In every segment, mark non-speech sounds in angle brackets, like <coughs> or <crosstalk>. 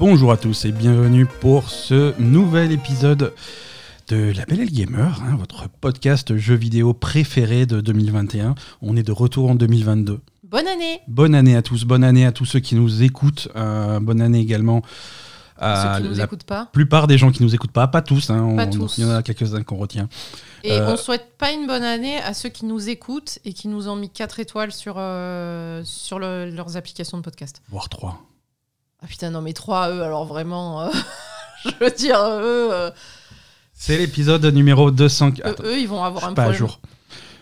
Bonjour à tous et bienvenue pour ce nouvel épisode de La Belle et le Gamer, hein, votre podcast jeu vidéo préféré de 2021. On est de retour en 2022. Bonne année Bonne année à tous, bonne année à tous ceux qui nous écoutent, euh, bonne année également à Ceux qui nous la écoutent pas. plupart des gens qui nous écoutent pas, pas tous, hein, on- Pas tous. il y en a quelques-uns qu'on retient. Et Euh, on souhaite pas une bonne année à ceux qui nous écoutent et qui nous ont mis 4 étoiles sur, euh, sur le- leurs applications de podcast. Voire trois. Ah putain, non mais 3 eux, alors vraiment, euh, <laughs> je veux dire, eux, euh, C'est l'épisode numéro 200. eux, Attends, eux, ils vont avoir un suis pas à problème. jour.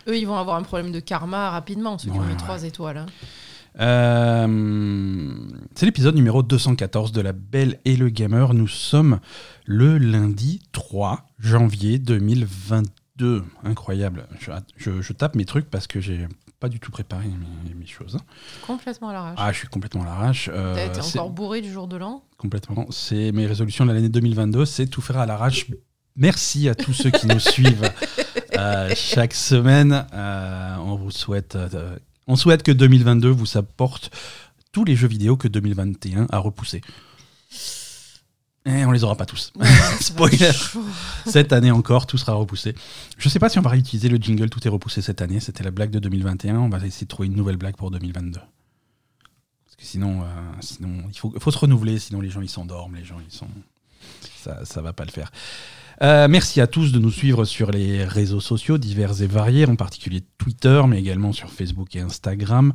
Eux, ils vont avoir un problème de karma rapidement, ceux qui Ouais, ont mis ouais. 3 étoiles. hein. Euh, c'est l'épisode numéro 214 de La Belle et le Gamer. Nous sommes le lundi 3 janvier 2022. Incroyable. Je, je- je tape mes trucs parce que j'ai pas du tout préparé mes, mes choses. Complètement à l'arrache. Ah, je suis complètement à l'arrache. Euh, T'as été encore bourré du jour de l'an? Complètement. C'est mes résolutions de l'année 2022, c'est tout faire à l'arrache. Merci à tous ceux qui nous <laughs> suivent euh, chaque semaine. Euh, on vous souhaite, euh, on souhaite que 2022 vous apporte tous les jeux vidéo que 2021 a repoussés. Et on les aura pas tous. <laughs> Spoiler. Cette année encore, tout sera repoussé. Je sais pas si on va réutiliser le jingle Tout est repoussé cette année. C'était la blague de 2021. On va essayer de trouver une nouvelle blague pour 2022. Parce que sinon, euh, sinon il faut, faut se renouveler. Sinon, les gens ils s'endorment. Les gens ils sont. Ça, ça va pas le faire. Euh, merci à tous de nous suivre sur les réseaux sociaux divers et variés, en particulier Twitter, mais également sur Facebook et Instagram.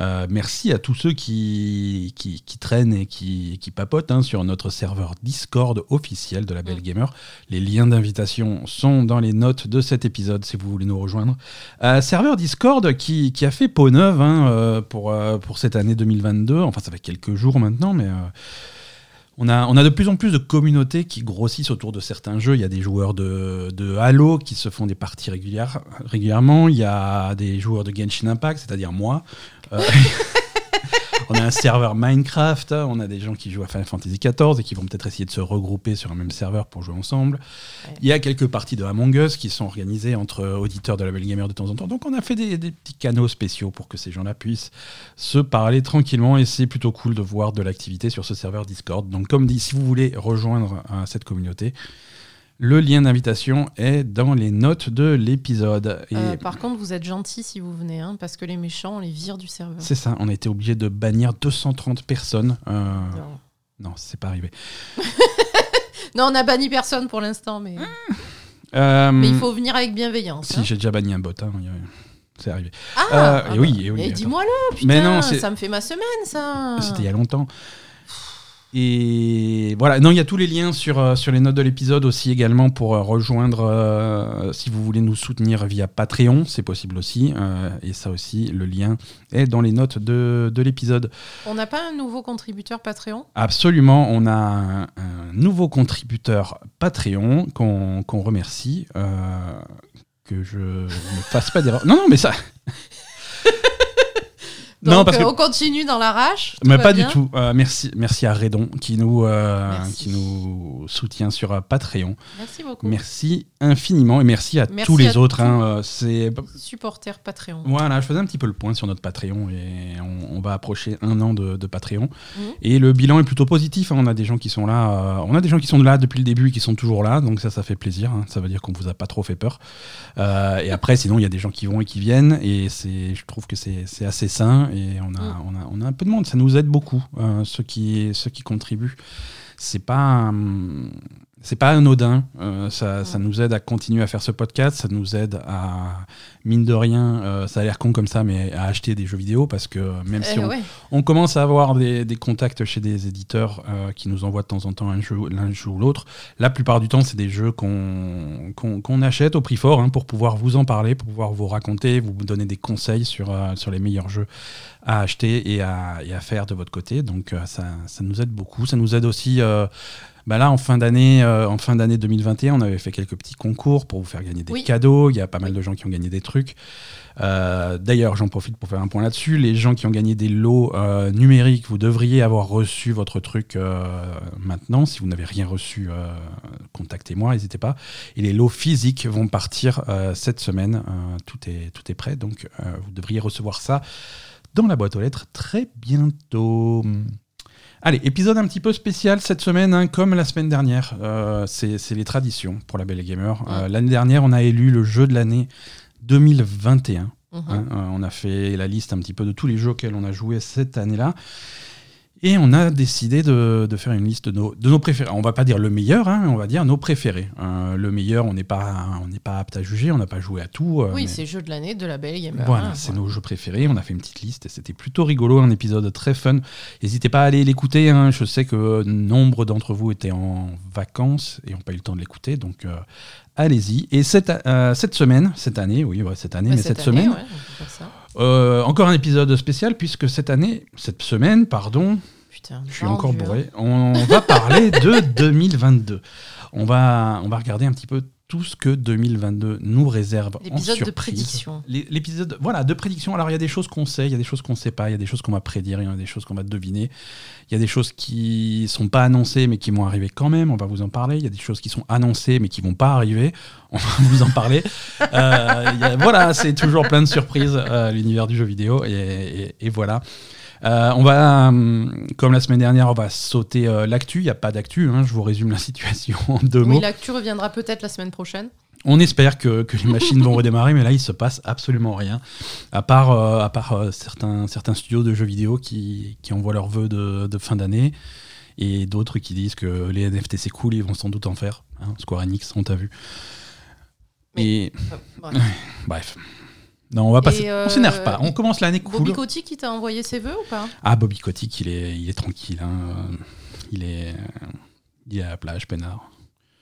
Euh, merci à tous ceux qui, qui, qui traînent et qui, qui papotent hein, sur notre serveur Discord officiel de la Belle Gamer. Les liens d'invitation sont dans les notes de cet épisode si vous voulez nous rejoindre. Euh, serveur Discord qui, qui a fait peau neuve hein, pour, pour cette année 2022. Enfin, ça fait quelques jours maintenant, mais. On a, on a de plus en plus de communautés qui grossissent autour de certains jeux. Il y a des joueurs de, Halo qui se font des parties régulièrement. Il y a des joueurs de Genshin Impact, c'est-à-dire moi. Euh, <laughs> on a un serveur Minecraft. On a des gens qui jouent à Final Fantasy XIV et qui vont peut-être essayer de se regrouper sur un même serveur pour jouer ensemble. Ouais. Il y a quelques parties de Among Us qui sont organisées entre auditeurs de la Belle Gamer de temps en temps. Donc on a fait des, des petits canaux spéciaux pour que ces gens-là puissent se parler tranquillement et c'est plutôt cool de voir de l'activité sur ce serveur Discord. Donc comme dit, si vous voulez rejoindre euh, cette communauté, le lien d'invitation est dans les notes de l'épisode. Et Euh, Par contre, vous êtes gentils si vous venez, hein, parce que les méchants, on les vire du serveur. c'est ça, on a été obligé de bannir 230 personnes. Euh, Non. non, c'est pas arrivé. <laughs> Non, on n'a banni personne pour l'instant, mais, Euh, mais il faut venir avec bienveillance. Si, hein. j'ai déjà banni un bot. hein, c'est arrivé. Ah, ah et bah, oui, et oui, mais attends. dis-moi-le, putain, Mais non, ça me fait ma semaine, ça. C'était il y a longtemps. Et voilà, non, il y a tous les liens sur, euh, sur les notes de l'épisode aussi également pour euh, rejoindre, euh, si vous voulez nous soutenir via Patreon, c'est possible aussi. euh, et ça aussi, le lien est dans les notes de, de l'épisode. On n'a pas un nouveau contributeur Patreon? Absolument, on a un, un nouveau contributeur Patreon qu'on qu'on remercie. euh, que je ne fasse pas d'erreur. Non, non, mais ça. Donc, non, parce euh, que on continue dans l'arrache. Mais pas bien. du tout. Euh, merci, merci à Redon qui nous, euh, qui nous soutient sur euh, Patreon. Merci beaucoup. Merci infiniment et merci à Merci tous les à autres. hein, c'est Supporter Patreon. voilà, je faisais un petit peu le point sur notre Patreon et on, on va approcher un an de, de Patreon. Mhm. Et le bilan est plutôt positif. hein. On a des gens qui sont là, on a des gens qui sont là depuis le début et qui sont toujours là, donc ça, ça fait plaisir. hein. Ça veut dire qu'on vous a pas trop fait peur. Et après, sinon, il y a des gens qui vont et qui viennent et c'est, je trouve que c'est assez sain et on a, Mhm. on a, on a un peu de monde. Ça nous aide beaucoup, euh, ceux qui, ceux qui contribuent. C'est pas, hum, c'est pas anodin. Euh, ça, ça nous aide à continuer à faire ce podcast. Ça nous aide à, mine de rien, euh, ça a l'air con comme ça, mais à acheter des jeux vidéo parce que même si Eh on, ouais. on commence à avoir des, des contacts chez des éditeurs euh, qui nous envoient de temps en temps un jeu, l'un jeu ou l'autre. La plupart du temps, c'est des jeux qu'on achète au prix fort hein, pour pouvoir vous en parler, pour pouvoir vous raconter, vous donner des conseils sur, sur les meilleurs jeux à acheter et à, et à faire de votre côté. Donc ça, ça nous aide beaucoup. Ça nous aide aussi. Bah là, en fin d'année, euh, en fin d'année 2021, on avait fait quelques petits concours pour vous faire gagner des Oui. cadeaux. Il y a pas mal de gens qui ont gagné des trucs. Euh, D'ailleurs, j'en profite pour faire un point là-dessus. Les gens qui ont gagné des lots euh, numériques, vous devriez avoir reçu votre truc maintenant. Si vous n'avez rien reçu, contactez-moi, n'hésitez pas. Et les lots physiques vont partir cette semaine. Tout, est, tout est prêt, donc vous devriez recevoir ça dans la boîte aux lettres très bientôt. Allez, épisode un petit peu spécial cette semaine, hein, comme la semaine dernière. Euh, c'est les traditions pour la Belle Gamer. Euh, L'année dernière, on a élu le jeu de l'année 2021. Mhm. hein. Euh, on a fait la liste un petit peu de tous les jeux auxquels on a joué cette année-là. Et on a décidé de, de faire une liste de nos, de nos préférés. On va pas dire le meilleur, hein, on va dire nos préférés. Euh, le meilleur, on n'est pas, on n'est pas apte à juger, on n'a pas joué à tout. euh, Oui, mais- c'est jeu de l'année de la Belle Gamer. voilà, hein, c'est voilà. nos jeux préférés. On a fait une petite liste et c'était plutôt rigolo, un épisode très fun. N'hésitez pas à aller l'écouter. hein. Je sais que nombre d'entre vous étaient en vacances et n'ont pas eu le temps de l'écouter, donc euh, allez-y. Et cette, cette semaine, cette année, oui, ouais, cette année, Ouais, mais cette, année, semaine, ouais, on peut faire ça. Euh, encore un épisode spécial puisque cette année, cette semaine, pardon, Putain, je suis encore bourré. On va parler de <laughs> 2022. On va, on va regarder un petit peu tout ce que 2022 nous réserve en L'épisode de prédiction. L'épisode, voilà, de prédiction. Alors il y a des choses qu'on sait, il y a des choses qu'on sait pas, il y a des choses qu'on va prédire, il y a des choses qu'on va deviner. Il y a des choses qui sont pas annoncées mais qui vont arriver quand même. On va vous en parler. Il y a des choses qui sont annoncées mais qui vont pas arriver. On va vous en parler. <laughs> Euh, il y a- voilà, c'est toujours plein de surprises euh, l'univers du jeu vidéo et, et- et voilà. Euh, on va, hum, comme la semaine dernière, on va sauter euh, l'actu. Il n'y a pas d'actu. hein, je vous résume la <laughs> situation en deux mots. Oui, l'actu reviendra peut-être la semaine prochaine. On espère que, que les machines vont redémarrer, mais là, il se passe absolument rien. À part, euh, à part euh, certains, certains studios de jeux vidéo qui, qui envoient leurs vœux de, de fin d'année et d'autres qui disent que les NFT c'est cool, ils vont sans doute en faire. hein. Square Enix, on t'a vu. Mais- Et Euh, bref. <laughs> Non, on va passer. Et, euh, on s'énerve pas. On commence l'année cool. Bobby Kotick, qui t'a envoyé ses vœux ou pas? Ah, Bobby Kotick, il est, il est tranquille. hein. Il, est, il est à la plage, peinard.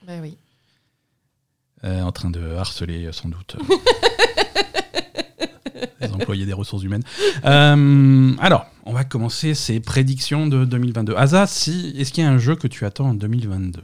Ben oui. Euh, en train de harceler euh, sans doute <laughs> les employés des ressources humaines. Euh, alors, on va commencer ces prédictions de 2022. Asa, si, est-ce qu'il y a un jeu que tu attends en 2022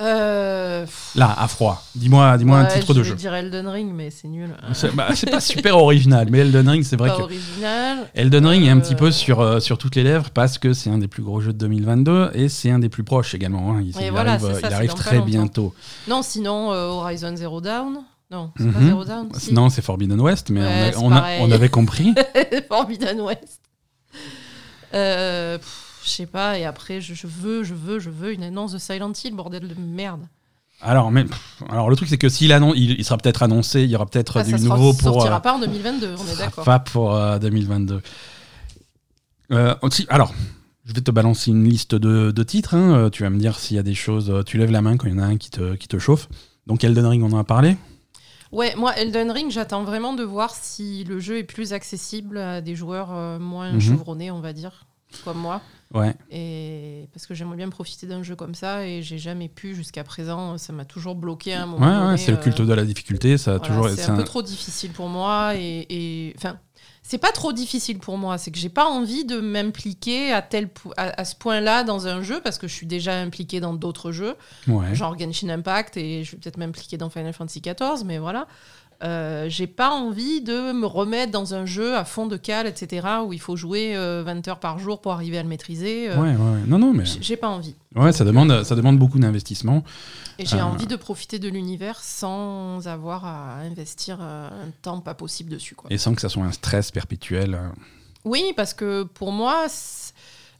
Euh, Là, à froid. Dis-moi dis un ouais, titre de je jeu. vais dire Elden Ring, mais c'est nul. Euh, C'est bah, c'est pas super original, mais Elden Ring, c'est vrai pas que original. Elden Ring est un petit Euh, peu sur, euh, sur toutes les lèvres parce que c'est un des plus gros jeux de 2022 et c'est un des plus proches également. hein. Il, Et il voilà, arrive, euh, ça, il arrive très bientôt. Non, sinon euh, Horizon Zero Dawn. Non, c'est pas Mhm. Zero Dawn. si. Non, c'est Forbidden West, mais Ouais, on, a- c'est on a- pareil. on avait compris. <laughs> Forbidden West. Euh, pff, je sais pas, et après, je, je veux, je veux, je veux une annonce de Silent Hill, bordel de merde. Alors, mais, pff, alors le truc, c'est que s'il annonce, il, il sera peut-être annoncé, il y aura peut-être Ah, du ça sera- nouveau pour. sortira euh, pas en 2022, on est d'accord. Pas pour euh, 2022. Euh, aussi- alors, je vais te balancer une liste de, de titres. hein. Euh, Tu vas me dire s'il y a des choses. euh, Tu lèves la main quand il y en a un qui te, qui te chauffe. Donc, Elden Ring, on en a parlé? Ouais, moi, Elden Ring, j'attends vraiment de voir si le jeu est plus accessible à des joueurs euh, moins Mhm. chevronnés, on va dire, comme moi. Ouais. Et parce que j'aimerais bien profiter d'un jeu comme ça et j'ai jamais pu jusqu'à présent. Ça m'a toujours bloqué à un moment. ouais, donné, c'est le euh, culte de la difficulté. Ça a Voilà, toujours. c'est c'est un un- peu trop difficile pour moi et, et- enfin c'est pas trop difficile pour moi c'est que j'ai pas envie de m'impliquer à tel à, à ce point-là dans un jeu parce que je suis déjà impliqué dans d'autres jeux Ouais. genre Genshin Impact et je vais peut-être m'impliquer dans Final Fantasy XIV mais voilà Euh, j'ai pas envie de me remettre dans un jeu à fond de cale etc où il faut jouer euh, 20 heures par jour pour arriver à le maîtriser Euh, Ouais, ouais. Non, non, mais. j'ai- pas envie Ouais, ça demande, ça demande beaucoup d'investissement. et j'ai Euh. envie de profiter de l'univers sans avoir à investir euh, un temps pas possible dessus quoi Et sans que ça soit un stress perpétuel. Oui, parce que pour moi,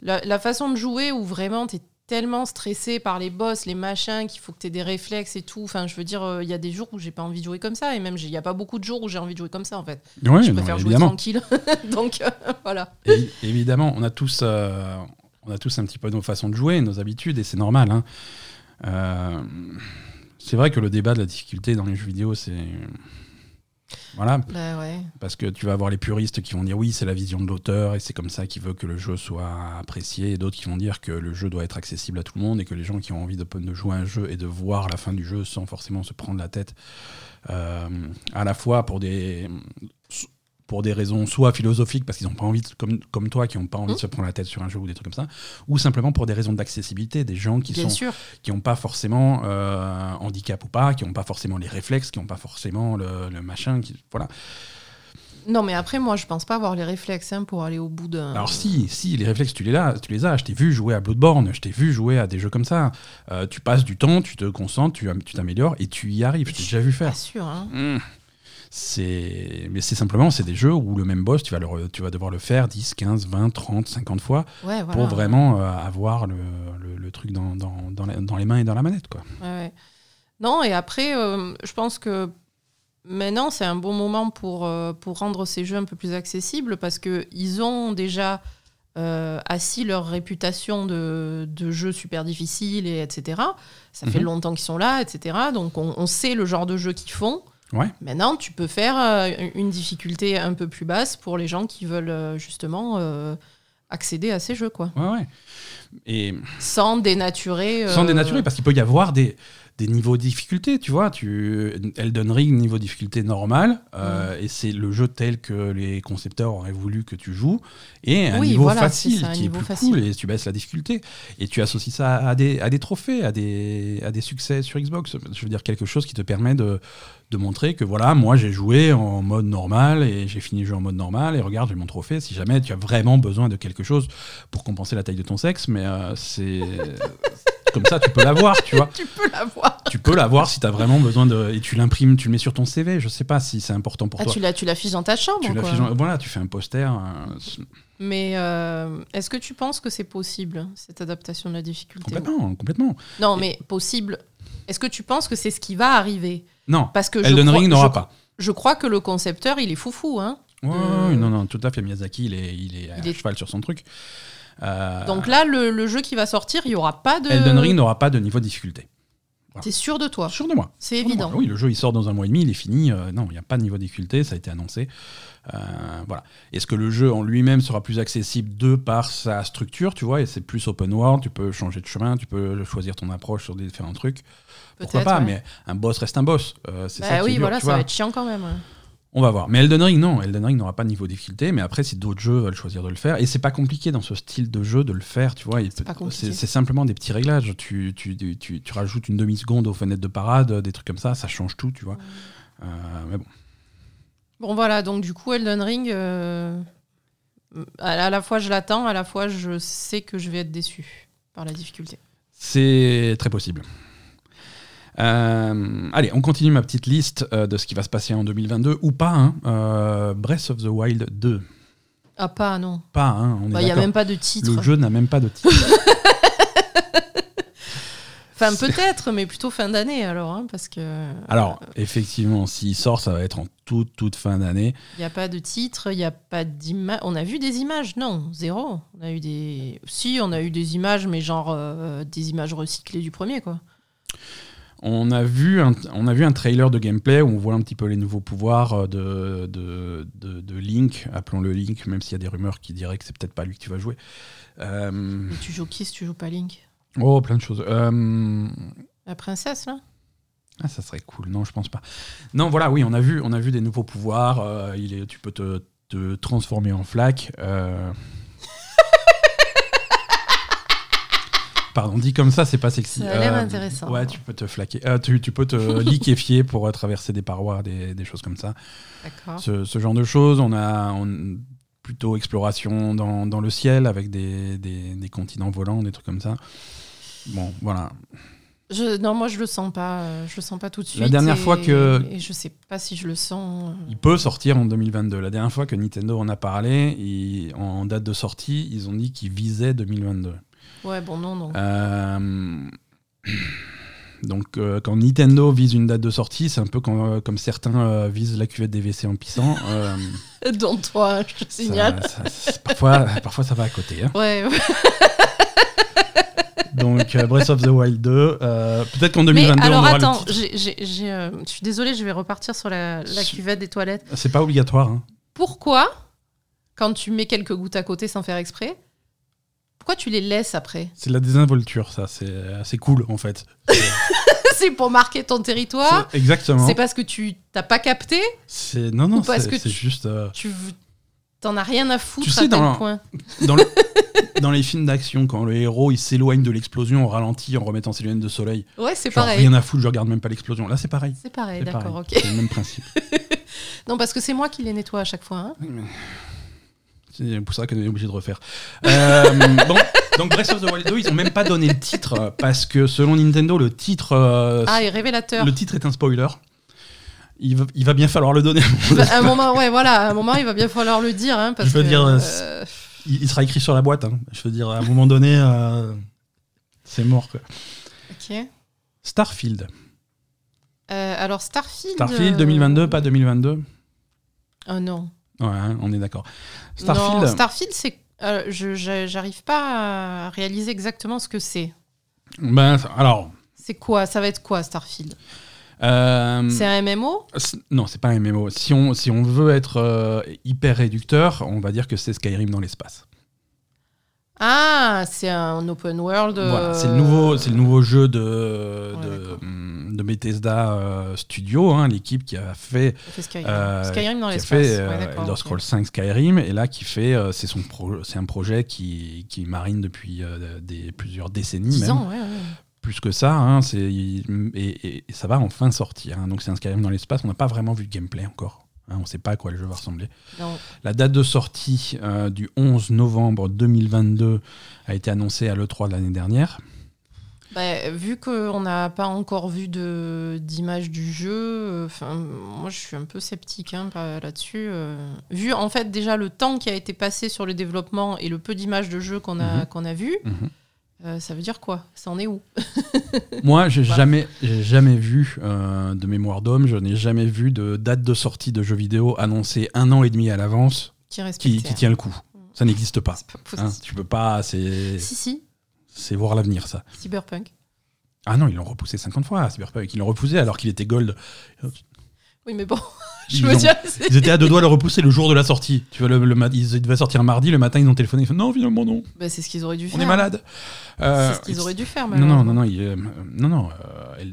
la, la façon de jouer où vraiment tu es tellement stressé par les boss, les machins, qu'il faut que tu aies des réflexes et tout. Enfin, je veux dire, euh, il y a des jours où j'ai pas envie de jouer comme ça, et même il n'y a pas beaucoup de jours où j'ai envie de jouer comme ça en fait. Ouais, je non, préfère jouer tranquille. <laughs> Donc euh, voilà. Évi- évidemment, on a tous, euh, on a tous un petit peu nos façons de jouer, nos habitudes, et c'est normal. hein. C'est vrai que le débat de la difficulté dans les jeux vidéo, c'est voilà, Bah ouais. parce que tu vas avoir les puristes qui vont dire oui, c'est la vision de l'auteur et c'est comme ça qu'il veut que le jeu soit apprécié, et d'autres qui vont dire que le jeu doit être accessible à tout le monde et que les gens qui ont envie de, de jouer à un jeu et de voir la fin du jeu sans forcément se prendre la tête, euh, à la fois pour des pour des raisons soit philosophiques parce qu'ils n'ont pas envie de- comme, comme toi qui n'ont pas envie de se prendre la tête sur un jeu ou des trucs comme ça ou simplement pour des raisons d'accessibilité des gens qui Bien sont sûr. qui n'ont pas forcément euh, handicap ou pas qui n'ont pas forcément les réflexes qui n'ont pas forcément le, le machin qui, voilà Non, mais après, moi, je pense pas avoir les réflexes hein, pour aller au bout d'un. Alors si, si, les réflexes, tu les as, tu les as. Je t'ai vu jouer à Bloodborne, je t'ai vu jouer à des jeux comme ça. Euh, tu passes du temps, tu te concentres, tu am- tu t'améliores et tu y arrives. Je t'ai déjà vu Pas faire. sûr. Hein. Mmh. C'est mais c'est simplement c'est des jeux où le même boss tu vas le, tu vas devoir le faire 10 15 20 30 50 fois Ouais, voilà. pour vraiment euh, avoir le, le- le truc dans, dans, dans, la- dans les mains et dans la manette quoi Ouais, ouais. Non, et après, euh, je pense que maintenant, c'est un bon moment pour, euh, pour rendre ces jeux un peu plus accessibles parce qu'ils ont déjà euh, assis leur réputation de, de jeux super difficiles, et etc. Ça fait Mhm. longtemps qu'ils sont là, etc. Donc, on, on sait le genre de jeu qu'ils font. Ouais. Maintenant, tu peux faire euh, une difficulté un peu plus basse pour les gens qui veulent euh, justement euh, accéder à ces jeux, quoi. ouais ouais et Sans dénaturer. sans dénaturer parce qu'il peut y avoir des des niveaux de difficulté, tu vois, tu Elden Ring niveau difficulté normal euh, et c'est le jeu tel que les concepteurs auraient voulu que tu joues et un Oui, niveau voilà, facile c'est ça, un qui est plus facile. cool et tu baisses la difficulté et tu associes ça à des, à des trophées, à des, à des succès sur Xbox. Je veux dire quelque chose qui te permet de, de montrer que voilà, moi j'ai joué en mode normal et j'ai fini le jeu en mode normal et regarde j'ai mon trophée. Si jamais tu as vraiment besoin de quelque chose pour compenser la taille de ton sexe, mais euh, c'est <laughs> comme ça tu peux l'avoir, tu vois <laughs> Tu peux l'avoir. tu peux l'avoir si tu as vraiment besoin de. Et tu l'imprimes, tu le mets sur ton CV. Je sais pas si c'est important pour Ah, toi. tu la- tu l'affiches dans ta chambre. Tu quoi. Voilà, tu fais un poster. euh, Mais euh, est-ce que tu penses que c'est possible, cette adaptation de la difficulté complètement, complètement. Non, mais possible. Est-ce que tu penses que c'est ce qui va arriver? Non, Parce que Elden Ring n'aura pas. Je crois que le concepteur, il est foufou. Hein Ouais, non, non, tout à fait. Miyazaki, il est, il est à Il est- cheval sur son truc. Euh, Donc là, le, le jeu qui va sortir, il n'y aura pas de. Elden Ring n'aura pas de niveau de difficulté. T'es sûr de toi Sûr de moi. C'est évident. moi. Oui, le jeu il sort dans un mois et demi, il est fini. euh, non, il n'y a pas de niveau de difficulté, ça a été annoncé. Euh, voilà. Est-ce que le jeu en lui-même sera plus accessible de par sa structure, tu vois, et c'est plus open world, tu peux changer de chemin, tu peux choisir ton approche sur différents trucs? Pourquoi pas, ouais. mais un boss reste un boss. euh, c'est Bah ça qui oui, est dur, voilà, tu ça vois. va être chiant quand même. On va voir. Mais Elden Ring, non. Elden Ring n'aura pas de niveau de difficulté. Mais après, si d'autres jeux veulent choisir de le faire, et c'est pas compliqué dans ce style de jeu de le faire, tu vois. C'est simplement des petits réglages. Tu, tu, tu, tu- tu rajoutes une demi-seconde aux fenêtres de parade, des trucs comme ça, ça change tout, tu vois. Euh, mais bon. Bon, voilà, donc du coup, Elden Ring, euh, à la fois je l'attends, à la fois je sais que je vais être déçu par la difficulté. C'est très possible. Euh, allez, on continue ma petite liste euh, de ce qui va se passer en 2022 ou pas. hein. Euh, Breath of the Wild 2. Ah, pas, non. Pas, hein, on est Bah, Il n'y a même pas de titre. Le jeu n'a même pas de titre. <laughs> Enfin, peut-être, mais plutôt fin d'année alors, hein, parce que. Alors, effectivement, s'il sort, ça va être en toute, toute fin d'année. Il n'y a pas de titre, il n'y a pas d'image. On a vu des images Non, zéro. On a eu des. Si, on a eu des images, mais genre des images recyclées du premier, quoi. On a, vu un, on a vu un trailer de gameplay où on voit un petit peu les nouveaux pouvoirs euh, de, de, de, de Link, appelons-le Link, même s'il y a des rumeurs qui diraient que c'est peut-être pas lui que tu vas jouer. Euh, Mais tu joues qui si tu joues pas Link oh, plein de choses. Euh, La princesse, là ah, ça serait cool. Non, je pense pas. Non, voilà, oui, on a vu, on a vu des nouveaux pouvoirs. euh, il est, tu peux te, te transformer en flaque. euh. Pardon, dit comme ça, c'est pas sexy. Ça a l'air Euh, intéressant. Ouais, tu peux te flaquer. euh, tu, tu peux te <laughs> liquéfier pour traverser des parois, des, des choses comme ça. D'accord. Ce, ce genre de choses. On a on- plutôt exploration dans, dans le ciel avec des, des, des continents volants, des trucs comme ça. Bon, voilà. Je, non, moi je le sens pas. euh, Je le sens pas tout de suite. La dernière et- fois que- Et je sais pas si je le sens. Il peut sortir en 2022. La dernière fois que Nintendo en a parlé, ils- en date de sortie, ils ont dit qu'ils visaient 2022. Ouais, bon, non, non. Euh, <clears throat> Donc, euh, quand Nintendo vise une date de sortie, c'est un peu quand, euh, comme certains euh, visent la cuvette des WC en pissant. <laughs> Dont toi, je te signale. ça- parfois, parfois, ça va à côté. hein. Ouais. <laughs> Donc, Breath of the Wild 2, euh, peut-être qu'en Mais 2022, on alors aura attends, le titre. j'ai- j'ai- j'ai, je suis désolée, je vais repartir sur la, la cuvette des toilettes. C'est pas obligatoire. hein. Pourquoi, quand tu mets quelques gouttes à côté sans faire exprès, pourquoi tu les laisses après? C'est de la désinvolture, ça. C'est assez cool, en fait. <laughs> C'est- pour marquer ton territoire? Exactement. C'est parce que tu t'as pas capté? C'est non, non, parce c'est que c'est tu- juste. euh, Tu t'en as rien à foutre Tu sais, à tel dans- point. <laughs> dans, le- dans les films d'action, quand le héros il s'éloigne de l'explosion, on ralentit en remettant ses lunettes de soleil. Ouais, c'est pareil. rien à foutre, je regarde même pas l'explosion. Là, c'est pareil. C'est pareil, d'accord, ok. C'est le même principe. <laughs> Non, parce que c'est moi qui les nettoie à chaque fois. hein. C'est pour ça qu'on est obligé de refaire. Euh, <laughs> bon, donc Breath of the Wild 2, ils ont même pas donné le titre parce que selon Nintendo, le titre, euh, Ah, et révélateur. le titre est un spoiler. il, va, il va bien falloir le donner. Bah, à un moment, ouais, voilà, à un moment, il va bien falloir le dire. Hein, parce Je veux que, dire, euh, il, il sera écrit sur la boîte. hein. Je veux dire, à un moment donné, euh, c'est mort. Quoi. ok. Starfield. Euh, alors, Starfield. Starfield euh, 2022, pas 2022 Oh non. Ouais, on est d'accord. Non, Starfield, Starfield, c'est. euh, je j'arrive pas à réaliser exactement ce que c'est. ben, alors, C'est quoi Ça va être quoi Starfield? Euh, C'est un MMO non, c'est pas un MMO. Si on, si on veut être euh, hyper réducteur, on va dire que c'est Skyrim dans l'espace. Ah, c'est un open world. Voilà, c'est le euh, nouveau, c'est le nouveau jeu de, Ouais, de, d'accord. de Bethesda euh, Studio, hein, l'équipe qui a fait, Skyrim. euh, Skyrim dans qui a l'espace. fait ouais, Elder. Scrolls 5 Skyrim, et là qui fait, c'est son pro- c'est un projet qui, qui marine depuis des plusieurs décennies 10 même, ans, ouais, ouais. plus que ça, hein, c'est et, et- et ça va enfin sortir. hein. donc c'est un Skyrim dans l'espace. On n'a pas vraiment vu de gameplay encore. Hein, on ne sait pas à quoi le jeu va ressembler. Non. La date de sortie euh, du 11 novembre 2022 a été annoncée à l'E3 de l'année dernière. Bah, vu qu'on n'a pas encore vu d'image du jeu, euh, enfin, moi je suis un peu sceptique hein, là-dessus. euh. vu en fait déjà le temps qui a été passé sur le développement et le peu d'images de jeu qu'on a, qu'on a vu, Mhm. Euh, ça veut dire quoi? Ça en est où? <laughs> Moi, j'ai Bah. jamais, jamais vu euh, de mémoire d'homme, je n'ai jamais vu de date de sortie de jeux vidéo annoncée un an et demi à l'avance Qui tient le coup. Ça n'existe pas. Pas hein. tu peux pas, c'est, Si, si, c'est voir l'avenir ça. Cyberpunk. Ah non, ils l'ont repoussé 50 fois, Cyberpunk. Ils l'ont repoussé alors qu'il était gold. Oui, mais bon, <laughs> je Ils veux ont- dire, c'est- Ils étaient à deux doigts de le repousser le jour de la sortie. Tu vois, le, ils devaient sortir un mardi, le matin ils ont téléphoné. Ils font non, finalement non, bah, c'est ce qu'ils auraient dû faire. on est malade. Euh, C'est ce qu'ils auraient dû faire. Non, non, non, non, il, euh, non, non. euh.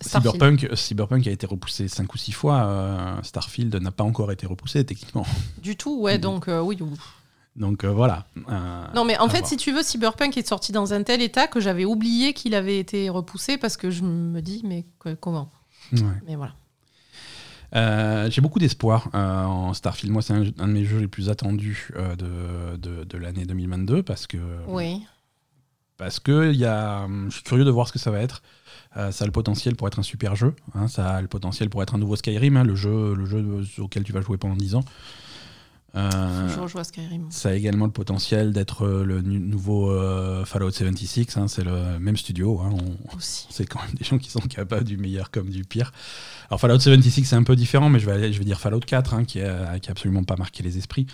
Cyberpunk, Cyberpunk a été repoussé 5 ou 6 fois. Starfield n'a pas encore été repoussé techniquement. Du tout, ouais, donc euh, oui. ou- Donc euh, voilà. Euh, Non, mais en fait, voir. si tu veux, Cyberpunk est sorti dans un tel état que j'avais oublié qu'il avait été repoussé parce que je me dis, mais comment? Ouais. Mais voilà. Euh, J'ai beaucoup d'espoir euh, en Starfield. Moi, c'est un, un de mes jeux les plus attendus euh, de, de, de l'année 2022 parce que Oui. parce que il y a, je suis curieux de voir ce que ça va être. Euh, ça a le potentiel pour être un super jeu. hein, ça a le potentiel pour être un nouveau Skyrim, hein, le jeu, le jeu auquel tu vas jouer pendant 10 ans. Euh, je Skyrim. ça a également le potentiel d'être euh, le nouveau euh, Fallout 76. hein, c'est le même studio. hein, <laughs> c'est quand même des gens qui sont capables du meilleur comme du pire. Alors Fallout 76 c'est un peu différent, mais je vais, aller- je vais dire Fallout 4 hein, qui, a, qui a absolument pas marqué les esprits.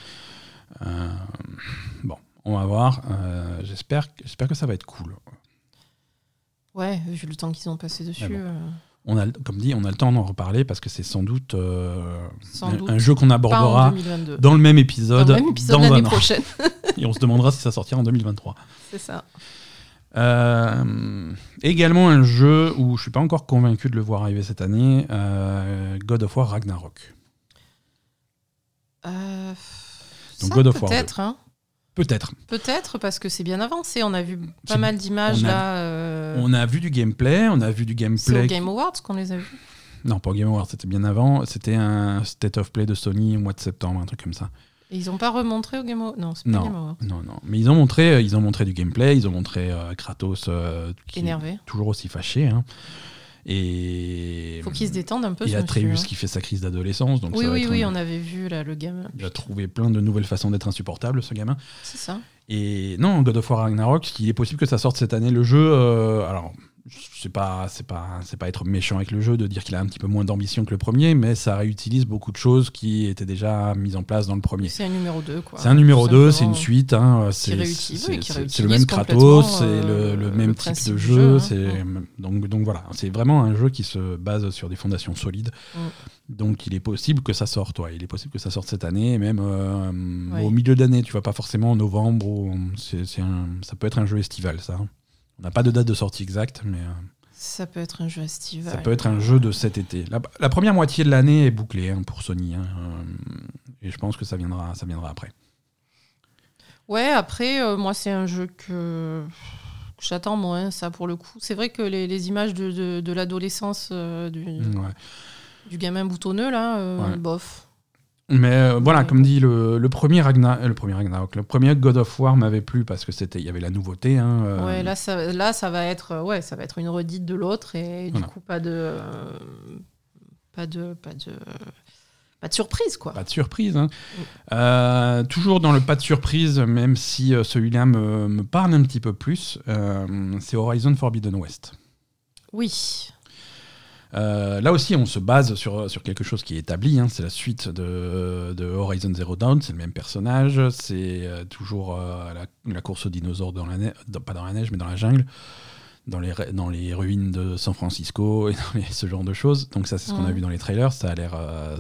Euh, bon, on va voir. J'espère j'espère que ça va être cool. Ouais, vu le temps qu'ils ont passé dessus. Ah bon. On a, comme dit, on a le temps d'en reparler parce que c'est sans doute, euh, Sans un, doute un jeu qu'on abordera 2022. dans le même Dans épisode, le même épisode dans l'année un an. prochaine. <laughs> Et on se demandera si ça sortira en 2023. C'est ça. Euh, également un jeu où je suis pas encore convaincu de le voir arriver cette année, euh, God of War Ragnarok. Donc ça, God of War Peut-être, hein. Peut-être. Peut-être parce que c'est bien avancé. On a vu pas mal d'images on a- là. euh, On a vu du gameplay, on a vu du C'est au gameplay. Game Awards qu'on les a vus. Non, pas au Game Awards, c'était bien avant. C'était un State of Play de Sony au mois de septembre, un truc comme ça. Et ils ont pas remontré au Game Awards? Non, c'est pas Non. Game Awards. Non, non. Mais ils ont montré, ils ont montré du gameplay, ils ont montré euh, Kratos euh, qui est Énervé. toujours aussi fâché. hein. Et Faut qu'ils se détendent un peu. et Atreus qui fait sa crise d'adolescence. Donc Oui, oui, oui, un- on avait vu là le gamin. Il a trouvé plein de nouvelles façons d'être insupportable, ce gamin. C'est ça. Et non, God of War Ragnarok, il est possible que ça sorte cette année. Le jeu, euh, alors, c'est pas, c'est pas, c'est pas être méchant avec le jeu de dire qu'il a un petit peu moins d'ambition que le premier, mais ça réutilise beaucoup de choses qui étaient déjà mises en place dans le premier. C'est un numéro 2, quoi. C'est un numéro Tout 2, c'est une suite. Hein, c'est le même Kratos, c'est euh, le, même type de jeu. jeu, hein. c'est- donc, donc voilà, c'est vraiment un jeu qui se base sur des fondations solides. Mm. Donc il est possible que ça sorte. ouais. Il est possible que ça sorte cette année, même euh, au milieu d'année. Tu vois, pas forcément en novembre. ou- un- ça peut être un jeu estival, ça. On n'a pas de date de sortie exacte, mais euh, Ça peut être un jeu estival. ça peut être un jeu de cet été. La, la première moitié de l'année est bouclée hein, pour Sony. hein, euh, et je pense que ça viendra, ça viendra après. Ouais, après, euh, moi, c'est un jeu que, que j'attends moins, ça, pour le coup. C'est vrai que les, les images de, de, de l'adolescence euh, du, Ouais. du gamin boutonneux, là, euh, Ouais. bof. Mais euh, voilà, comme dit le, le premier Ragnar, euh, le premier Ragnarok, le premier God of War m'avait plu parce que c'était, il y avait la nouveauté. hein, euh, Ouais, là ça, là, ça va être, ouais, ça va être une redite de l'autre et du coup, pas de. euh, pas de, pas de, pas de surprise, quoi. Pas de surprise. hein. Euh, toujours dans le pas de surprise, même si celui-là me, me parle un petit peu plus, c'est Horizon Forbidden West. Oui. Euh, là aussi, on se base sur, sur quelque chose qui est établi. hein. C'est la suite de, de Horizon Zero Dawn. C'est le même personnage. C'est euh, toujours euh, la, la course aux dinosaures dans la neige, pas dans la neige, mais dans la jungle, dans les, dans ruines de San Francisco <laughs> et dans les- ce genre de choses. Donc ça, c'est ce qu'on a vu dans les trailers. Ça a l'air, euh,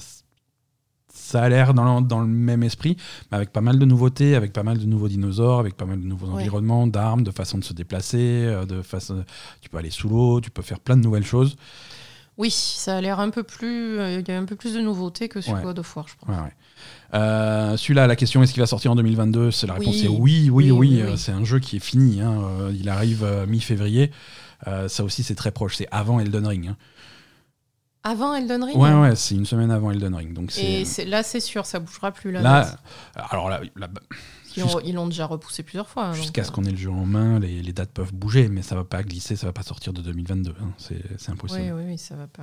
ça a l'air dans, le- dans le même esprit, mais avec pas mal de nouveautés, avec pas mal de nouveaux dinosaures, avec pas mal de nouveaux Ouais. environnements, d'armes, de façon de se déplacer, de façon, tu peux aller sous l'eau, tu peux faire plein de nouvelles choses. Oui, ça a l'air un peu plus. euh, Il y a un peu plus de nouveautés que sur Ouais. God of War, je pense. Ouais, ouais. Euh, Celui-là, la question est-ce qu'il va sortir en 2022 C'est la réponse Oui. est oui, oui, oui. Oui, oui, euh, oui. C'est un jeu qui est fini. hein, il arrive mi-février. Euh, ça aussi, c'est très proche. C'est avant Elden Ring. hein. Avant Elden Ring? Ouais, ouais, c'est une semaine avant Elden Ring. Donc Et là, c'est sûr, ça bougera plus la là. date. Alors là, là, Ils l'ont- Ils l'ont déjà repoussé plusieurs fois. hein, jusqu'à ce qu'on ait le jeu en main, les, les dates peuvent bouger, mais ça va pas glisser, ça va pas sortir de 2022. hein. C'est euh, impossible. Oui, oui, oui, ça va pas.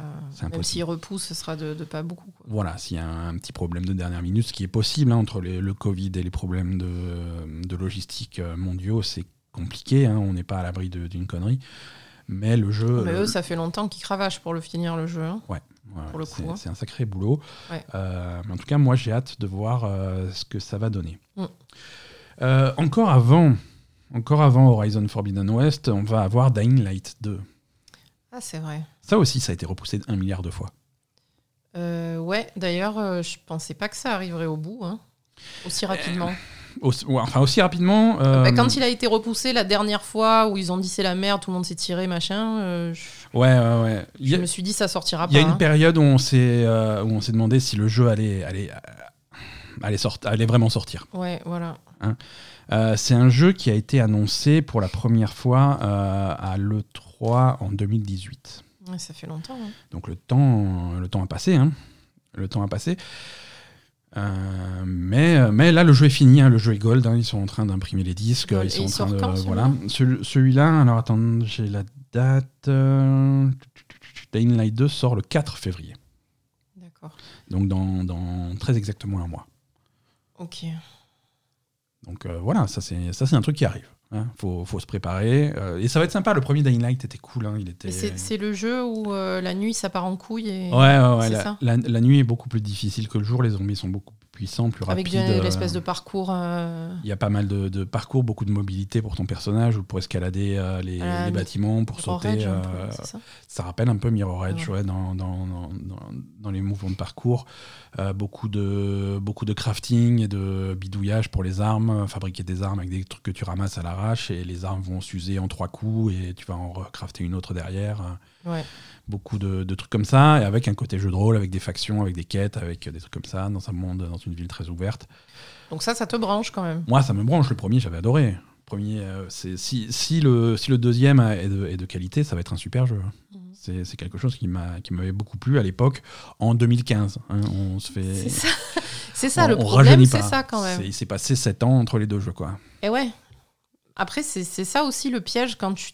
Même s'ils repoussent, ce sera de, de pas beaucoup. quoi. Voilà, s'il y a un petit problème de dernière minute, ce qui est possible hein, entre les- le Covid et les problèmes de, de logistique euh, mondiaux, c'est compliqué. hein, on n'est pas à l'abri d'une connerie. Mais le jeu. Mais le- eux, ça fait longtemps qu'ils cravachent pour le finir le jeu. ouais, pour le c'est coup, hein. c'est un sacré boulot. Ouais. Euh, mais en tout cas, moi, j'ai hâte de voir euh, ce que ça va donner. Mm. Euh, encore avant. Encore avant Horizon Forbidden West, on va avoir Dying Light 2. Ah, c'est vrai. Ça aussi, ça a été repoussé un milliard de fois. Euh, ouais, d'ailleurs, euh, je pensais pas que ça arriverait au bout, hein, aussi rapidement. Aussi- ouais, enfin, aussi rapidement. euh, Bah, quand il a été repoussé la dernière fois où ils ont dit c'est la merde, tout le monde s'est tiré, machin, euh, je, Ouais, ouais, ouais. Je a- me suis dit ça sortira Il y a pas. une hein. période où on s'est euh, où on s'est demandé si le jeu allait allait allait, sort- allait vraiment sortir. Ouais, voilà. Euh, c'est un jeu qui a été annoncé pour la première fois euh, à l'E3 en 2018. Ouais, ça fait longtemps. hein. Donc le temps le temps a passé. hein. Le temps a passé. Euh, mais, mais là, le jeu est fini, hein, le jeu est gold. hein, ils sont en train d'imprimer les disques. Ils sont en train de quand, voilà. Celui- Celui-là, alors attends, j'ai la date. euh, Dying Light 2 sort le 4 février. D'accord. Donc dans, dans très exactement un mois. Ok. Donc euh, voilà, ça c'est un truc qui arrive. Hein. Faut, faut se préparer. euh, et ça va être sympa. Le premier Dying Light était cool. hein, il était. C'est le jeu où euh, la nuit ça part en couille et Ouais, ouais, ouais, la, ça la- la nuit est beaucoup plus difficile que le jour. Les zombies sont beaucoup plus puissants, plus avec rapides. de- euh, l'espèce de parcours. euh, Il y a pas mal de, de parcours, beaucoup de mobilité pour ton personnage ou pour escalader euh, les, bâtiments, pour Mirror sauter. Edge, peu, ça ça rappelle un peu Mirror Edge Ouais. ouais, dans, dans, dans, dans- dans les mouvements de parcours. Beaucoup, de, beaucoup de crafting et de bidouillage pour les armes, fabriquer des armes avec des trucs que tu ramasses à l'arrache et les armes vont s'user en trois coups et tu vas en recrafter une autre derrière. Ouais. Beaucoup de, de trucs comme ça et avec un côté jeu de rôle, avec des factions, avec des quêtes, avec des trucs comme ça dans un monde, dans une ville très ouverte. Donc ça, ça te branche quand même. Moi, ça me branche. Le premier, j'avais adoré. Le Premier, euh, c'est si, si le si le deuxième est de, est de qualité, ça va être un super jeu. Mhm. C'est quelque chose qui m'a qui m'avait beaucoup plu à l'époque en 2015. hein. on se fait. C'est ça, c'est ça on- le problème, c'est ça quand même. Il s'est passé 7 ans entre les deux jeux, quoi. Et ouais. Après, c'est c'est ça aussi le piège quand tu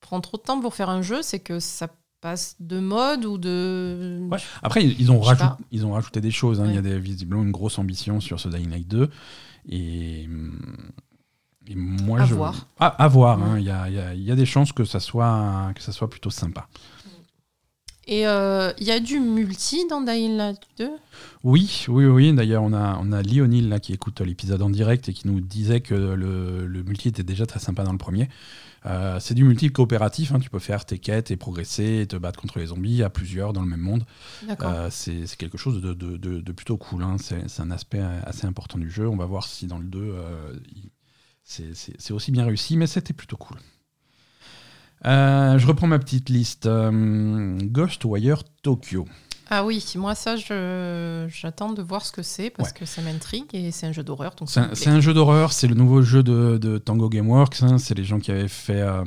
prends trop de temps pour faire un jeu, c'est que ça passe de mode ou de. Ouais. Après, ils, ils ont pas. ils ont rajouté des choses. hein. Il y a des, visiblement une grosse ambition sur ce Dying Light 2. Et, et moi, À je. voir. Ah, à voir. Hein. Il y, a, il y a- il y a des chances que ça soit, que ça soit plutôt sympa. Et euh, il y a du multi dans Dying Light 2 Oui, oui, oui. D'ailleurs, on a, on a Lionel là, qui écoute l'épisode en direct et qui nous disait que le, le multi était déjà très sympa dans le premier. Euh, c'est du multi coopératif. hein. Tu peux faire tes quêtes et progresser et te battre contre les zombies à plusieurs dans le même monde. D'accord. Euh, c'est quelque chose de, de- de- de plutôt cool. hein. C'est un aspect assez important du jeu. On va voir si dans le 2, euh, c'est aussi bien réussi, mais c'était plutôt cool. Euh, je reprends ma petite liste. Euh, Ghostwire Tokyo. Ah oui, moi ça, je- j'attends de voir ce que c'est parce que ça m'intrigue et c'est un jeu d'horreur. C'est un, jeu d'horreur, c'est le nouveau jeu de, de Tango Gameworks. hein. C'est les gens qui avaient fait. euh,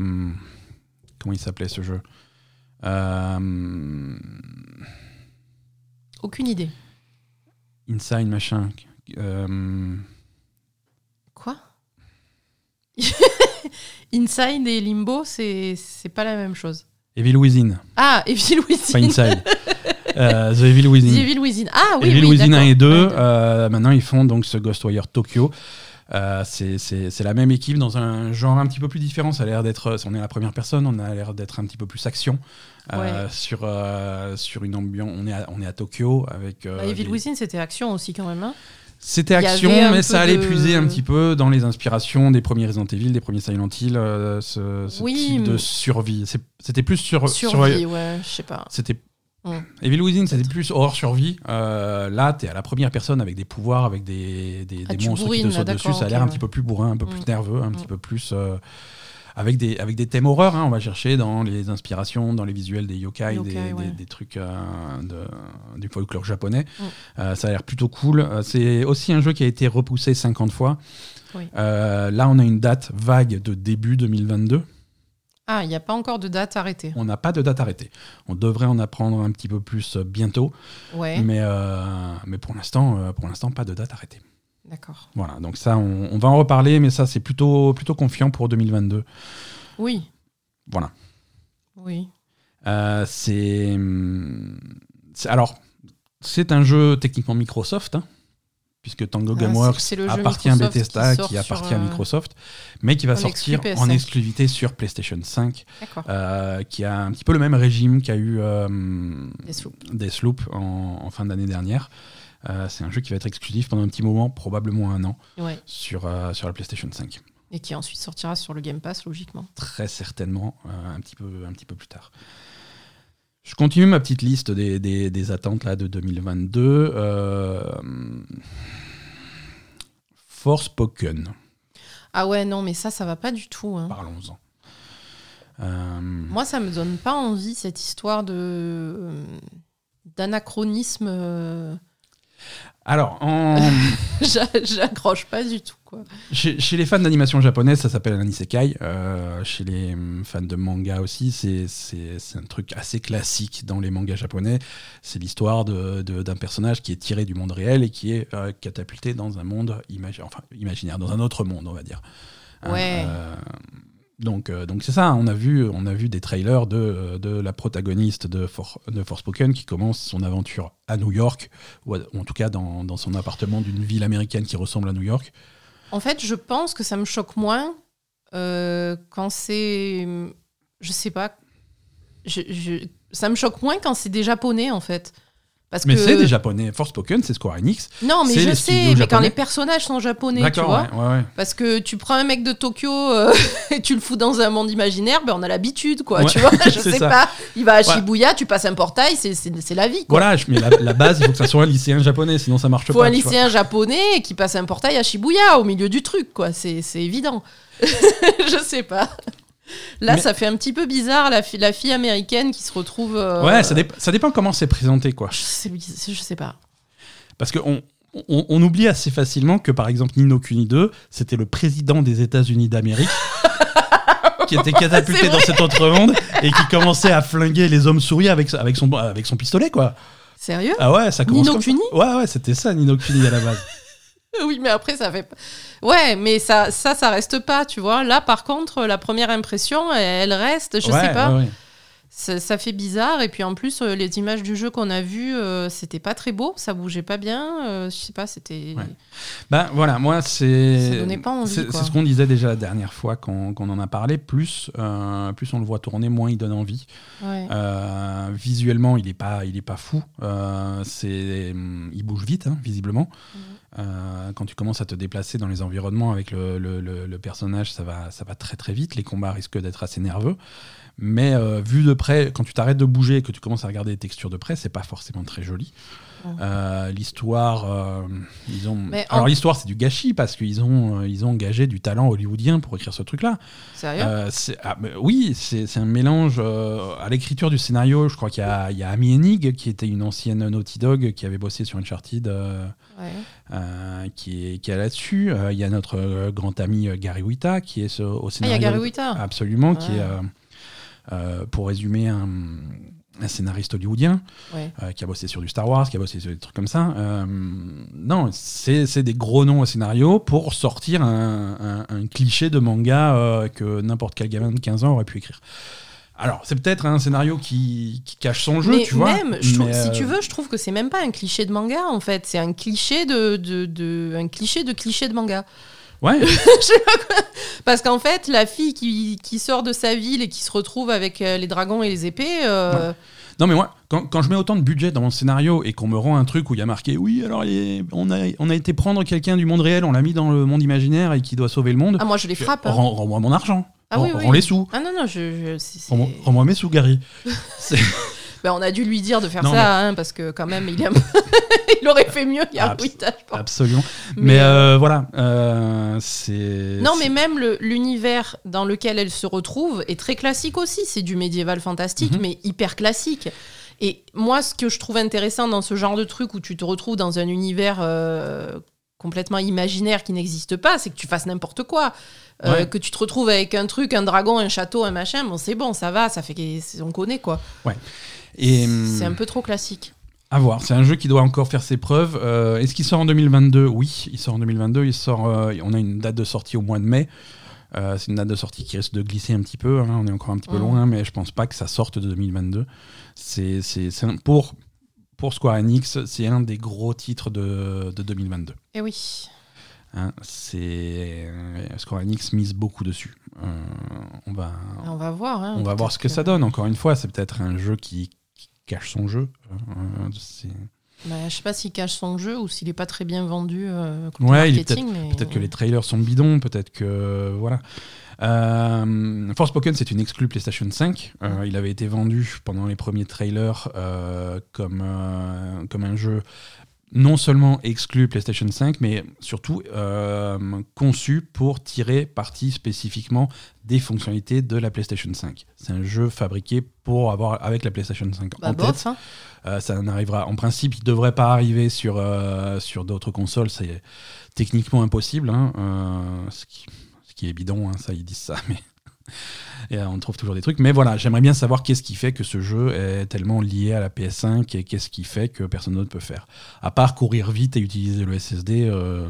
comment il s'appelait ce jeu? Euh, Aucune idée. Inside machin. Quoi? <laughs> Inside et Limbo, c'est pas la même chose. Evil Within, Ah, <laughs> Evil pas Within. Inside. Euh, The Evil Within. The Evil Within. Ah oui, Evil oui, Within 1 d'accord. et 2. Ouais, euh, maintenant, ils font donc ce Ghostwire Tokyo. Euh, c'est- la même équipe dans un genre un petit peu plus différent. Ça a l'air d'être, on est à la première personne, on a l'air d'être un petit peu plus action euh, sur euh, sur une ambiance. On est à, on est à Tokyo avec. Bah, Evil Within, c'était action aussi quand même. hein. C'était action, mais ça allait de- puiser un petit peu dans les inspirations des premiers Resident Evil, des premiers Silent Hill, euh, ce, ce Oui, type de survie. C'était plus sur, sur- Survie, ouais, je sais pas. c'était Mm. Evil Within, c'était plus horreur survie. Euh, là, t'es à la première personne avec des pouvoirs, avec des, des, Ah, des monstres bourrines, qui te sautent dessus. Ça a l'air un ouais. petit peu plus bourrin, un peu plus Mm. nerveux, un Mm. petit peu plus. euh, avec, des, avec des thèmes horreur, hein. on va chercher dans les inspirations, dans les visuels des yokai, Yokai, des, ouais. des- des trucs euh, de- du folklore japonais. Mm. Euh, ça a l'air plutôt cool. Euh, C'est aussi un jeu qui a été repoussé 50 fois. Oui. Là, on a une date vague de début 2022. Ah, il n'y a pas encore de date arrêtée. On n'a pas de date arrêtée. On devrait en apprendre un petit peu plus bientôt, Ouais, mais, mais pour l'instant, pour l'instant, pas de date arrêtée. D'accord. Voilà, donc ça, on, on va en reparler, mais ça, c'est plutôt, plutôt confiant pour 2022. Oui, Voilà. oui. Euh, c'est, hum, c'est- alors, c'est un jeu techniquement Microsoft, hein, puisque Tango Ah, Gameworks c'est- c'est le jeu appartient à Bethesda, qui appartient à euh, Microsoft, mais qui va sortir en PS5. exclusivité sur PlayStation 5, D'accord. euh, qui a un petit peu le même régime qu'a eu euh, Deathloop. Deathloop en, en fin d'année dernière. Euh, c'est un jeu qui va être exclusif pendant un petit moment, probablement un an, Ouais. sur, euh, sur la PlayStation 5. Et qui ensuite sortira sur le Game Pass, logiquement. Très certainement, euh, un, petit peu, un petit peu plus tard. Je continue ma petite liste des, des- des attentes là, de 2022. Euh, Forspoken, Ah ouais, non, mais ça, ça va pas du tout. hein. parlons-en. Euh, Moi, ça me donne pas envie, cette histoire de d'anachronisme. Alors, en- <laughs> J'accroche pas du tout, quoi. Chez, chez les fans d'animation japonaise, ça s'appelle un isekai. Euh, chez les hum, fans de manga aussi, c'est un truc assez classique dans les mangas japonais. C'est l'histoire de- de- d'un personnage qui est tiré du monde réel et qui est euh, catapulté dans un monde imagi- enfin, imaginaire, dans un autre monde, on va dire. Hein, Ouais. euh, donc euh, donc c'est ça, on a vu, on a vu des trailers de, de la protagoniste de, For, de Forspoken qui commence son aventure à New York, ou, en tout cas dans, dans son appartement d'une ville américaine qui ressemble à New York. En fait, je pense que ça me choque moins euh, quand c'est. Je sais pas. Ça me choque moins quand c'est des japonais, en fait. Parce Mais que... c'est des japonais. Forspoken, c'est Square Enix. Non, mais je sais, mais quand les personnages sont japonais, tu vois. ouais, ouais, ouais. Parce que tu prends un mec de Tokyo euh, <laughs> et tu le fous dans un monde imaginaire, ben on a l'habitude, quoi. Tu vois, <laughs> je sais ça. pas. Il va à. Shibuya, tu passes un portail, c'est- la vie, quoi. Voilà, je- mais la, la base, il faut que ça soit un lycéen japonais, sinon ça marche faut pas. un tu vois. lycéen japonais qui passe un portail à Shibuya au milieu du truc, quoi. C'est évident. <laughs> je sais pas. Là, Mais- ça fait un petit peu bizarre, la, fi- la fille américaine qui se retrouve. euh, Ouais, ça, ça dépend comment c'est présenté, quoi. Je sais, je sais pas. Parce qu'on on, on oublie assez facilement que, par exemple, Nino Kuni 2, c'était le président des États-Unis d'Amérique. <laughs> qui était catapulté dans cet autre monde et qui commençait à flinguer les hommes souris avec, avec, son, avec son pistolet, quoi. Sérieux? Ah ouais, ça commence Ni no comme ça. Kuni Ouais, ouais, c'était ça, Nino Kuni à la base. <laughs> Oui, mais après, ça fait. Ouais, mais ça, ça, ça reste pas, tu vois. Là, par contre, la première impression, elle reste, je Ouais, sais pas. ouais, ouais. Ça, ça fait bizarre. Et puis en plus, euh, les images du jeu qu'on a vues, euh, c'était pas très beau, ça bougeait pas bien. euh, je sais pas, c'était. Ouais. Ben voilà, moi c'est. Ça donnait pas envie, C'est ce qu'on disait déjà la dernière fois qu'on en a parlé. Plus, euh, plus on le voit tourner, moins il donne envie. Ouais. Visuellement, il est pas, il est pas fou. C'est, il bouge vite, hein, visiblement. Mhm. Euh, quand tu commences à te déplacer dans les environnements avec le, personnage, ça va, ça va très très vite. Les combats risquent d'être assez nerveux. Mais euh, vu de près, quand tu t'arrêtes de bouger et que tu commences à regarder les textures de près, c'est pas forcément très joli. Mhm. Euh, l'histoire, euh, ils ont. Mais en- Alors l'histoire, c'est du gâchis parce qu'ils ont, ils ont engagé du talent hollywoodien pour écrire ce truc-là. Sérieux? Ah, oui, c'est un mélange. à l'écriture du scénario, je crois qu'il y y a Amy Hennig, qui était une ancienne Naughty Dog, qui avait bossé sur Uncharted, Ouais. qui, est, qui est là-dessus. Il y a notre grand ami Gary Wita, qui est au Ah, il y scénario. a Gary Wita. Absolument, qui est, pour résumer, un, un scénariste hollywoodien Ouais. euh, qui a bossé sur du Star Wars, qui a bossé sur des trucs comme ça. Euh, non, c'est des gros noms au scénario pour sortir un, un- un cliché de manga euh, que n'importe quel gamin de 15 ans aurait pu écrire. Alors, c'est peut-être un scénario qui, qui cache son jeu, mais tu vois. même, je trouve- mais, si euh, tu veux, je trouve que c'est même pas un cliché de manga en fait, c'est un cliché de, de, de- un cliché de cliché de manga. Ouais, <laughs> Parce qu'en fait, la fille qui, qui sort de sa ville et qui se retrouve avec euh, les dragons et les épées, euh, Non, mais moi, quand, quand je mets autant de budget dans mon scénario et qu'on me rend un truc où il y a marqué oui, alors on, a, on a été prendre quelqu'un du monde réel, on l'a mis dans le monde imaginaire et qui doit sauver le monde, ah moi je les frappe. hein. rends- rends-moi mon argent. Ah Rends- oui, oui. rends les sous. Ah non non, je, rends-moi mes sous, Gary. <laughs> Ben, on a dû lui dire de faire Non, ça, hein, parce que quand même, il, aime- <laughs> il aurait fait mieux il y a Abs- un bruitage, pense. Absolument. Mais, Mais, euh, euh, voilà, euh, c'est. Non, mais même le- l'univers dans lequel elle se retrouve est très classique aussi. C'est du médiéval fantastique, Mhm. mais hyper classique. Et moi, ce que je trouve intéressant dans ce genre de truc où tu te retrouves dans un univers euh, complètement imaginaire qui n'existe pas, c'est que tu fasses n'importe quoi. Euh, Ouais. Que tu te retrouves avec un truc, un dragon, un château, un machin, bon, c'est bon, ça va, ça fait on connaît quoi. Et, C'est hum, un peu trop classique. À voir, c'est un jeu qui doit encore faire ses preuves. Euh, Est-ce qu'il sort en 2022 Oui, il sort en 2022. Il sort, euh, on a une date de sortie au mois de mai. Euh, c'est une date de sortie qui risque de glisser un petit peu. hein, on est encore un petit peu loin, mais je pense pas que ça sorte de 2022. C'est pour, pour Square Enix, c'est un des gros titres de, de 2022. Et oui. hein. c'est Square Enix mise beaucoup dessus. On va, On va voir. hein, on va voir ce que ça donne. Encore une fois, c'est peut-être un jeu qui cache son jeu. Euh, c'est- Bah, je sais pas s'il cache son jeu ou s'il est pas très bien vendu euh, Ouais, mais... Peut-être que les trailers sont bidons, peut-être que. Voilà. Euh, Forspoken, c'est une exclue PlayStation 5. Euh, il avait été vendu pendant les premiers trailers euh, comme, euh, comme un jeu non seulement exclu PlayStation 5, mais surtout euh, conçu pour tirer parti spécifiquement des fonctionnalités de la PlayStation 5. C'est un jeu fabriqué pour avoir avec la PlayStation 5 Bah, en bof, tête. hein. Euh, ça n'arrivera, en principe, il devrait pas arriver sur, euh, sur d'autres consoles. C'est techniquement impossible. hein, ce, qui, ce qui est bidon, hein, ça, ils disent ça, <laughs> mais. Et euh, on trouve toujours des trucs. Mais voilà, j'aimerais bien savoir qu'est-ce qui fait que ce jeu est tellement lié à la PS5 et qu'est-ce qui fait que personne d'autre peut faire. À part courir vite et utiliser le SSD. euh,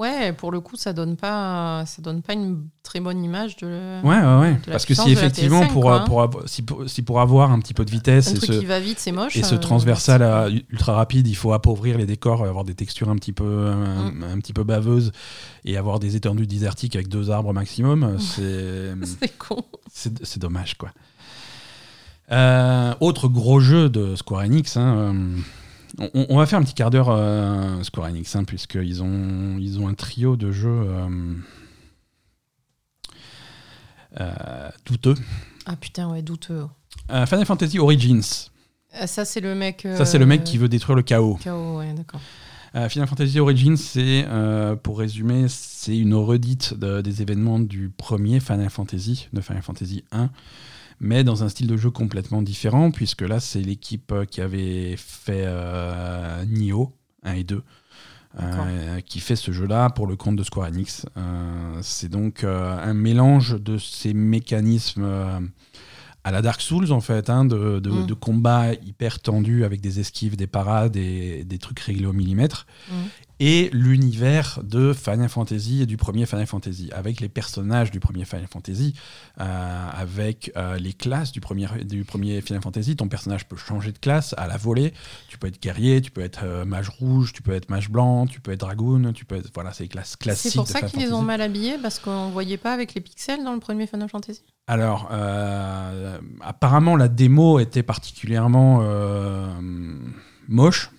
Ouais, pour le coup, ça donne pas, ça donne pas une très bonne image de. Ouais, ouais, ouais. de Parce que si effectivement, PS5, pour, quoi, euh, hein. pour, avoir- si, pour, si pour avoir un petit peu de vitesse Un et truc ce, qui va vite, c'est moche. Et ce euh, transversal à- ultra rapide, il faut appauvrir les décors, avoir des textures un petit peu, un, Mm. un petit peu baveuses et avoir des étendues désertiques avec deux arbres maximum. C'est <laughs> C'est con. c'est c'est dommage, quoi. Euh, autre gros jeu de Square Enix. hein, euh, on, on va faire un petit quart d'heure euh, Square Enix, hein, puisqu'ils ont, ils ont un trio de jeux euh, euh, douteux. Ah putain, ouais, douteux. Euh, Final Fantasy Origins. Ça, c'est le mec. Ça, c'est le mec qui veut détruire le chaos. KO, ouais, d'accord. Final Fantasy Origins, c'est, euh, pour résumer, c'est une redite de- des événements du premier Final Fantasy, de Final Fantasy 1, mais dans un style de jeu complètement différent, puisque là, c'est l'équipe euh, qui avait fait euh, Nioh 1 et 2. euh, qui fait ce jeu-là pour le compte de Square Enix. Euh, c'est donc un mélange de ces mécanismes à la Dark Souls en fait, hein, de, de, Mm. de combats hyper tendus avec des esquives, des parades et des trucs réglés au millimètre, Mm. Et l'univers de Final Fantasy et du premier Final Fantasy, avec les personnages du premier Final Fantasy, euh, avec euh, les classes du premier, du premier Final Fantasy. Ton personnage peut changer de classe à la volée. Tu peux être guerrier, tu peux être euh, mage rouge, tu peux être mage blanc, tu peux être dragoon, tu peux être voilà, c'est les classes classiques. C'est pour ça qu'ils les ont mal habillés, parce qu'on voyait pas avec les pixels dans le premier Final Fantasy. Alors, apparemment, la démo était particulièrement moche.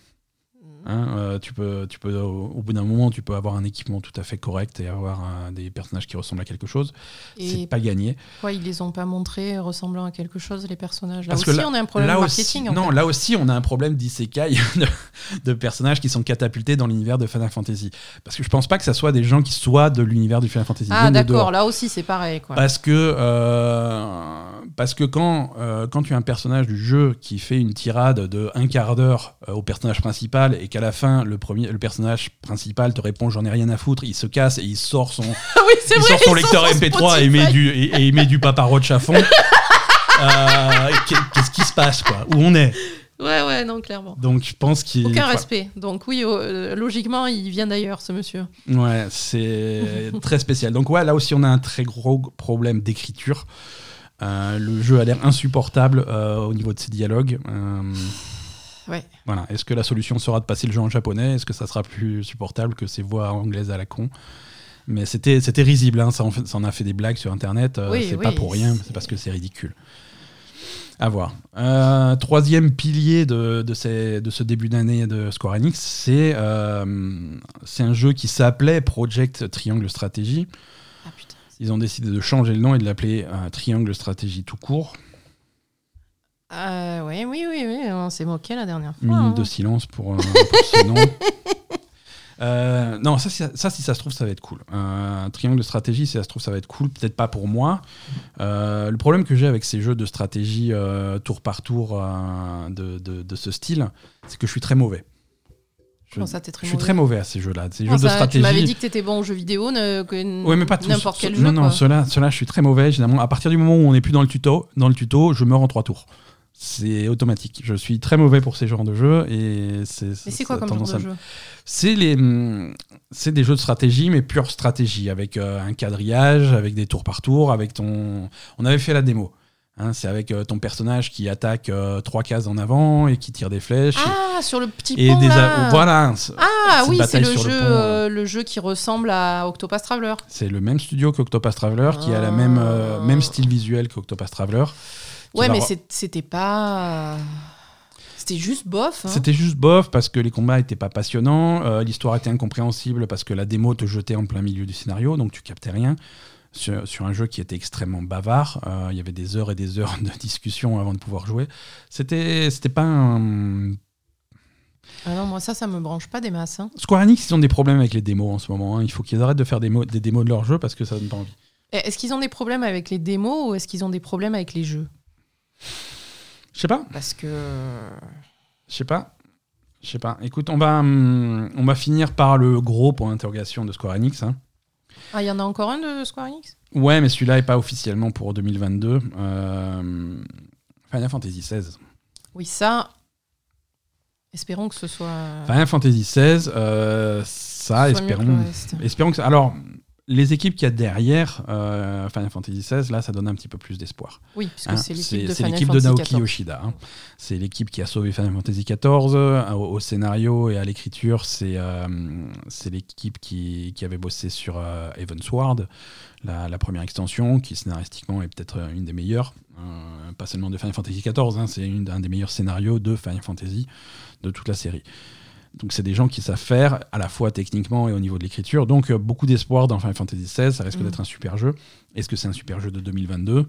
Hein. Euh, tu peux, tu peux, au, au bout d'un moment, tu peux avoir un équipement tout à fait correct et avoir euh, des personnages qui ressemblent à quelque chose. C'est pas gagné. pourquoi ils les ont pas montrés ressemblant à quelque chose, les personnages? Là Parce aussi, là- on a un problème de aussi, marketing. en non, fait. là aussi, on a un problème d'isekai <laughs> de, de personnages qui sont catapultés dans l'univers de Final Fantasy. Parce que je pense pas que ça soit des gens qui soient de l'univers du Final Fantasy. Ah, d'accord, là aussi, c'est pareil. Quoi. Parce que, euh, parce que quand, quand tu as un personnage du jeu qui fait une tirade de un quart d'heure au personnage principal et qu'à la fin, le, premier, le personnage principal te répond j'en ai rien à foutre, il se casse et il sort son, <laughs> Ah oui, c'est il vrai, sort son ils lecteur sont sur MP3 et met, du, et, met du Papa Roach à fond. <laughs> Euh, qu'est- Qu'est-ce qui se passe quoi? Où on est? Ouais, ouais, non, clairement. Donc je pense qu'il. Aucun enfin, respect. Donc oui, euh, logiquement, il vient d'ailleurs, ce monsieur. Ouais, c'est <laughs> très spécial. Donc ouais, là aussi on a un très gros problème d'écriture. Euh, le jeu a l'air insupportable euh, au niveau de ses dialogues. Ouais. voilà. Est-ce que la solution sera de passer le jeu en japonais? Est-ce que ça sera plus supportable que ces voix anglaises à la con? Mais c'était risible, hein. ça, en fait- ça en a fait des blagues sur Internet. euh, Oui, c'est oui, pas pour rien, c'est- parce que c'est ridicule. À voir. Euh, troisième pilier de, de, ces- de ce début d'année de Square Enix, c'est euh, un jeu qui s'appelait Project Triangle Strategy. Ah putain. Ils ont décidé de changer le nom et de l'appeler euh, Triangle Strategy tout court. Euh, oui, oui, oui, oui, on s'est moqué la dernière fois. Minute hein. de silence pour, euh, pour ce nom. <laughs> Euh, non, ça, si- ça, si ça se trouve, ça va être cool. Euh, triangle de stratégie, si ça se trouve, ça va être cool. Peut-être pas pour moi. Euh, le problème que j'ai avec ces jeux de stratégie euh, tour par tour de, de- de ce style, c'est que je suis très mauvais. Je, Comment ça, t'es très je suis mauvais très mauvais à ces jeux-là. Ces jeux de stratégie. Tu m'avais dit que t'étais bon aux jeux vidéo, ne- que Ouais, mais pas n'importe quel jeu. Non, non, ceux-là, ceux-là, je suis très mauvais. Généralement, à partir du moment où on n'est plus dans le tuto, dans le tuto, je meurs en trois tours. C'est automatique. Je suis très mauvais pour ces genres de jeux et c'est. Mais c'est quoi comme genre de jeu? C'est les, hum, c'est des jeux de stratégie, mais pure stratégie, avec euh, un quadrillage, avec des tours par tour, avec ton. On avait fait la démo. Hein, c'est avec euh, ton personnage qui attaque euh, trois cases en avant et qui tire des flèches. Ah, sur le petit et pont des là. voilà, Ah oui, c'est le jeu, euh, le jeu qui ressemble à Octopath Traveler. c'est le même studio qu'Octopath Traveler, qui a la même, Ah. même style visuel qu'Octopath Traveler. Ouais, mais re- c'était pas. C'était juste bof. hein. C'était juste bof parce que les combats étaient pas passionnants, euh, l'histoire était incompréhensible parce que la démo te jetait en plein milieu du scénario, donc tu captais rien. Sur, sur un jeu qui était extrêmement bavard, euh, il y avait des heures et des heures de discussion avant de pouvoir jouer. C'était, pas un. Ah non, moi ça, ça me branche pas des masses. hein. Square Enix, ils ont des problèmes avec les démos en ce moment. hein. Il faut qu'ils arrêtent de faire des, des démos de leur jeu parce que ça donne pas envie. Est-ce qu'ils ont des problèmes avec les démos ou est-ce qu'ils ont des problèmes avec les jeux? Je sais pas. Parce que. Je sais pas. Je sais pas. Écoute, on va, hum, on va finir par le gros point d'interrogation de Square Enix. hein. Ah, il y en a encore un de Square Enix? Ouais, mais celui-là est pas officiellement pour 2022. Euh, Final Fantasy XVI. Oui, ça. Espérons que ce soit. Final Fantasy XVI, euh, ça, soit mieux que le espérons. reste. Espérons que ça- Alors, les équipes qu'il y a derrière euh, Final Fantasy XVI, là, ça donne un petit peu plus d'espoir. Oui, puisque Hein, c'est l'équipe de Final Naoki. Yoshida. hein. C'est l'équipe qui a sauvé Final Fantasy XIV. euh, Au, au scénario et à l'écriture, c'est euh, l'équipe qui, qui avait bossé sur euh, Evansward, la, la première extension, qui scénaristiquement est peut-être une des meilleures. pas seulement de Final Fantasy XIV, hein, c'est un des meilleurs scénarios de Final Fantasy de toute la série. Donc c'est des gens qui savent faire à la fois techniquement et au niveau de l'écriture. Donc euh, beaucoup d'espoir dans Final Fantasy XVI, ça risque Mm. d'être un super jeu. Est-ce que c'est un super jeu de 2022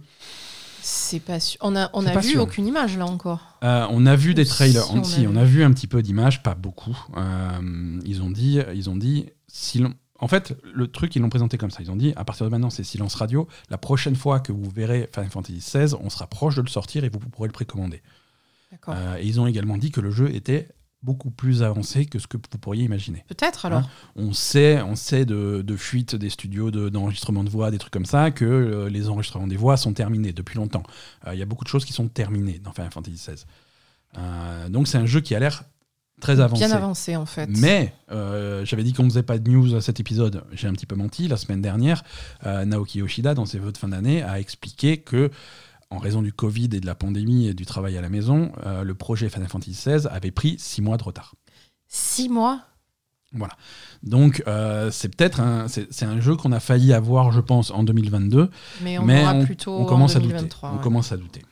C'est pas sûr. On a, on a vu sûr. aucune image là encore. Euh, on a vu des Si, trailers. a si, on a vu un petit peu d'images, pas beaucoup. Euh, ils ont dit, ils ont dit, si en fait, le truc, ils l'ont présenté comme ça. Ils ont dit, à partir de maintenant, c'est silence radio. La prochaine fois que vous verrez Final Fantasy XVI, on sera proche de le sortir et vous pourrez le précommander. Euh, et ils ont également dit que le jeu était beaucoup plus avancé que ce que vous pourriez imaginer. Peut-être alors. On sait, on sait de, de fuite des studios de- d'enregistrement de, voix, des trucs comme ça, que euh, les enregistrements des voix sont terminés depuis longtemps. Euh, Il y a beaucoup de choses qui sont terminées dans Final Fantasy XVI. Euh, donc c'est un jeu qui a l'air très avancé. Bien avancé en fait. Mais j'avais dit qu'on ne faisait pas de news à cet épisode. J'ai un petit peu menti. La semaine dernière, Naoki Yoshida, dans ses vœux de fin d'année, a expliqué que, en raison du Covid et de la pandémie et du travail à la maison, euh, le projet Final Fantasy XVI avait pris six mois de retard. Six mois? Voilà. Donc euh, c'est peut-être un, c'est c'est un jeu qu'on a failli avoir, je pense, en 2022, Mais on mais aura on, plutôt on commence en à douter. 2023. On commence à douter.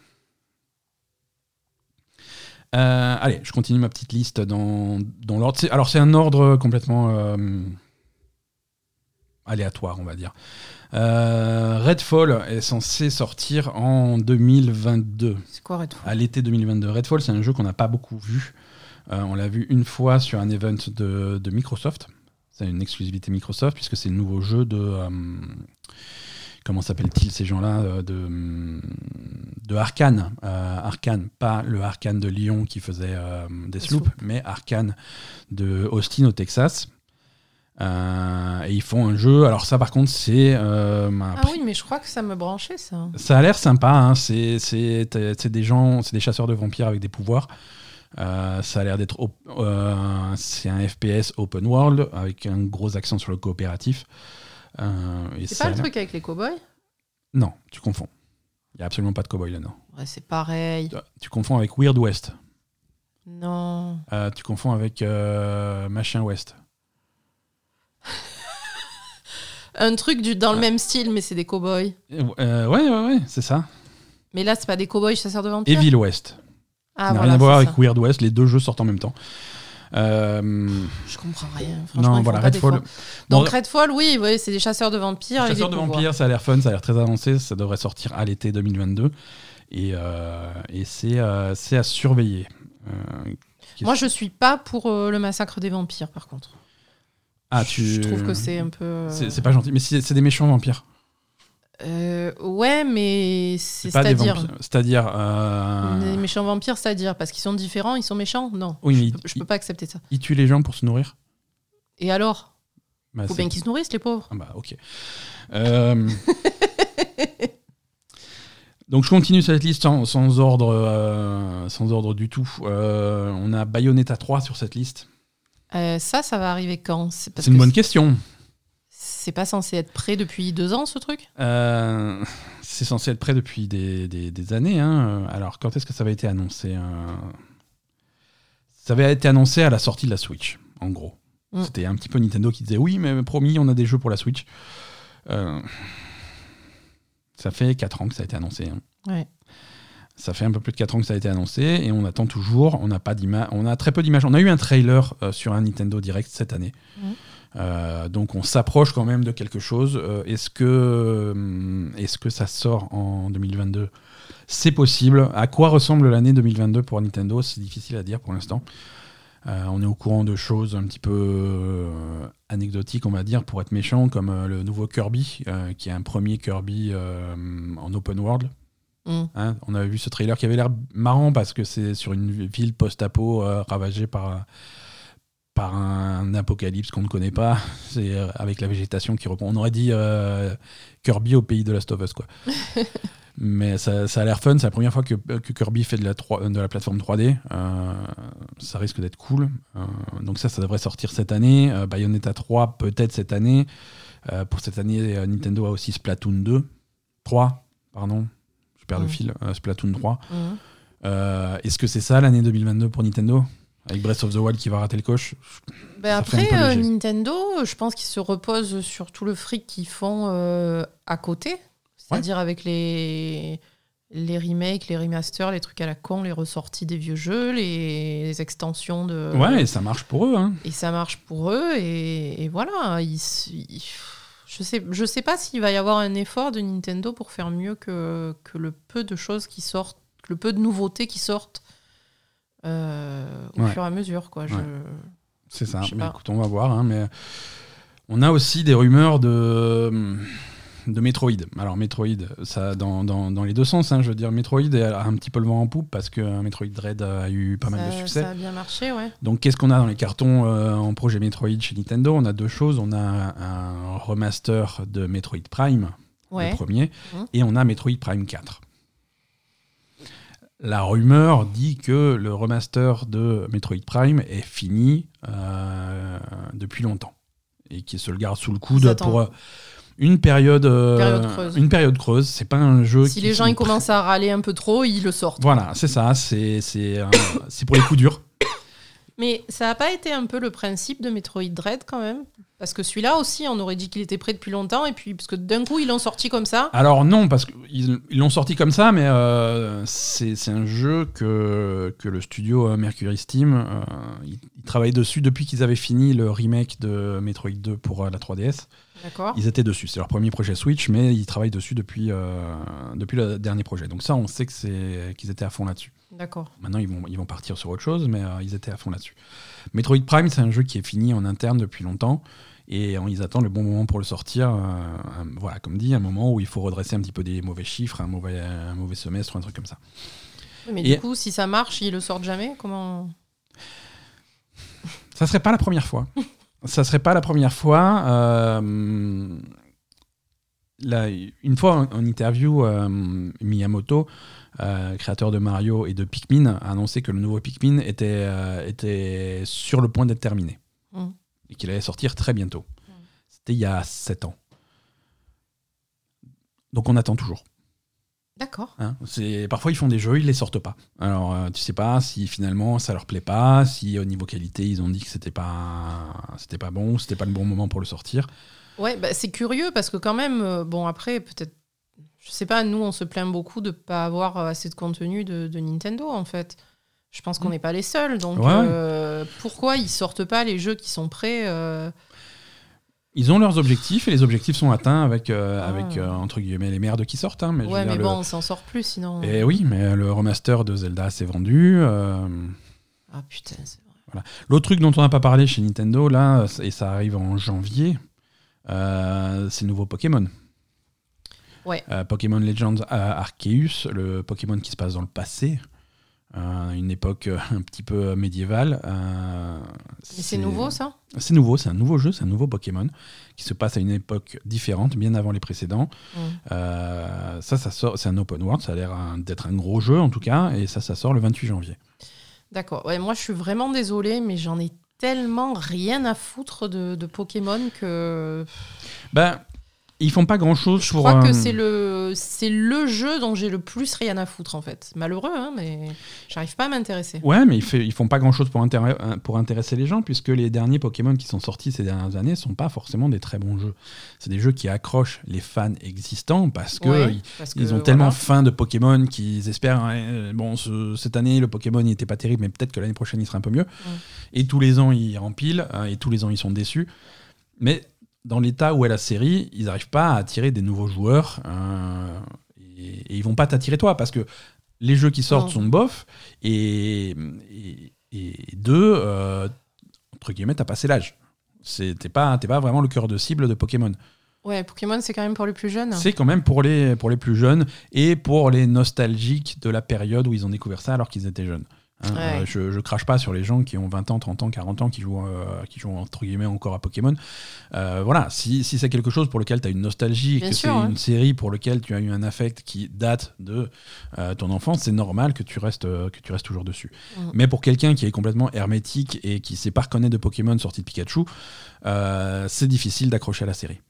Euh, allez, je continue ma petite liste dans, dans l'ordre. C'est- Alors c'est un ordre complètement euh, aléatoire, on va dire. Euh, Redfall est censé sortir en 2022 C'est quoi Redfall à l'été 2022. Redfall, c'est un jeu qu'on n'a pas beaucoup vu. Euh, on l'a vu une fois sur un event de, de Microsoft. C'est une exclusivité Microsoft puisque c'est le nouveau jeu de. euh, comment s'appellent-ils ces gens-là de, de Arkane. Euh, Arkane, pas le Arkane de Lyon qui faisait euh, Deathloop, Deathloop. mais Arkane de Austin au Texas. Euh, et ils font un jeu. Alors, ça, par contre, c'est. euh, Ah oui, mais je crois que ça me branchait ça. ça a l'air sympa, hein. c'est des gens, c'est des chasseurs de vampires avec des pouvoirs. Euh, ça a l'air d'être, c'est un FPS open world avec un gros accent sur le coopératif. C'est pas le truc avec les cowboys? Non, tu confonds. Il n'y a absolument pas de cowboy là-dedans. Ouais, c'est pareil. Tu confonds avec Weird West. Non. Tu confonds avec Machin West. Un truc du, dans le même style, mais c'est des cowboys. Euh, ouais, ouais, ouais, c'est ça. Mais là, c'est pas des cowboys chasseurs de vampires. Evil West. Ah, Ça n'a voilà, rien à voir avec. Weird West. Les deux jeux sortent en même temps. Euh, Je comprends rien. Franchement, non, voilà, Redfall. Bon, Donc Redfall, oui, ouais, c'est des chasseurs de vampires. avec Chasseur des de pouvoirs. vampires, ça a l'air fun, ça a l'air très avancé. Ça devrait sortir à l'été 2022. Et, euh, et c'est euh, c'est à surveiller. Moi, je suis pas pour le massacre des vampires, par contre. Ah, tu... Je trouve que c'est un peu. euh, C'est pas gentil. Mais c'est des méchants vampires. euh, ouais, mais c'est pas des c'est-à-dire. vampires. C'est-à-dire. euh, Les méchants vampires, c'est-à-dire parce qu'ils sont différents, ils sont méchants Non. Oui, mais je, ils, peux, je peux pas accepter ça. ils tuent les gens pour se nourrir. Et alors? Bah, Faut bien qu'ils se nourrissent, les pauvres. Ah bah ok. Euh, <laughs> Donc je continue cette liste sans, sans ordre, sans ordre du tout. On a Bayonetta 3 sur cette liste. Euh, ça, ça va arriver quand? C'est parce une que bonne question. C'est pas censé être prêt depuis deux ans, ce truc? Euh, c'est censé être prêt depuis des, des- des années. hein. Alors quand est-ce que ça avait été annoncé euh? Ça avait été annoncé à la sortie de la Switch, en gros. Mm. C'était un petit peu Nintendo qui disait oui, mais promis, on a des jeux pour la Switch. Euh, Ça fait 4 ans que ça a été annoncé. hein. Ouais. Ça fait un peu plus de 4 ans que ça a été annoncé et on attend toujours. On n'a pas. On a très peu d'images. On a eu un trailer euh, sur un Nintendo Direct cette année. Mhm. Euh, donc on s'approche quand même de quelque chose. Euh, est-ce que hum, est-ce que ça sort en 2022 C'est possible. À quoi ressemble l'année 2022 pour Nintendo? C'est difficile à dire pour l'instant. Euh, on est au courant de choses un petit peu anecdotiques, on va dire, pour être méchant, comme le nouveau Kirby, qui est un premier Kirby en open world. Mm. Hein, on avait vu ce trailer qui avait l'air marrant parce que c'est sur une ville post-apo euh, ravagée par, par un apocalypse qu'on ne connaît pas. <laughs> C'est euh, avec la végétation qui reprend. On aurait dit euh, Kirby au pays de Last of Us. Quoi. <laughs> Mais ça, ça a l'air fun. C'est la première fois que, que Kirby fait de la, 3 de la plateforme 3D. Euh, ça risque d'être cool. Donc ça, ça devrait sortir cette année. Bayonetta 3, peut-être cette année. Pour cette année, Nintendo a aussi Splatoon 2. 3, pardon. Perds le Mm. fil. Euh, Splatoon 3. Mhm. Euh, Est-ce que c'est ça l'année 2022 pour Nintendo? Avec Breath of the Wild qui va rater le coche? Ben après, euh. Nintendo, je pense qu'ils se reposent sur tout le fric qu'ils font euh, à côté. C'est-à-dire avec les, les remakes, les remasters, les trucs à la con, les ressorties des vieux jeux, les, les extensions de. Ouais, et ça marche pour eux. Hein. Et ça marche pour eux. Et, et voilà. Ils- je sais, je sais pas s'il va y avoir un effort de Nintendo pour faire mieux que, que le peu de choses qui sortent, le peu de nouveautés qui sortent euh, au Ouais. fur et à mesure. Quoi. Je- Ouais. C'est ça. Mais pas. écoute, on va voir. hein, mais on a aussi des rumeurs de de Metroid. Alors Metroid, ça dans, dans, dans les deux sens. hein, je veux dire, Metroid a un petit peu le vent en poupe parce que Metroid Dread a eu pas mal de succès. Ça a bien marché, ouais. Donc qu'est-ce qu'on a dans les cartons euh, en projet Metroid chez Nintendo? On a deux choses. On a un remaster de Metroid Prime, Ouais. le premier, Mhm. et on a Metroid Prime 4. La rumeur dit que le remaster de Metroid Prime est fini euh, depuis longtemps et qu'il se le garde sous le coude pour euh, une période, euh, Période creuse. Une période creuse. C'est pas un jeu. Si qui les gens ils commencent à râler un peu trop, ils le sortent. Voilà, c'est ça. C'est c'est <coughs> pour les coups durs. Mais ça n'a pas été un peu le principe de Metroid Dread quand même? Parce que celui-là aussi, on aurait dit qu'il était prêt depuis longtemps, et puis parce que d'un coup ils l'ont sorti comme ça. Alors non, parce qu'ils ils l'ont sorti comme ça, mais euh, c'est un jeu que, que le studio euh, Mercury Steam, euh, ils, ils travaillaient dessus depuis qu'ils avaient fini le remake de Metroid 2 pour euh, la 3DS. Ils étaient dessus, c'est leur premier projet Switch, mais ils travaillent dessus depuis, euh, depuis le dernier projet. Donc ça, on sait que c'est qu'ils étaient à fond là-dessus. D'accord. Maintenant, ils vont, ils vont partir sur autre chose, mais euh, ils étaient à fond là-dessus. Metroid Prime, c'est un jeu qui est fini en interne depuis longtemps. Et on- ils attendent le bon moment pour le sortir. euh, un- voilà, comme dit, un moment où il faut redresser un petit peu des mauvais chiffres, un mauvais, un mauvais semestre, un truc comme ça. Mais Et- du coup, si ça marche, ils le sortent jamais Comment Ça serait pas la première fois. <laughs> ça serait pas la première fois. euh, là, une fois en, en interview, euh, Miyamoto, euh, créateur de Mario et de Pikmin, a annoncé que le nouveau Pikmin était, était sur le point d'être terminé. Mm. Et qu'il allait sortir très bientôt. C'était il y a 7 ans. Donc on attend toujours. D'accord. Hein, c'est parfois ils font des jeux, ils les sortent pas. Alors euh, tu sais pas si finalement ça leur plaît pas, si au niveau qualité ils ont dit que c'était pas c'était pas bon, c'était pas le bon moment pour le sortir. Ouais, bah, c'est curieux parce que quand même, euh, bon après peut-être, je sais pas, nous on se plaint beaucoup de pas avoir assez de contenu de, de Nintendo en fait. Je pense qu'on Mm. n'est pas les seuls, donc Ouais. euh, pourquoi ils sortent pas les jeux qui sont prêts Ils ont leurs objectifs et les objectifs sont atteints avec euh, Ah. avec euh, entre guillemets les merdes qui sortent. hein, mais Ouais, dire, mais le- bon, on s'en sort plus sinon. Et oui, mais le remaster de Zelda s'est vendu. euh, Ah putain, c'est vrai. L'autre truc dont on n'a pas parlé chez Nintendo, là, et ça arrive en janvier, euh, c'est le nouveau Pokémon. Ouais. Euh, Pokémon Legends euh, Arceus, le Pokémon qui se passe dans le passé, euh, une époque euh, un petit peu médiévale. euh, Mais c'est nouveau ça? C'est nouveau, c'est un nouveau jeu, c'est un nouveau Pokémon qui se passe à une époque différente, bien avant les précédents. Euh, ça, ça sort, c'est un open world, ça a l'air d'être un gros jeu en tout cas, et ça, ça sort le 28 janvier. D'accord. Ouais, moi je suis vraiment désolée, mais j'en ai tellement rien à foutre de, de Pokémon que Ben, ils font pas grand chose je pour. crois euh, que c'est le c'est le jeu dont j'ai le plus rien à foutre en fait. Malheureux, hein, mais j'arrive pas à m'intéresser. Ouais, mais ils, fait- ils font pas grand chose pour, intér- euh, pour intéresser les gens, puisque les derniers Pokémon qui sont sortis ces dernières années sont pas forcément des très bons jeux. C'est des jeux qui accrochent les fans existants parce que Ouais, ils, parce que, ils ont voilà. tellement faim de Pokémon qu'ils espèrent. euh, bon, ce- cette année, le Pokémon il était pas terrible, mais peut-être que l'année prochaine il sera un peu mieux. Et tous les ans, ils rempilent, euh, et tous les ans, ils sont déçus. Mais dans l'état où est la série, ils n'arrivent pas à attirer des nouveaux joueurs. euh, et, et ils vont pas t'attirer toi, parce que les jeux qui sortent Non. sont bof, et, et, et deux, euh, entre guillemets, t'as passé l'âge. T'es pas, pas vraiment le cœur de cible de Pokémon. Ouais, Pokémon c'est quand même pour les plus jeunes. C'est quand même pour les, pour les plus jeunes et pour les nostalgiques de la période où ils ont découvert ça alors qu'ils étaient jeunes. Hein, Ouais. euh, je, je crache pas sur les gens qui ont 20 ans, 30 ans, 40 ans, qui jouent, euh, qui jouent entre guillemets encore à Pokémon. Euh, voilà, si, si c'est quelque chose pour lequel tu as une nostalgie, et Bien que c'est ouais. une série pour laquelle tu as eu un affect qui date de ton enfance, c'est normal que tu restes, que tu restes toujours dessus. Mm. Mais pour quelqu'un qui est complètement hermétique et qui sait pas reconnaître de Pokémon sorti de Pikachu, c'est difficile d'accrocher à la série.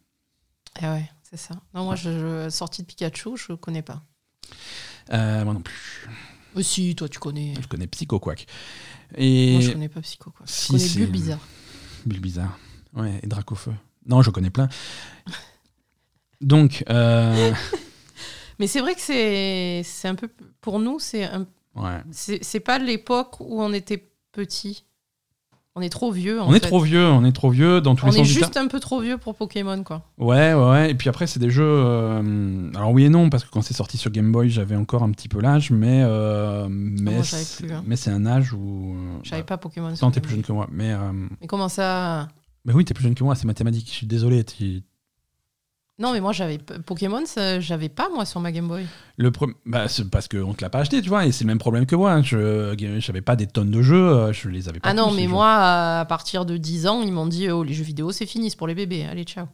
Eh ouais, c'est ça. Non, moi je, je- sortie de Pikachu, je connais pas. Moi non plus. Mais si, toi tu connais. Je connais Psycho Quack. Et Moi je connais pas Psycho quoi. Si, je connais c'est- Bulbizarre. Bulbizarre. Ouais, et Dracofeu. Non, je connais plein. Donc, euh, <laughs> Mais c'est vrai que c'est c'est un peu pour nous c'est un ouais. c'est c'est pas l'époque où on était petit. On est trop vieux. en On est trop vieux, on est trop vieux dans tous On les est sens du juste terme. un peu trop vieux pour Pokémon quoi. Ouais, ouais, ouais. Et puis après, c'est des jeux. euh, Alors oui et non, parce que quand c'est sorti sur Game Boy, j'avais encore un petit peu l'âge, mais euh, mais moi, j'avais c'est- plus, hein. mais c'est un âge où. euh, bah, pas Pokémon. Non, t'es plus jeune que moi, mais. euh, Mais comment ça Mais oui, t'es plus jeune que moi, c'est mathématique. Je suis désolé. tu- Non, mais moi j'avais Pokémon, j'avais pas moi sur ma Game Boy. Le pre- bah, c'est parce qu'on te l'a pas acheté, tu vois, et c'est le même problème que moi. hein. Je j'avais pas des tonnes de jeux, euh, je les avais pas. Ah non, mais jeux. moi à partir de 10 ans, ils m'ont dit oh les jeux vidéo c'est fini, c'est pour les bébés. Allez ciao.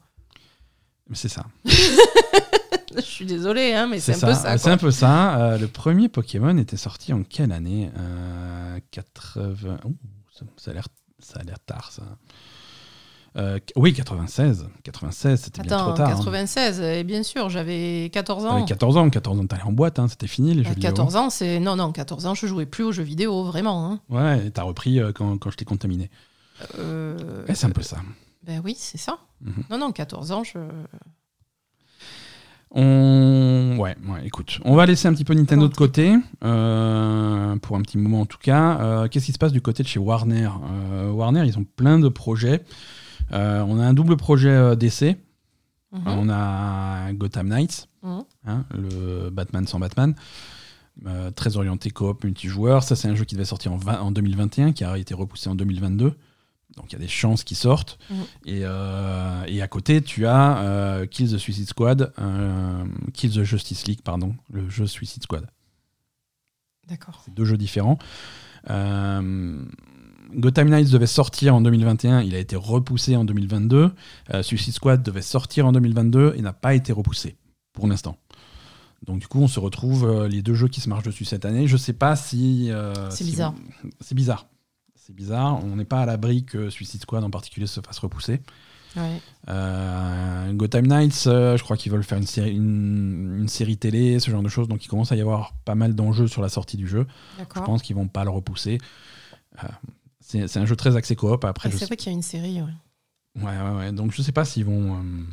C'est ça. <laughs> Je suis désolée hein, mais c'est un ça. peu ça. C'est un peu ça. Euh, le premier Pokémon était sorti en quelle année? Euh, 80. Ouh, ça, ça a l'air, ça a l'air tard, ça. Euh, oui, 96. 96, c'était bien Attends, trop tard. hein. 96, et bien sûr, j'avais 14 ans. T'avais 14 ans, 14 ans, t'allais en boîte, hein, c'était fini les À jeux vidéo. 14 ans, c'est. Non, non, 14 ans, je jouais plus aux jeux vidéo, vraiment. hein. Ouais, t'as repris euh, quand, quand je t'ai contaminé. Euh, Ouais, c'est un peu ça. Ben oui, c'est ça. Mhm. Non, non, 14 ans, je. On... Ouais, ouais, écoute, on va laisser un petit peu Nintendo de côté, euh, pour un petit moment en tout cas. Euh, Qu'est-ce qui se passe du côté de chez Warner? Euh, Warner, ils ont plein de projets. Euh, on a un double projet euh, d'essai. Mhm. On a Gotham Knights, Mhm. hein, le Batman sans Batman, euh, très orienté coop multijoueur. Ça, c'est un jeu qui devait sortir en, 20 en 2021, qui a été repoussé en 2022. Donc il y a des chances qui sortent. Mhm. Et, euh, et à côté, tu as euh, Kill the Suicide Squad, euh, Kill the Justice League, pardon, le jeu Suicide Squad. D'accord. C'est deux jeux différents. Gotham Knights devait sortir en 2021, il a été repoussé en 2022. Euh, Suicide Squad devait sortir en 2022 et n'a pas été repoussé pour l'instant. Donc du coup, on se retrouve euh, les deux jeux qui se marchent dessus cette année. Je sais pas si euh, C'est si- bizarre. C'est bizarre. C'est bizarre. On n'est pas à l'abri que Suicide Squad en particulier se fasse repousser. Ouais. Euh, Gotham Knights, euh, je crois qu'ils veulent faire une série, une, une série télé, ce genre de choses. Donc il commence à y avoir pas mal d'enjeux sur la sortie du jeu. Je pense qu'ils vont pas le repousser. Euh, c'est c'est un jeu très axé coop. Après, je c'est sais- vrai qu'il y a une série. ouais. ouais, ouais, ouais. Donc je sais pas s'ils vont. euh,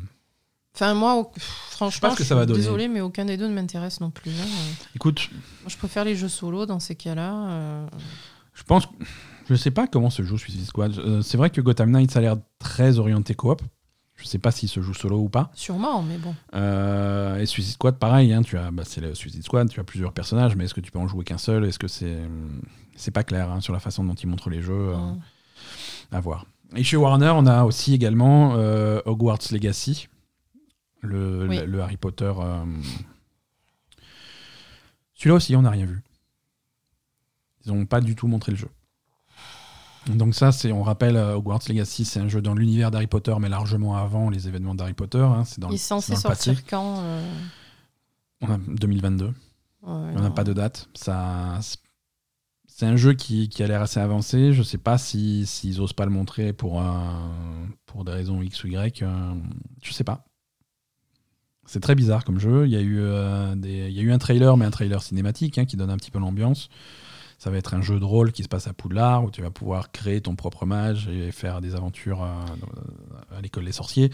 Enfin, moi, au- franchement, ce que je ça suis va donner. désolée, mais aucun des deux ne m'intéresse non plus. hein. Écoute, Moi, je préfère les jeux solo dans ces cas-là. euh. je pense. Je sais pas comment se joue Suicide Squad. Euh, c'est vrai que Gotham Knights a l'air très orienté coop. Je sais pas s'il se joue solo ou pas. Sûrement, mais bon. Euh, et Suicide Squad, pareil, hein, tu as, bah, c'est le Suicide Squad, tu as plusieurs personnages, mais est-ce que tu peux en jouer qu'un seul? Est-ce que c'est, c'est pas clair hein, sur la façon dont ils montrent les jeux euh, Mm. à voir. Et chez Warner, on a aussi également euh, Hogwarts Legacy, le, Oui. le, le Harry Potter. euh, Celui-là aussi, on n'a rien vu. Ils n'ont pas du tout montré le jeu. Donc ça, c'est, on rappelle, euh, Hogwarts Legacy, c'est un jeu dans l'univers d'Harry Potter, mais largement avant les événements d'Harry Potter. hein, c'est dans Il le, est censé c'est dans le passé. sortir quand On a 2022. ouais, On n'a pas de date. Ça, c'est un jeu qui, a l'air assez avancé. Je sais pas si s'ils osent pas le montrer pour pour des raisons X ou Y. euh, je sais pas. C'est très bizarre comme jeu. Il y a eu euh, il y a eu un trailer, mais un trailer cinématique hein, qui donne un petit peu l'ambiance. Ça va être un jeu de rôle qui se passe à Poudlard où tu vas pouvoir créer ton propre mage et faire des aventures à l'école des sorciers.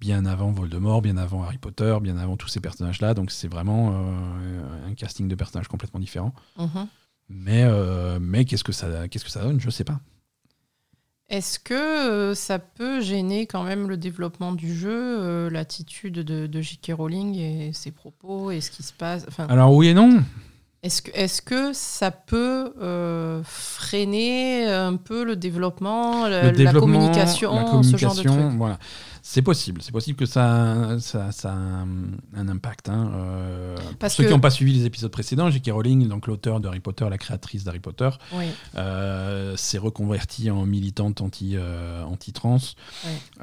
Bien avant Voldemort, bien avant Harry Potter, bien avant tous ces personnages-là. Donc c'est vraiment euh, un casting de personnages complètement différent. Mhm. Mais, euh, mais qu'est-ce que ça, qu'est-ce que ça donne? Je sais pas. Est-ce que euh, ça peut gêner quand même le développement du jeu, euh, l'attitude de, de J.K. Rowling et ses propos et ce qui se passe? Enfin, Alors oui et non. Est-ce que, est que ça peut euh, freiner un peu le développement, le- Le la, communication, la ce genre de communication, trucs voilà. C'est possible. C'est possible que ça, ça, ça a un, un impact. hein. Parce ceux que- qui n'ont pas suivi les épisodes précédents, J.K. Rowling, donc l'auteur d'Harry Potter, la créatrice d'Harry Potter, Oui, euh, s'est reconvertie en militante anti, euh, anti-trans.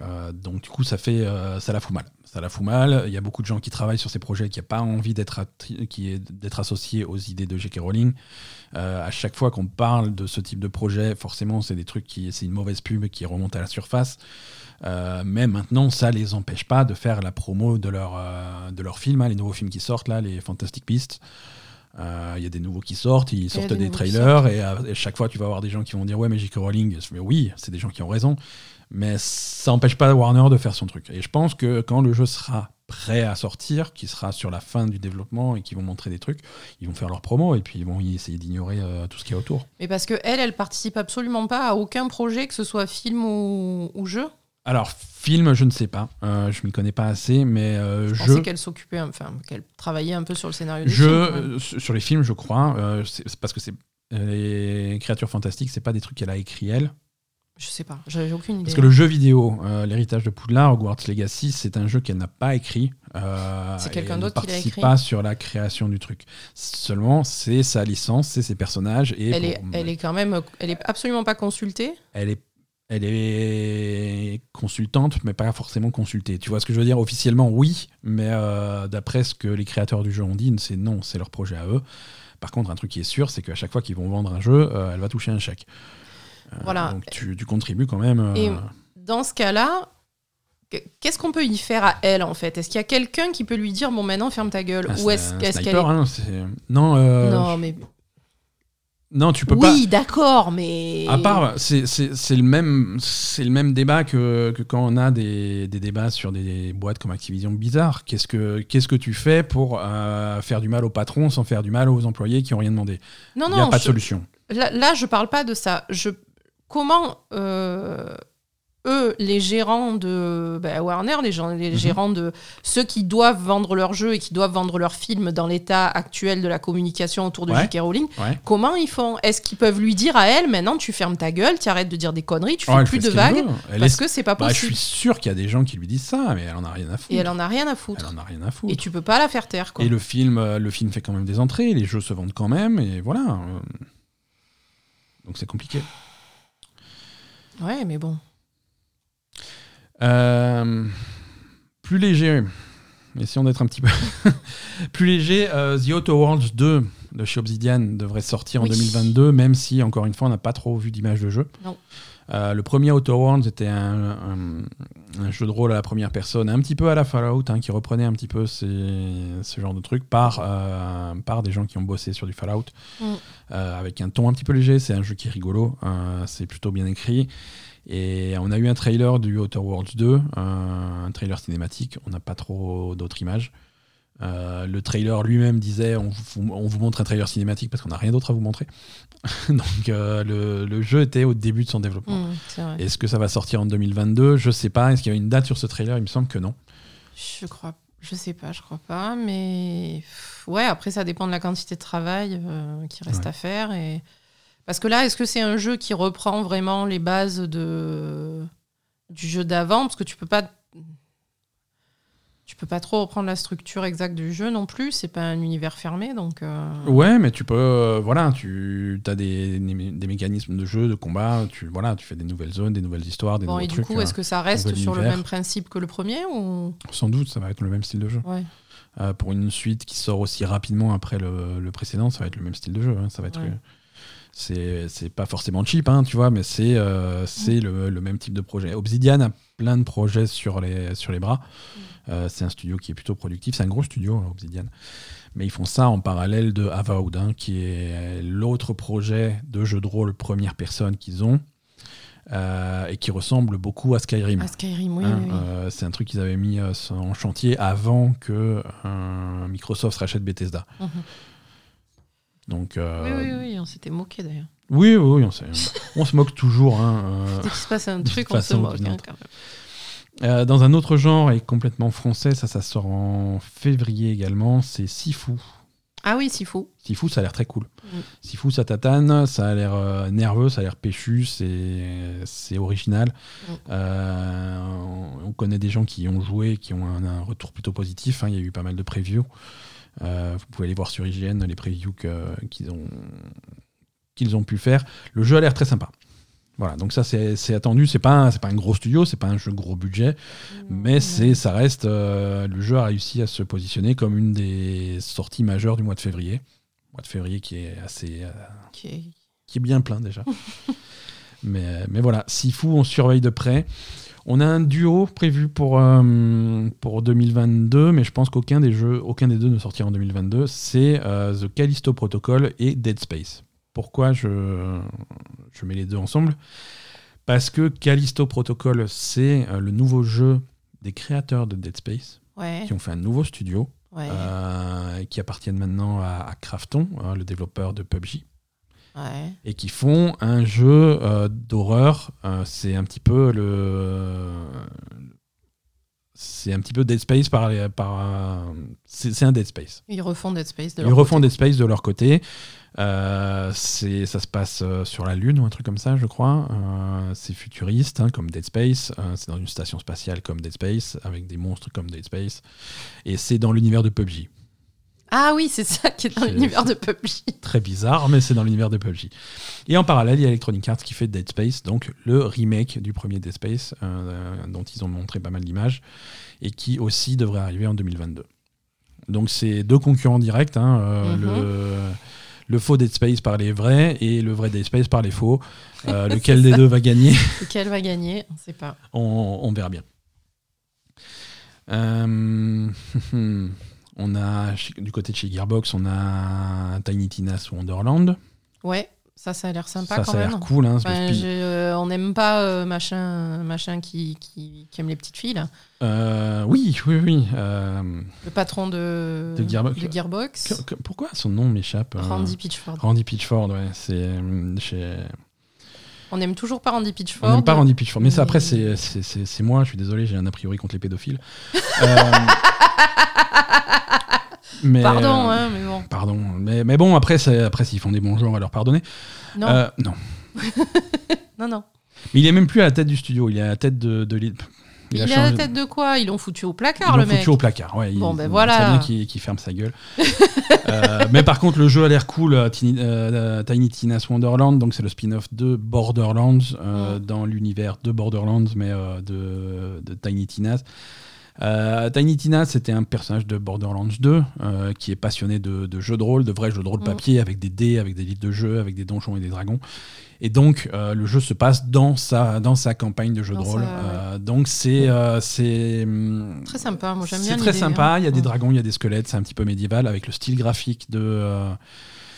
Euh, donc du coup, ça fait, ça la fout mal. Ça la fout mal. Il y a beaucoup de gens qui travaillent sur ces projets qui n'ont pas envie d'être attri- qui est- d'être associés aux idées de J.K. Rowling. À chaque fois qu'on parle de ce type de projet, forcément, c'est des trucs qui, c'est une mauvaise pub qui remonte à la surface. Euh, mais maintenant, ça les empêche pas de faire la promo de leur, euh, de leur film, hein, les nouveaux films qui sortent là, les Fantastic Beasts. Euh, Il y a des nouveaux qui sortent, ils sortent des qui trailers et à, et chaque fois tu vas avoir des gens qui vont dire ouais mais J.K. Rowling, mais oui, c'est des gens qui ont raison, mais ça n'empêche pas Warner de faire son truc. Et je pense que quand le jeu sera prêt à sortir, qui sera sur la fin du développement et qui vont montrer des trucs, ils vont faire leur promo et puis ils vont y essayer d'ignorer euh, tout ce qu'il y a autour. mais parce que elle, elle participe absolument pas à aucun projet, que ce soit film ou, ou jeu. Alors film, je ne sais pas, Euh, je m'y connais pas assez, mais euh, Je pensais qu'elle s'occupait, enfin, qu'elle travaillait un peu sur le scénario des Je, films. euh, sur les films, je crois, euh, c'est parce que c'est euh, les créatures fantastiques, c'est pas des trucs qu'elle a écrit elle. Je sais pas, j'avais aucune idée. Parce que le jeu vidéo, l'héritage de Poudlard, Hogwarts Legacy, c'est un jeu qu'elle n'a pas écrit. C'est quelqu'un elle ne d'autre qui l'a participe écrit. pas sur la création du truc. Seulement, c'est sa licence, c'est ses personnages et elle, pour- est, elle est quand même, elle est absolument pas consultée. elle est elle est consultante, mais pas forcément consultée. Tu vois ce que je veux dire? Officiellement, oui, mais euh, d'après ce que les créateurs du jeu ont dit, c'est non, c'est leur projet à eux. Par contre, un truc qui est sûr, c'est qu'à chaque fois qu'ils vont vendre un jeu, euh, elle va toucher un chèque. Euh, Voilà. Donc tu, tu contribues quand même. Et dans ce cas-là, que- qu'est-ce qu'on peut y faire à elle en fait? Est-ce qu'il y a quelqu'un qui peut lui dire bon maintenant ferme ta gueule? Ah, Ou est-ce qu'elle est... hein, non, euh, Non mais non, tu peux pas. oui d'accord mais À part, c'est le même, c'est le même débat que, que quand on a des, des débats sur des boîtes comme Activision bizarre. Qu'est-ce que qu'est-ce que tu fais pour euh, faire du mal au patron sans faire du mal aux employés qui ont rien demandé? Non Il n'y a non pas de solution. là, là je parle pas de ça. Je comment euh, eux les gérants de bah, Warner les, gens, les Mhm. gérants de ceux qui doivent vendre leurs jeux et qui doivent vendre leurs films dans l'état actuel de la communication autour de Ouais. J.K. Rowling Ouais. Comment ils font? Est-ce qu'ils peuvent lui dire à elle maintenant tu fermes ta gueule, tu arrêtes de dire des conneries, tu fais Oh, elle plus fait de vagues. Elle parce que c'est pas Bah, je possible. suis sûr qu'il y a des gens qui lui disent ça, mais elle en a rien à foutre. Et elle en a rien à Elle foutre. en a rien à foutre. Et tu peux pas la faire taire quoi. Et le film, euh, le film fait quand même des entrées, les jeux se vendent quand même, et voilà. euh. Donc c'est compliqué. Ouais, mais bon. Euh, plus léger. essayons d'être un petit peu <laughs> plus léger. Euh, The Outer Worlds 2 de chez Obsidian devrait sortir en Oui. 2022, même si, encore une fois, on n'a pas trop vu d'image de jeu. Non. Euh, le premier Outer Worlds était un, un- un jeu de rôle à la première personne, un petit peu à la Fallout, hein, qui reprenait un petit peu ces- ce genre de truc par, euh, par des gens qui ont bossé sur du Fallout, Mm. euh, avec un ton un petit peu léger. C'est un jeu qui est rigolo, c'est plutôt bien écrit. Et on a eu un trailer du Outer Worlds 2, euh, un trailer cinématique. On n'a pas trop d'autres images. Euh, le trailer lui-même disait on vous, on vous montre un trailer cinématique parce qu'on n'a rien d'autre à vous montrer. <laughs> Donc euh, le, le jeu était au début de son développement. Mm, vrai. Est-ce que ça va sortir en 2022 Je sais pas. Est-ce qu'il y a une date sur ce trailer? Il me semble que non. Je crois, je sais pas, je crois pas, mais ouais. Après, ça dépend de la quantité de travail euh, qui reste Ouais. à faire et parce que là, est-ce que c'est un jeu qui reprend vraiment les bases de du jeu d'avant? Parce que tu peux pas, tu peux pas trop reprendre la structure exacte du jeu non plus. C'est pas un univers fermé, donc. euh, Ouais, mais tu peux. euh, voilà, tu as des, des mécanismes de jeu, de combat. Tu, voilà, tu fais des nouvelles zones, des nouvelles histoires, des Bon, nouveaux et du coup, euh, est-ce que ça reste sur le même principe que le premier ou? Sans doute, ça va être le même style de jeu. ouais. Pour une suite qui sort aussi rapidement après le, le précédent, ça va être le même style de jeu. hein. Ça va être. Ouais. C'est pas forcément cheap, hein, tu vois, mais c'est euh, le, le même type de projet. Obsidian a plein de projets sur les, sur les bras. Euh, c'est un studio qui est plutôt productif. C'est un gros studio, Obsidian. Mais ils font ça en parallèle de Avowed, hein, qui est l'autre projet de jeu de rôle première personne qu'ils ont. euh, et qui ressemble beaucoup à Skyrim. Ah, Skyrim, oui. Hein, oui, oui. euh, c'est un truc qu'ils avaient mis en chantier avant que Microsoft rachète Bethesda. Mhm. Donc, oui, euh, oui, oui, on s'était moqué d'ailleurs. oui, oui, oui, on, on se moque toujours. hein, euh, <laughs> Dès qu'il se passe un truc, on se moque. hein, quand même. Euh, dans un autre genre et complètement français, ça, ça sort en février également, c'est Sifu. Ah oui, s'il faut. Sifu, ça a l'air très cool. Mm. Sifu, ça tatane, ça a l'air euh, nerveux, ça a l'air péchu, c'est original. Mm. Euh, on- on connaît des gens qui y ont joué, qui ont un, un retour plutôt positif. hein. Il y a eu pas mal de previews. Euh, vous pouvez aller voir sur IGN les previews qu'ils ont, qu'ils ont pu faire. Le jeu a l'air très sympa. Voilà, donc ça c'est attendu. C'est pas un- pas un gros studio, c'est pas un jeu gros budget, mais c'est ça reste. euh, le jeu a réussi à se positionner comme une des sorties majeures du mois de février. Mois de février qui est assez euh, qui est bien plein déjà. <laughs> mais, mais voilà, Sifu, on surveille de près. On a un duo prévu pour, euh, pour 2022, mais je pense qu'aucun des jeux, aucun des deux ne sortira en 2022. C'est euh, The Callisto Protocol et Dead Space. Pourquoi je, je mets les deux ensemble? Parce que Callisto Protocol, c'est euh, le nouveau jeu des créateurs de Dead Space, Ouais, qui ont fait un nouveau studio, ouais, euh, qui appartiennent maintenant à, à Krafton, hein, le développeur de PUBG ouais. et qui font un jeu euh, d'horreur. Euh, c'est un petit peu le. C'est un petit peu Dead Space par. les- par euh, c'est un Dead Space. Ils refont Dead Space de Ils leur refont côté. Dead Space de leur côté. Euh, c'est- ça se passe sur la Lune ou un truc comme ça, je crois. Euh, c'est futuriste, hein, comme Dead Space. Euh, c'est dans une station spatiale comme Dead Space, avec des monstres comme Dead Space. Et c'est dans l'univers de PUBG. Ah oui, c'est ça qui est dans l'univers de PUBG. très bizarre, mais c'est dans l'univers de PUBG. Et en parallèle, il y a Electronic Arts qui fait Dead Space, donc le remake du premier Dead Space, euh, dont ils ont montré pas mal d'images, et qui aussi devrait arriver en 2022. Donc c'est deux concurrents directs, hein, euh, Mhm. le, le faux Dead Space par les vrais et le vrai Dead Space par les faux. Euh, <laughs> lequel des ça. deux va gagner? Lequel va gagner? On sait pas. on, on verra bien. <laughs> On a du côté de chez Gearbox, on a Tiny Tina's Wonderland. Ouais, ça, ça a l'air sympa ça, quand ça a même. l'air cool. Hein, Enfin, euh, on n'aime pas euh, machin, machin qui, qui, qui aime les petites filles. là. Euh, oui, oui, oui. Le patron de, De Gearbox. Gearbox, que- que- pourquoi son nom m'échappe Randy Pitchford. Randy Pitchford, ouais. C'est chez- On n'aime toujours pas Randy Pitchford. On n'aime pas Randy Pitchford, mais ça après c'est moi. Je suis désolé, j'ai un a priori contre les pédophiles. <laughs> <laughs> Mais, Pardon, euh, hein, mais bon. Pardon, mais, mais bon, après, après s'ils font des bons jeux, on va leur pardonner. Non, Euh, non. <laughs> non, non. Mais il est même plus à la tête du studio, il est à la tête de, de l'île. Il, a est à la tête de quoi? Ils l'ont foutu au Ils placard, l'ont le mec. foutu au placard. Ouais, Bon, il- ben il voilà. sait bien qu'il qu'il ferme sa gueule. <laughs> Euh, mais par contre, le jeu a l'air cool. Tiny, euh, Tiny Tina's Wonderland, donc c'est le spin-off de Borderlands, euh, Mm. dans l'univers de Borderlands, mais de, de Tiny Tina's. Euh, Tiny Tina, c'était un personnage de Borderlands 2 euh, qui est passionné de, de jeux de rôle, de vrais jeux de rôle Mm. papier, avec des dés, avec des livres de jeux, avec des donjons et des dragons. Et donc, euh, le jeu se passe dans sa, dans sa campagne de jeu Dans de rôle. sa- donc, c'est. c'est hum, Très sympa, moi j'aime bien c'est très sympa, hein. il y a des Ouais. dragons, il y a des squelettes, c'est un petit peu médiéval avec le style graphique de,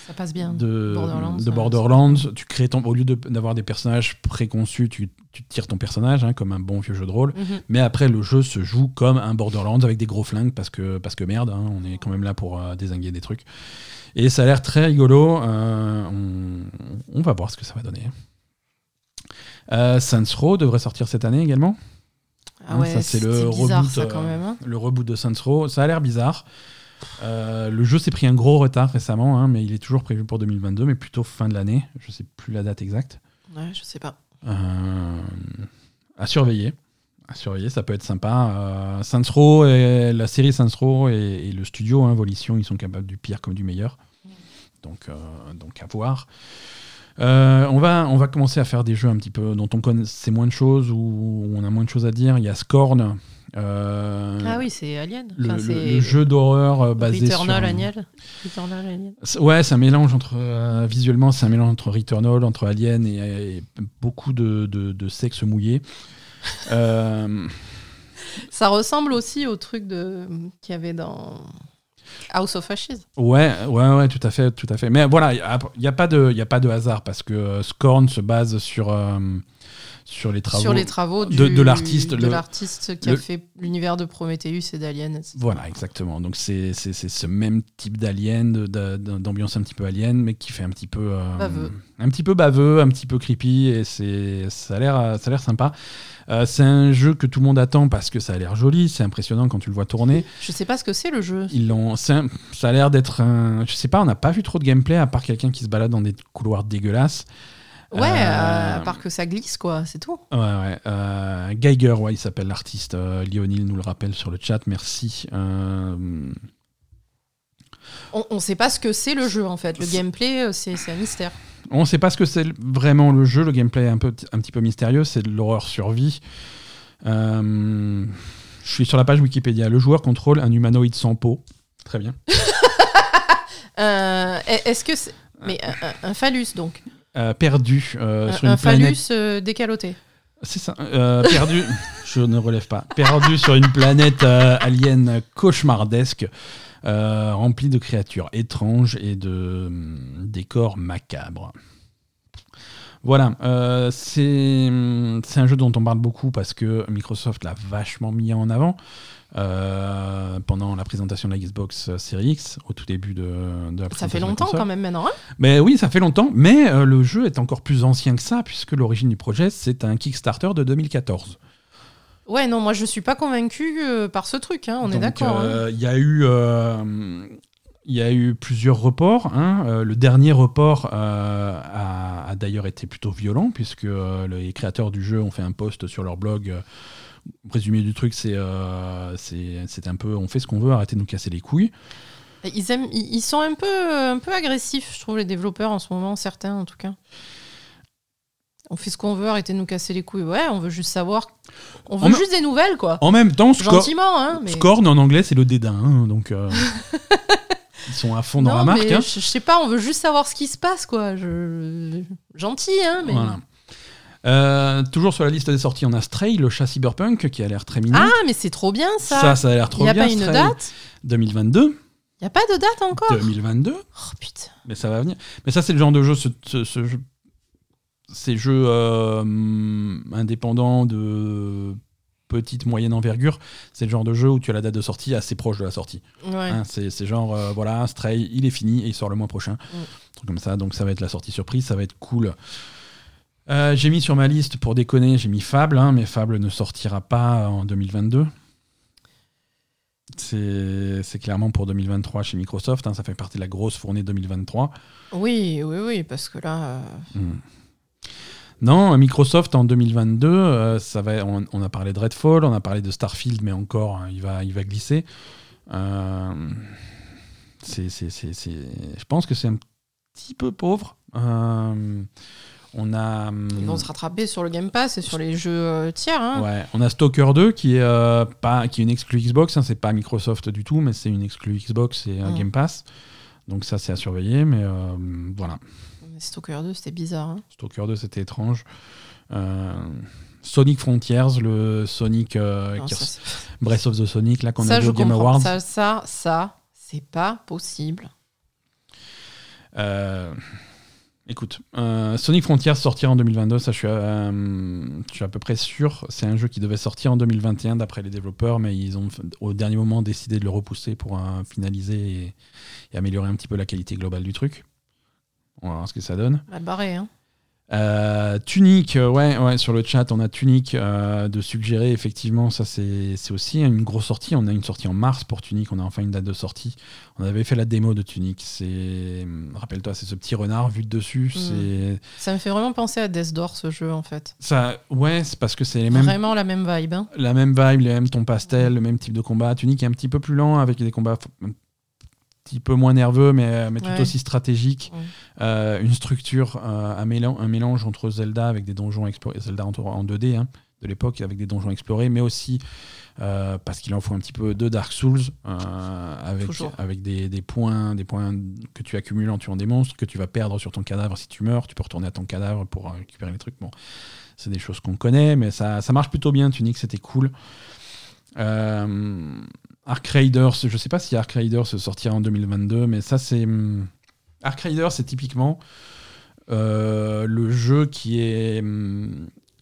Ça passe bien. de Borderlands, de ouais, Borderlands. Tu crées ton, au lieu de- d'avoir des personnages préconçus, tu, tu tires ton personnage hein, comme un bon vieux jeu de rôle. Mhm. Mais après, le jeu se joue comme un Borderlands avec des gros flingues parce que, parce que merde, hein, on est quand même là pour euh, désinguer des trucs. Et ça a l'air très rigolo. euh, on, on va voir ce que ça va donner. Euh, Saints Row devrait sortir cette année également. Ah Hein, ouais, ça, c'est le bizarre reboot, ça quand euh, même. hein. Le reboot de Saints Row, ça a l'air bizarre. Euh, le jeu s'est pris un gros retard récemment, hein, mais il est toujours prévu pour 2022, mais plutôt fin de l'année. Je sais plus la date exacte. Ouais, je sais pas. Euh, à surveiller. À surveiller, ça peut être sympa. Euh, Saints Row, et, la série Saints Row et, et le studio hein, Volition, ils sont capables du pire comme du meilleur. Donc, euh, donc à voir. Euh, on, va, on va commencer à faire des jeux un petit peu dont on connaît moins de choses ou on a moins de choses à dire. Il y a Scorn. Euh, Ah oui, c'est Alien. le, Enfin, le- c'est le jeu d'horreur euh, basé Returnal sur... Alien. Returnal Alien. Ouais, c'est un mélange entre. euh, visuellement, c'est un mélange entre Returnal, entre Alien et, et beaucoup de, de- de sexe mouillé. <laughs> Euh, Ça ressemble aussi au truc de qu'il y avait dans House of Ashes. ouais, ouais, ouais, tout à fait, tout à fait. Mais voilà, il n'y a, pas de- y a pas de hasard parce que Scorn se base sur, sur les travaux. Sur les travaux du- de- l'artiste, de le- l'artiste qui le- a fait l'univers de Prometheus et d'Alien. Voilà, exactement. Donc c'est ce même type d'alien, d'ambiance un petit peu alien, mais qui fait un petit peu euh, Baveux. un petit peu baveux, un petit peu creepy, et c'est ça a l'air ça a l'air sympa. Euh, c'est un jeu que tout le monde attend parce que ça a l'air joli, c'est impressionnant quand tu le vois tourner. Je sais pas ce que c'est le jeu. Ils l'ont, ça a l'air d'être un, je sais pas, on n'a pas vu trop de gameplay à part quelqu'un qui se balade dans des couloirs dégueulasses. Ouais, Euh, à part que ça glisse, quoi, c'est tout. Ouais, ouais. euh, Geiger, ouais, il s'appelle l'artiste. Euh, Lionel nous le rappelle sur le chat, merci. Euh, On, on sait pas ce que c'est le jeu, en fait. Le gameplay, euh, c'est un mystère. On ne sait pas ce que c'est vraiment le jeu, le gameplay est un, peu, un petit peu mystérieux, c'est de l'horreur survie. Euh, je suis sur la page Wikipédia. Le joueur contrôle un humanoïde sans peau. Très bien. <laughs> Euh, Est-ce que c'est. Mais un phallus, donc. Euh, perdu euh, un sur une un planète. phallus euh, décaloté. C'est ça. euh, perdu. <laughs> je ne relève pas. Perdu sur une planète euh, alien cauchemardesque, euh, remplie de créatures étranges et de hum, décors macabres. Voilà, euh, c'est c'est un jeu dont on parle beaucoup parce que Microsoft l'a vachement mis en avant euh, pendant la présentation de la Xbox Series X au tout début de, de la présentation Ça fait longtemps quand même maintenant. hein? Mais oui, ça fait longtemps, mais euh, le jeu est encore plus ancien que ça, puisque l'origine du projet, c'est un Kickstarter de 2014. ouais, non, moi je suis pas convaincu par ce truc, hein, on est d'accord. hein. euh, Il y a eu. euh, il y a eu plusieurs reports. hein. Euh, le dernier report euh, a, a d'ailleurs été plutôt violent, puisque euh, les créateurs du jeu ont fait un post sur leur blog. Résumé du truc, c'est euh, c'est c'est un peu on fait ce qu'on veut, arrêtez de nous casser les couilles. Ils, aiment, ils ils sont un peu, un peu agressifs, je trouve, les développeurs en ce moment, certains en tout cas. On fait ce qu'on veut, arrêtez de nous casser les couilles. Ouais, on veut juste savoir. On veut En- juste des nouvelles, quoi. En même temps, Gentiment, hein. Mais... Scorn en anglais, c'est le dédain. hein, donc, euh, <laughs> ils sont à fond dans non, la marque. hein. je, je sais pas, on veut juste savoir ce qui se passe, quoi. Je... Gentil, hein, mais. Voilà. Euh, toujours sur la liste des sorties, on a Stray, le chat cyberpunk, qui a l'air très mignon. Ah, mais c'est trop bien ça. ça, ça a l'air trop Il n'y a bien. pas une Stray. date 2022. Il n'y a pas de date encore 2022. Oh putain. Mais ça va venir. Mais ça, c'est le genre de jeu, ce, ce- ce jeu- ces jeux euh, indépendants de petite, moyenne envergure, c'est le genre de jeu où tu as la date de sortie assez proche de la sortie. Ouais. Hein, c'est genre, euh, voilà, Stray, il est fini et il sort le mois prochain. Mm. Un truc comme ça, donc ça va être la sortie surprise, ça va être cool. Euh, j'ai mis sur ma liste, pour déconner, j'ai mis Fable, hein, mais Fable ne sortira pas en 2022. C'est clairement pour 2023 chez Microsoft, hein, ça fait partie de la grosse fournée 2023. Oui, oui, oui, parce que là. euh, Hmm. Non, Microsoft en 2022, euh, ça va, on, on a parlé de Redfall, on a parlé de Starfield, mais encore, hein, il, va, il va glisser. Je pense que c'est un petit peu pauvre. Euh, On a. hum, Ils vont se rattraper sur le Game Pass et sur les jeux euh, tiers. Hein. Ouais, on a Stalker 2 qui est euh, pas qui est une exclu Xbox, hein, c'est pas Microsoft du tout, mais c'est une exclu Xbox et un Mm. Game Pass. Donc ça c'est à surveiller, mais euh, voilà. Mais Stalker 2, c'était bizarre. hein. Stalker 2 c'était étrange. Sonic Frontiers, le Sonic Non, ça, Breath of the Sonic là qu'on a vu au Game. Awards. Ça, ça, ça, c'est pas possible. Euh, écoute, euh, Sonic Frontiers sortira en 2022, ça je suis, euh, je suis à peu près sûr. C'est un jeu qui devait sortir en 2021 d'après les développeurs, mais ils ont au dernier moment décidé de le repousser pour euh, finaliser et, améliorer un petit peu la qualité globale du truc. On va voir ce que ça donne. Hein. Euh, Tunic, euh, ouais, ouais, sur le chat, on a Tunic euh, de suggérer, effectivement, ça c'est aussi une grosse sortie. On a une sortie en mars pour Tunic, on a enfin une date de sortie. On avait fait la démo de Tunic, c'est. Rappelle-toi, c'est ce petit renard vu de dessus. C'est. Ça me fait vraiment penser à Death Door, ce jeu, en fait. Ça, ouais, c'est parce que c'est les mêmes, Vraiment la même vibe. hein. la même vibe, les mêmes tons pastel, le même type de combat. Tunic est un petit peu plus lent avec des combats petit peu moins nerveux, mais, mais tout aussi stratégiques. Ouais. Euh, une structure, euh, un, mélange, un mélange entre Zelda avec des donjons explorés, Zelda en, en 2D hein, de l'époque avec des donjons explorés, mais aussi euh, parce qu'il en faut un petit peu de Dark Souls euh, avec, Toujours. avec des, des points, des points que tu accumules en tuant des monstres, que tu vas perdre sur ton cadavre si tu meurs. Tu peux retourner à ton cadavre pour euh, récupérer les trucs. Bon, c'est des choses qu'on connaît, mais ça, ça marche plutôt bien. Tunic, c'était cool. Euh, Ark Raiders, je sais pas si Ark Raiders sortira en 2022, mais ça c'est. hum, Ark Raiders, c'est typiquement euh, le jeu qui est,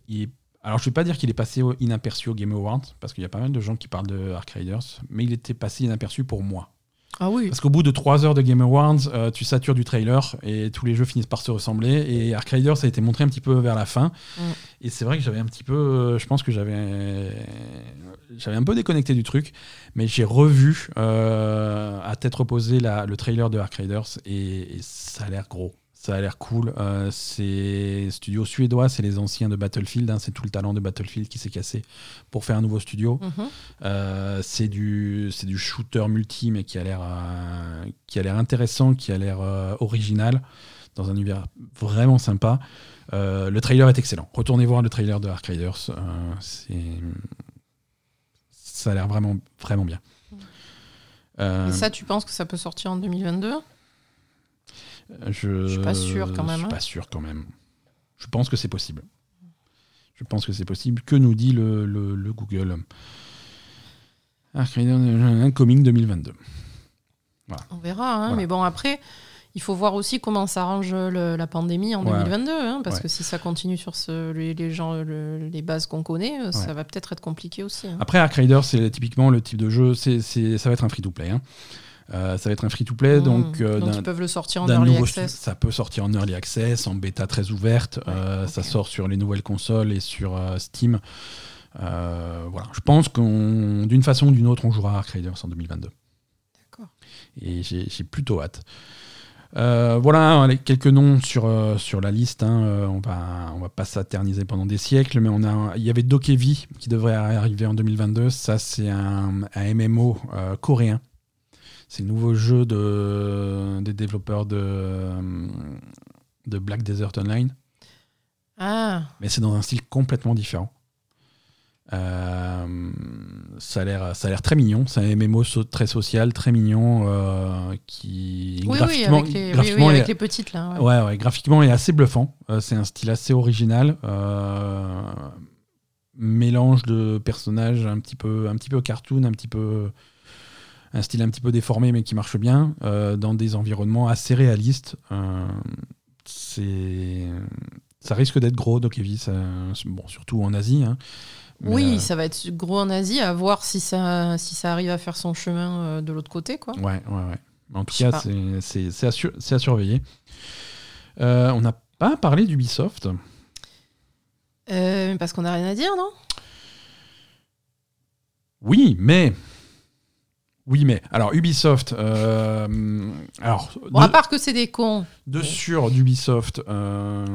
il est- Alors je vais pas dire qu'il est passé inaperçu au Game Awards, parce qu'il y a pas mal de gens qui parlent de Ark Raiders, mais il était passé inaperçu pour moi. Ah oui. Parce qu'au bout de 3 heures de Game Awards, euh, tu satures du trailer et tous les jeux finissent par se ressembler. Et Ark Raiders ça a été montré un petit peu vers la fin. Mm. Et c'est vrai que j'avais un petit peu. euh, je pense que j'avais. J'avais un peu déconnecté du truc. Mais j'ai revu euh, à tête reposée la- le trailer de Ark Raiders et, et ça a l'air gros. Ça a l'air cool. Euh, c'est studio suédois, c'est les anciens de Battlefield. hein, c'est tout le talent de Battlefield qui s'est cassé pour faire un nouveau studio. Mhm. Euh, c'est du c'est du shooter multi mais qui a l'air euh, qui a l'air intéressant, qui a l'air original dans un univers vraiment sympa. Le trailer est excellent. Retournez voir le trailer de Ark Raiders. ça a l'air vraiment vraiment bien. Et ça, tu penses que ça peut sortir en 2022 je, je suis pas sûr quand même, Je suis hein. pas sûr quand même. Je pense que c'est possible. Je pense que c'est possible. Que nous dit le, le- le Google Incoming 2022. On verra. hein, Voilà. Mais bon, après, il faut voir aussi comment s'arrange la pandémie en Ouais. 2022. hein, parce Ouais. que si ça continue sur ce, les, les gens, le- les bases qu'on connaît, euh, ça va peut-être être compliqué aussi. hein. Après, Raiders, c'est typiquement le type de jeu, c'est- ça va être un free-to-play. Euh, ça va être un free-to-play, Mmh. donc, euh, Donc ils peuvent le sortir en early access. ça peut sortir en early access, en bêta très ouverte. euh. Ça sort sur les nouvelles consoles et sur Steam. Voilà. Je pense qu'on, d'une façon ou d'une autre, on jouera à Ark Raiders en 2022. D'accord. Et j'ai, plutôt hâte. Euh, voilà quelques noms sur, euh, sur la liste. hein. Euh, on va, on va pas s'aterniser pendant des siècles, mais on a, il y avait Dokevi qui devrait arriver en 2022. Ça, c'est un, un MMO coréen. C'est le nouveau jeu de, des développeurs de, de Black Desert Online, Ah, mais c'est dans un style complètement différent. Euh, ça a l'air ça a l'air très mignon c'est un MMO so- très social très mignon euh, qui oui, oui, graphiquement, avec les, oui, graphiquement oui, est- avec les petites là. ouais. Ouais, ouais, graphiquement, il est assez bluffant. Euh, c'est un style assez original. mélange de personnages un petit peu, un petit peu cartoon, un petit peu, un style un petit peu déformé, mais qui marche bien, euh, dans des environnements assez réalistes. Euh, c'est, ça risque d'être gros, ça- bon, surtout en Asie. hein. Oui, euh, ça va être gros en Asie, à voir si ça, si ça arrive à faire son chemin de l'autre côté. Quoi. Ouais, ouais, ouais. En tout cas, c'est, à, sur- à surveiller. On n'a pas parlé d'Ubisoft. Parce qu'on n'a rien à dire, non? Oui, mais. Oui, mais alors Ubisoft, euh, alors Bon, de, à part que c'est des cons. de sur d'Ubisoft, euh,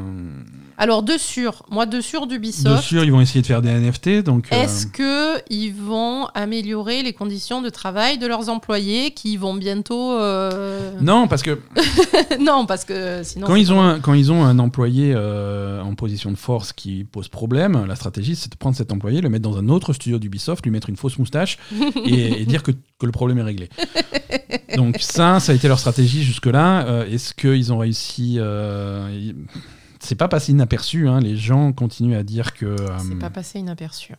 Alors, de sûr, moi, de sûr de d'Ubisoft, sur ils vont essayer de faire des NFT, donc euh, est-ce que ils vont améliorer les conditions de travail de leurs employés qui vont bientôt. euh, <laughs> non parce que <laughs> non, parce que sinon. quand ils ont un, quand ils ont un employé euh, en position de force qui pose problème, la stratégie c'est de prendre cet employé, le mettre dans un autre studio d'Ubisoft, lui mettre une fausse moustache <laughs> et, et dire que, que le problème est réglé. <laughs> Donc ça, ça a été leur stratégie jusque-là. Euh, Est-ce qu'ils ont réussi euh, C'est pas passé inaperçu. hein. Les gens continuent à dire que euh, C'est pas passé inaperçu.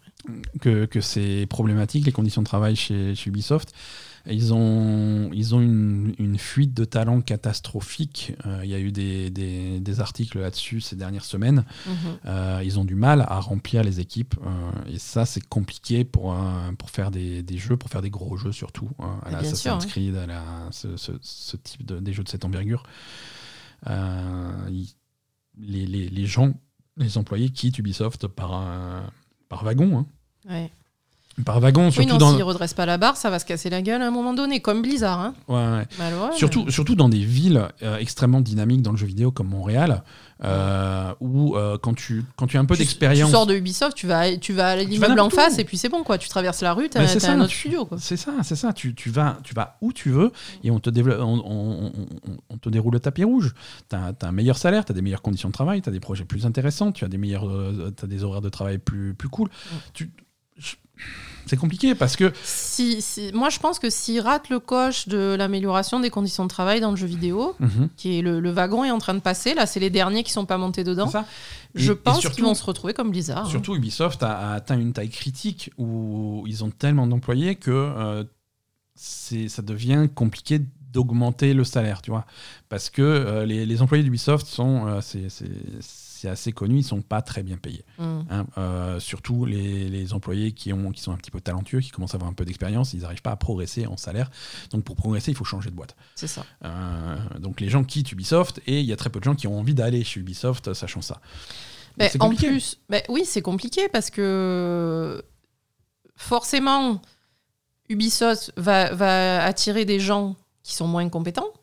que, que c'est problématique les conditions de travail chez, chez Ubisoft. Ils ont, ils ont une, une fuite de talent catastrophique. Euh, il y a eu des, des- des articles là-dessus ces dernières semaines. Mhm. Euh, ils ont du mal à remplir les équipes. euh, et ça, c'est compliqué pour, pour faire des, des jeux, pour faire des gros jeux surtout. hein, à la Assassin's sûr, Creed, à la- ce, ce- ce type de des jeux de cette envergure. Les, les- les gens, les employés quittent Ubisoft par, par wagon. hein. Ouais. Par wagon, Oui, surtout non, dans. s'ils redressent pas la barre, ça va se casser la gueule à un moment donné, comme Blizzard. Hein. Ouais, ouais. Malheureux, Surtout, surtout dans des villes euh, extrêmement dynamiques dans le jeu vidéo comme Montréal, euh, où euh, quand, tu, quand tu as un peu Tu- d'expérience. Tu sors de Ubisoft, tu vas, tu vas à l'immeuble en où. face et puis c'est bon, quoi. Tu traverses la rue, t'as ça, un autre tu- studio, quoi. C'est ça, c'est ça. Tu, tu, vas, tu vas où tu veux et on te, développe, on, on- on- on te déroule le tapis rouge. Tu as, un meilleur salaire, tu as des meilleures conditions de travail, tu as des projets plus intéressants, tu as des, meilleurs, t'as des horaires de travail plus, plus cool. Tu- je- c'est compliqué parce que Si, si- moi, je pense que s'ils ratent le coche de l'amélioration des conditions de travail dans le jeu vidéo, Mhm, qui est le, le wagon est en train de passer, là, c'est les derniers qui sont pas montés dedans. ça. Je Et- pense qu'ils vont se retrouver comme Blizzard. hein. Surtout Ubisoft a, a atteint une taille critique où ils ont tellement d'employés que euh, ça devient compliqué d'augmenter le salaire, tu vois. Parce que euh, les, les employés d'Ubisoft sont, euh, c'est assez connu, ils sont pas très bien payés. Mm. hein. Euh, surtout les, les employés qui, ont, qui sont un petit peu talentueux, qui commencent à avoir un peu d'expérience, ils n'arrivent pas à progresser en salaire. Donc pour progresser, il faut changer de boîte. C'est ça. Euh, donc les gens quittent Ubisoft et il y a très peu de gens qui ont envie d'aller chez Ubisoft, sachant ça. C'est en plus, mais oui, c'est compliqué parce que forcément, Ubisoft va, va attirer des gens qui sont moins compétents,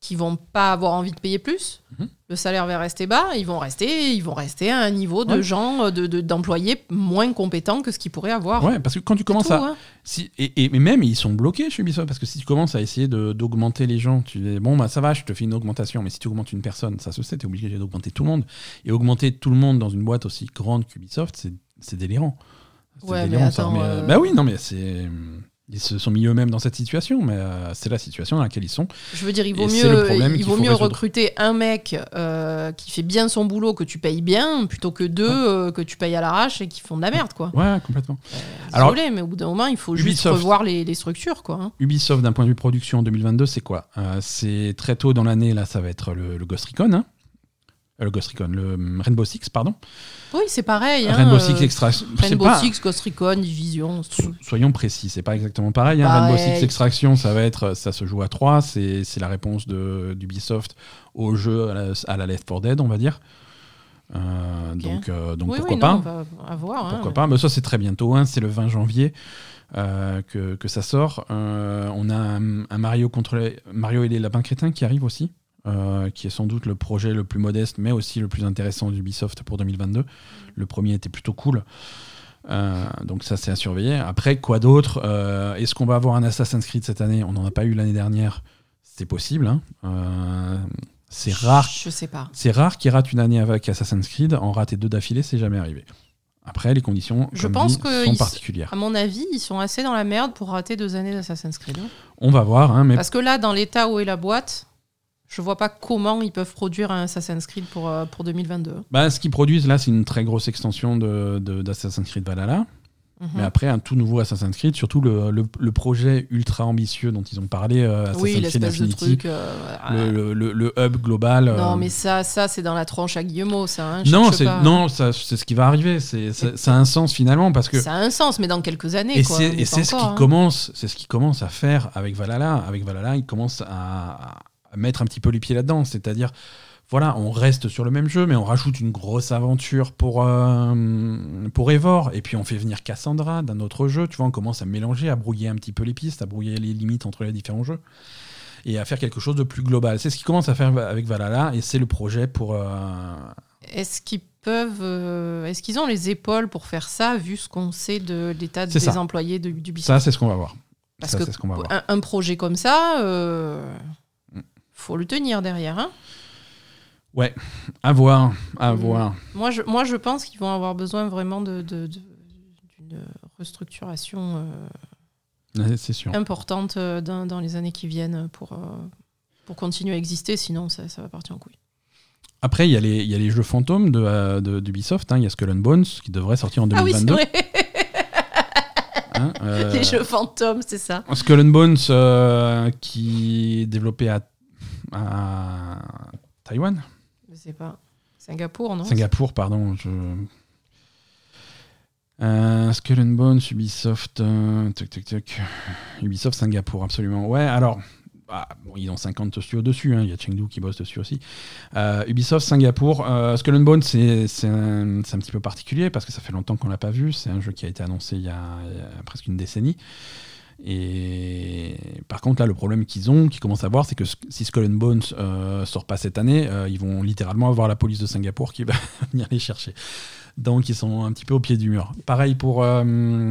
qui vont pas avoir envie de payer plus. Mhm. Le salaire va rester bas, ils vont rester, ils vont rester à un niveau de Ouais. gens, de, de- d'employés moins compétents que ce qu'ils pourraient avoir. Ouais, parce que quand tu commences tout, à, hein. Si, et, et- mais même, ils sont bloqués chez Ubisoft parce que si tu commences à essayer de- d'augmenter les gens, tu dis bon, bah ça va, je te fais une augmentation. Mais si tu augmentes une personne, ça se sait, tu es obligé d'augmenter tout le monde. Et augmenter tout le monde dans une boîte aussi grande qu'Ubisoft, c'est délirant. C'est Ouais, mais délirant, ça. attends, Mais, euh, Bah oui, non, mais c'est. Ils se sont mis eux-mêmes dans cette situation, mais euh, c'est la situation dans laquelle ils sont. Je veux dire, il vaut mieux, il vaut mieux résoudre. recruter un mec euh, qui fait bien son boulot, que tu payes bien, plutôt que deux euh, que tu payes à l'arrache et qui font de la merde, quoi. Ouais, complètement. Alors- Désolé, mais au bout d'un moment, il faut juste revoir les, les structures, quoi. hein. Ubisoft, d'un point de vue production en 2022, c'est quoi? C'est très tôt dans l'année, là, ça va être le, le Ghost Recon. hein. Euh, le Ghost Recon, le hum, Rainbow Six, pardon. Oui, c'est pareil. hein, Rainbow euh, Six Extraction. c'est Rainbow pas- Six, Ghost Recon, Division. So- Soyons précis, c'est pas exactement pareil. hein. Pareil. Rainbow Six Extraction, ça va être, ça se joue à 3, c'est la réponse de d'Ubisoft au jeu à la, à la Left 4 Dead, on va dire. Euh. Donc, euh, donc oui, pourquoi oui, pas non, on va à voir. hein, Pourquoi pas Mais ça, c'est très bientôt, hein, c'est le 20 janvier euh, que, que ça sort. Euh, on a un, un Mario contre les- Mario et les lapins crétins qui arrive aussi, euh, qui est sans doute le projet le plus modeste, mais aussi le plus intéressant d'Ubisoft pour 2022. Le premier était plutôt cool. Euh, donc ça, c'est à surveiller. Après, quoi d'autre Euh, Est-ce qu'on va avoir un Assassin's Creed cette année? On n'en a pas eu l'année dernière. C'est possible. hein. C'est rare Je sais pas. c'est rare qu'ils ratent une année avec Assassin's Creed. En rater deux d'affilée, c'est jamais arrivé. Après, les conditions Je comme pense dit, que sont particulières. À mon avis, ils sont assez dans la merde pour rater deux années d'Assassin's Creed. hein. On va voir, hein, mais Parce que là, dans l'état où est la boîte, je vois pas comment ils peuvent produire un Assassin's Creed pour, euh, pour 2022. bah, ce qu'ils produisent là, c'est une très grosse extension de, de- d'Assassin's Creed Valhalla. Mhm. Mais après, un tout nouveau Assassin's Creed, surtout le, le- le projet ultra ambitieux dont ils ont parlé, euh, Assassin's oui, Creed de Infinity, truc. euh, le, le- le- hub global. Non, mais ça, ça c'est dans la tranche à Guillemot, ça. hein, non, c'est, pas. non ça, c'est ce qui va arriver. C'est, ça, ça a un sens finalement parce que Ça a un sens, mais dans quelques années. Et c'est, ce qui hein. commence, c'est ce qui commence à faire avec Valhalla. Avec Valhalla, il commence à, à mettre un petit peu les pieds là-dedans. C'est-à-dire, voilà, on reste sur le même jeu, mais on rajoute une grosse aventure pour, euh, pour Evor, et puis on fait venir Cassandra d'un autre jeu, tu vois, on commence à mélanger, à brouiller un petit peu les pistes, à brouiller les limites entre les différents jeux, et à faire quelque chose de plus global. C'est ce qu'ils commencent à faire avec Valhalla, et c'est le projet pour... euh, Est-ce qu'ils peuvent, euh, est-ce qu'ils ont les épaules pour faire ça, vu ce qu'on sait de l'état des ça. employés de- d'Ubisoft ça, c'est ce qu'on va voir. Parce ça, que c'est ce qu'on va voir. un, un projet comme ça. Faut le tenir derrière. Hein À voir, à Mm. voir. moi, je, moi, je pense qu'ils vont avoir besoin vraiment de, de- de- d'une restructuration euh, Ouais, sûr. importante euh, dans, dans les années qui viennent pour, euh, pour continuer à exister, sinon ça, ça va partir en couille. Après, il y, a les- il y a les jeux fantômes de, euh, de- d'Ubisoft. hein. Il y a Skull and Bones qui devrait sortir en Ah oui, c'est 2022. vrai, hein. Euh, <laughs> les jeux fantômes, c'est ça. Skull and Bones euh, qui est développé à, à Taïwan Je sais pas. Singapour, non? Singapour, pardon. Je... Euh, Skull and Bones, Ubisoft, euh, tuc, tuc, tuc. Ubisoft Singapour, absolument. Ouais, alors, ah, bon, ils ont 50 studios dessus, hein, il y a Chengdu qui bosse dessus aussi. Euh, Ubisoft Singapour, euh, Skull and Bones, c'est un, petit peu particulier parce que ça fait longtemps qu'on l'a pas vu. C'est un jeu qui a été annoncé il y a, il y a presque une décennie. Et par contre, là, le problème qu'ils ont, qu'ils commencent à voir, c'est que si Skull and Bones euh, sort pas cette année, euh, ils vont littéralement avoir la police de Singapour qui <laughs> va venir les chercher. Donc, ils sont un petit peu au pied du mur. Pareil pour euh,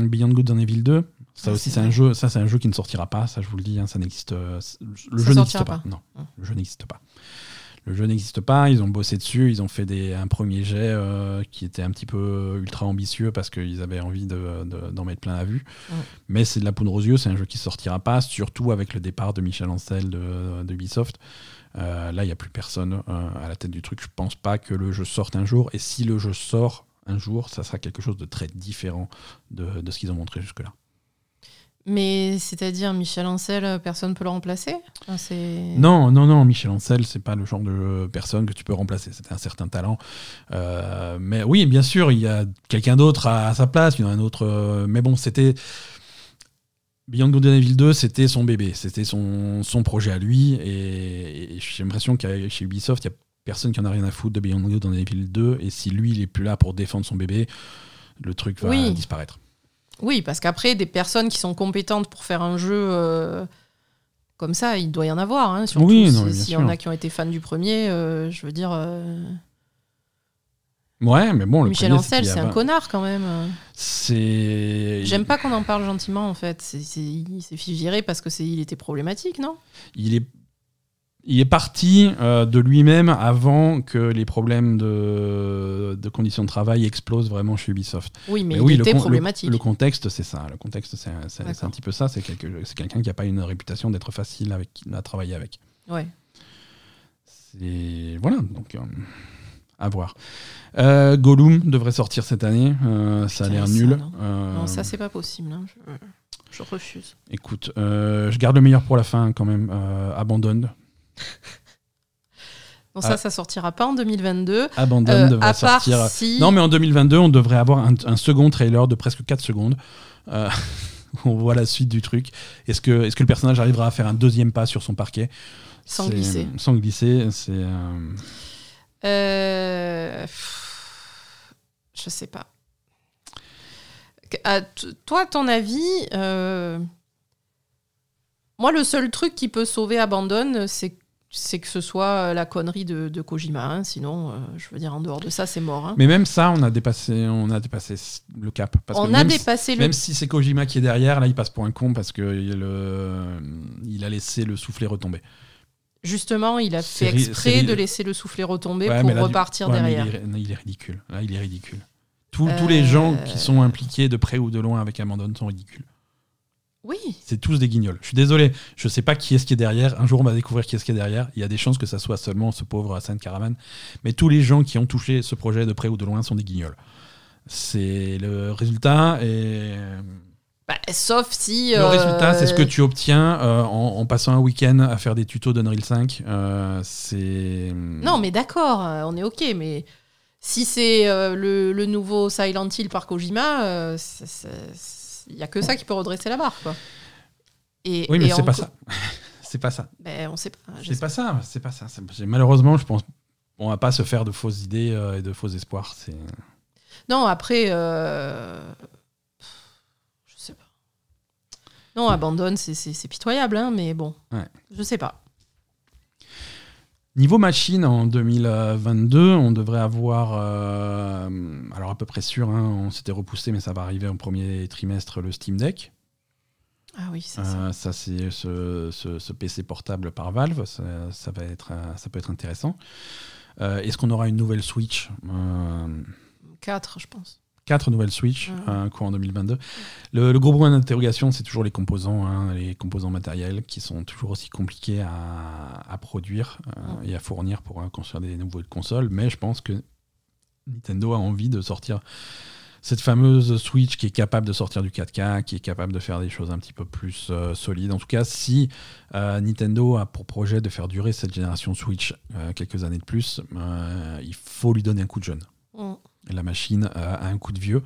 Beyond Good and Evil 2. Ça Ah, aussi, c'est un jeu. Ça, c'est un jeu qui ne sortira pas. Ça, je vous le dis, hein, ça n'existe. Le Ça jeu n'existe pas. pas. Non, le jeu n'existe pas. Le jeu n'existe pas. Ils ont bossé dessus. Ils ont fait des, un premier jet euh, qui était un petit peu ultra ambitieux parce qu'ils avaient envie de- de- d'en mettre plein la vue. Mais c'est de la poudre aux yeux. C'est un jeu qui sortira pas, surtout avec le départ de Michel Ancel de, de Ubisoft. Euh, là, il n'y a plus personne euh, à la tête du truc. Je pense pas que le jeu sorte un jour. Et si le jeu sort un jour, ça sera quelque chose de très différent de, de ce qu'ils ont montré jusque-là. Mais c'est-à-dire, Michel Ancel, personne ne peut le remplacer Enfin, c'est- Non, non, non, Michel Ancel, c'est pas le genre de personne que tu peux remplacer. C'était un certain talent. Euh, mais oui, bien sûr, il y a quelqu'un d'autre à, à sa place. Il y en a un autre. euh, mais bon, c'était. Beyond Good and Evil 2, c'était son bébé. C'était son, son projet à lui. Et, et j'ai l'impression qu'à chez Ubisoft, il y a personne qui en a rien à foutre de Beyond Good and Evil 2. Et si lui, il est plus là pour défendre son bébé, le truc va Oui. disparaître. Oui, parce qu'après, des personnes qui sont compétentes pour faire un jeu euh, comme ça, il doit y en avoir. Hein, surtout Oui, si- s'il y en a qui ont été fans du premier, euh, je veux dire. euh, Ouais, mais bon, le Michel premier, Ancel, c'est un 20 connard quand même. C'est. J'aime pas qu'on en parle gentiment en fait. C'est- il s'est fait virer parce que c'est il était problématique, non? Il est, il est parti euh, de lui-même avant que les problèmes de, de conditions de travail explosent vraiment chez Ubisoft. Oui, mais, Mais il oui, le était con- problématique. Le, contexte, c'est ça. Le contexte, c'est un petit peu ça. C'est quelqu'un qui n'a pas une réputation d'être facile avec, à travailler avec. Ouais. C'est- Voilà, donc euh, à voir. Euh, Gollum devrait sortir cette année. Euh, ça a l'air ça, nul. non. Non, ça c'est pas possible. hein. Je, je refuse. Écoute, je garde le meilleur pour la fin quand même. Abandonne. <laughs> Bon, Ah. ça, ça sortira pas en 2022. Abandonne Euh, devrait à part sortir. si. Non, mais en 2022, on devrait avoir un, un second trailer de presque 4 secondes. euh, <laughs> on voit la suite du truc. Est-ce que, est que le personnage arrivera à faire un deuxième pas sur son parquet? Sans glisser. Sans glisser, c'est. euh, Euh, Je sais pas. Que- à toi, ton avis, moi, le seul truc qui peut sauver Abandon, c'est c'est que ce soit la connerie de, de Kojima. hein. Sinon, euh, je veux dire, en dehors de ça, c'est mort. hein. Mais même ça, on a dépassé, on a dépassé le cap. Parce que On a même si- dépassé le Même si c'est Kojima qui est derrière, là, il passe pour un con parce qu'il il a laissé le soufflet retomber. Justement, il a fait exprès de laisser le soufflet retomber Ouais, pour du- repartir ouais, derrière. Il est, non, il est ridicule. Là, il est ridicule. Tous, tous Euh, les gens qui sont impliqués de près ou de loin avec Abandon sont ridicules. Oui, C'est tous des guignols. Je suis désolé, je sais pas qui est-ce qui est derrière. Un jour, on va découvrir qui est-ce qui est derrière. Il y a des chances que ça soit seulement ce pauvre Hassan Karaman. Mais tous les gens qui ont touché ce projet de près ou de loin sont des guignols. C'est le résultat et Bah, sauf si. le euh, résultat, c'est ce que tu obtiens euh, en, en passant un week-end à faire des tutos d'Unreal 5. Euh, c'est Non, mais d'accord, on est ok, mais si c'est le, le nouveau Silent Hill par Kojima, euh, il n'y a que ça qui peut redresser la barre, quoi. Et, oui, mais c'est pas ça. c'est pas ça. On sait pas. C'est pas ça. C'est pas ça. C'est- Malheureusement, je pense on va pas se faire de fausses idées euh, et de faux espoirs. C'est Non, après, euh, je sais pas. Non, abandonne, c'est- c'est c'est pitoyable, hein, mais bon, Ouais. je sais pas. Niveau machine, en 2022, on devrait avoir, euh, alors à peu près sûr, hein, on s'était repoussé, mais ça va arriver en premier trimestre, le Steam Deck. Ah oui, c'est ça. Euh, ça, c'est ce, ce- ce PC portable par Valve. Ça, ça va être, euh, ça peut être intéressant. Euh, Est-ce qu'on aura une nouvelle Switch? Euh, 4, je pense. Quatre nouvelles Switch Ouais. euh, courant 2022. Le, le gros point d'interrogation, c'est toujours les composants, hein, les composants matériels qui sont toujours aussi compliqués à, à produire euh, et à fournir pour euh, construire des nouvelles consoles. Mais je pense que Nintendo a envie de sortir cette fameuse Switch qui est capable de sortir du 4K, qui est capable de faire des choses un petit peu plus euh, solides. En tout cas, si euh, Nintendo a pour projet de faire durer cette génération Switch euh, quelques années de plus, il faut lui donner un coup de jeune. La machine euh, a un coup de vieux.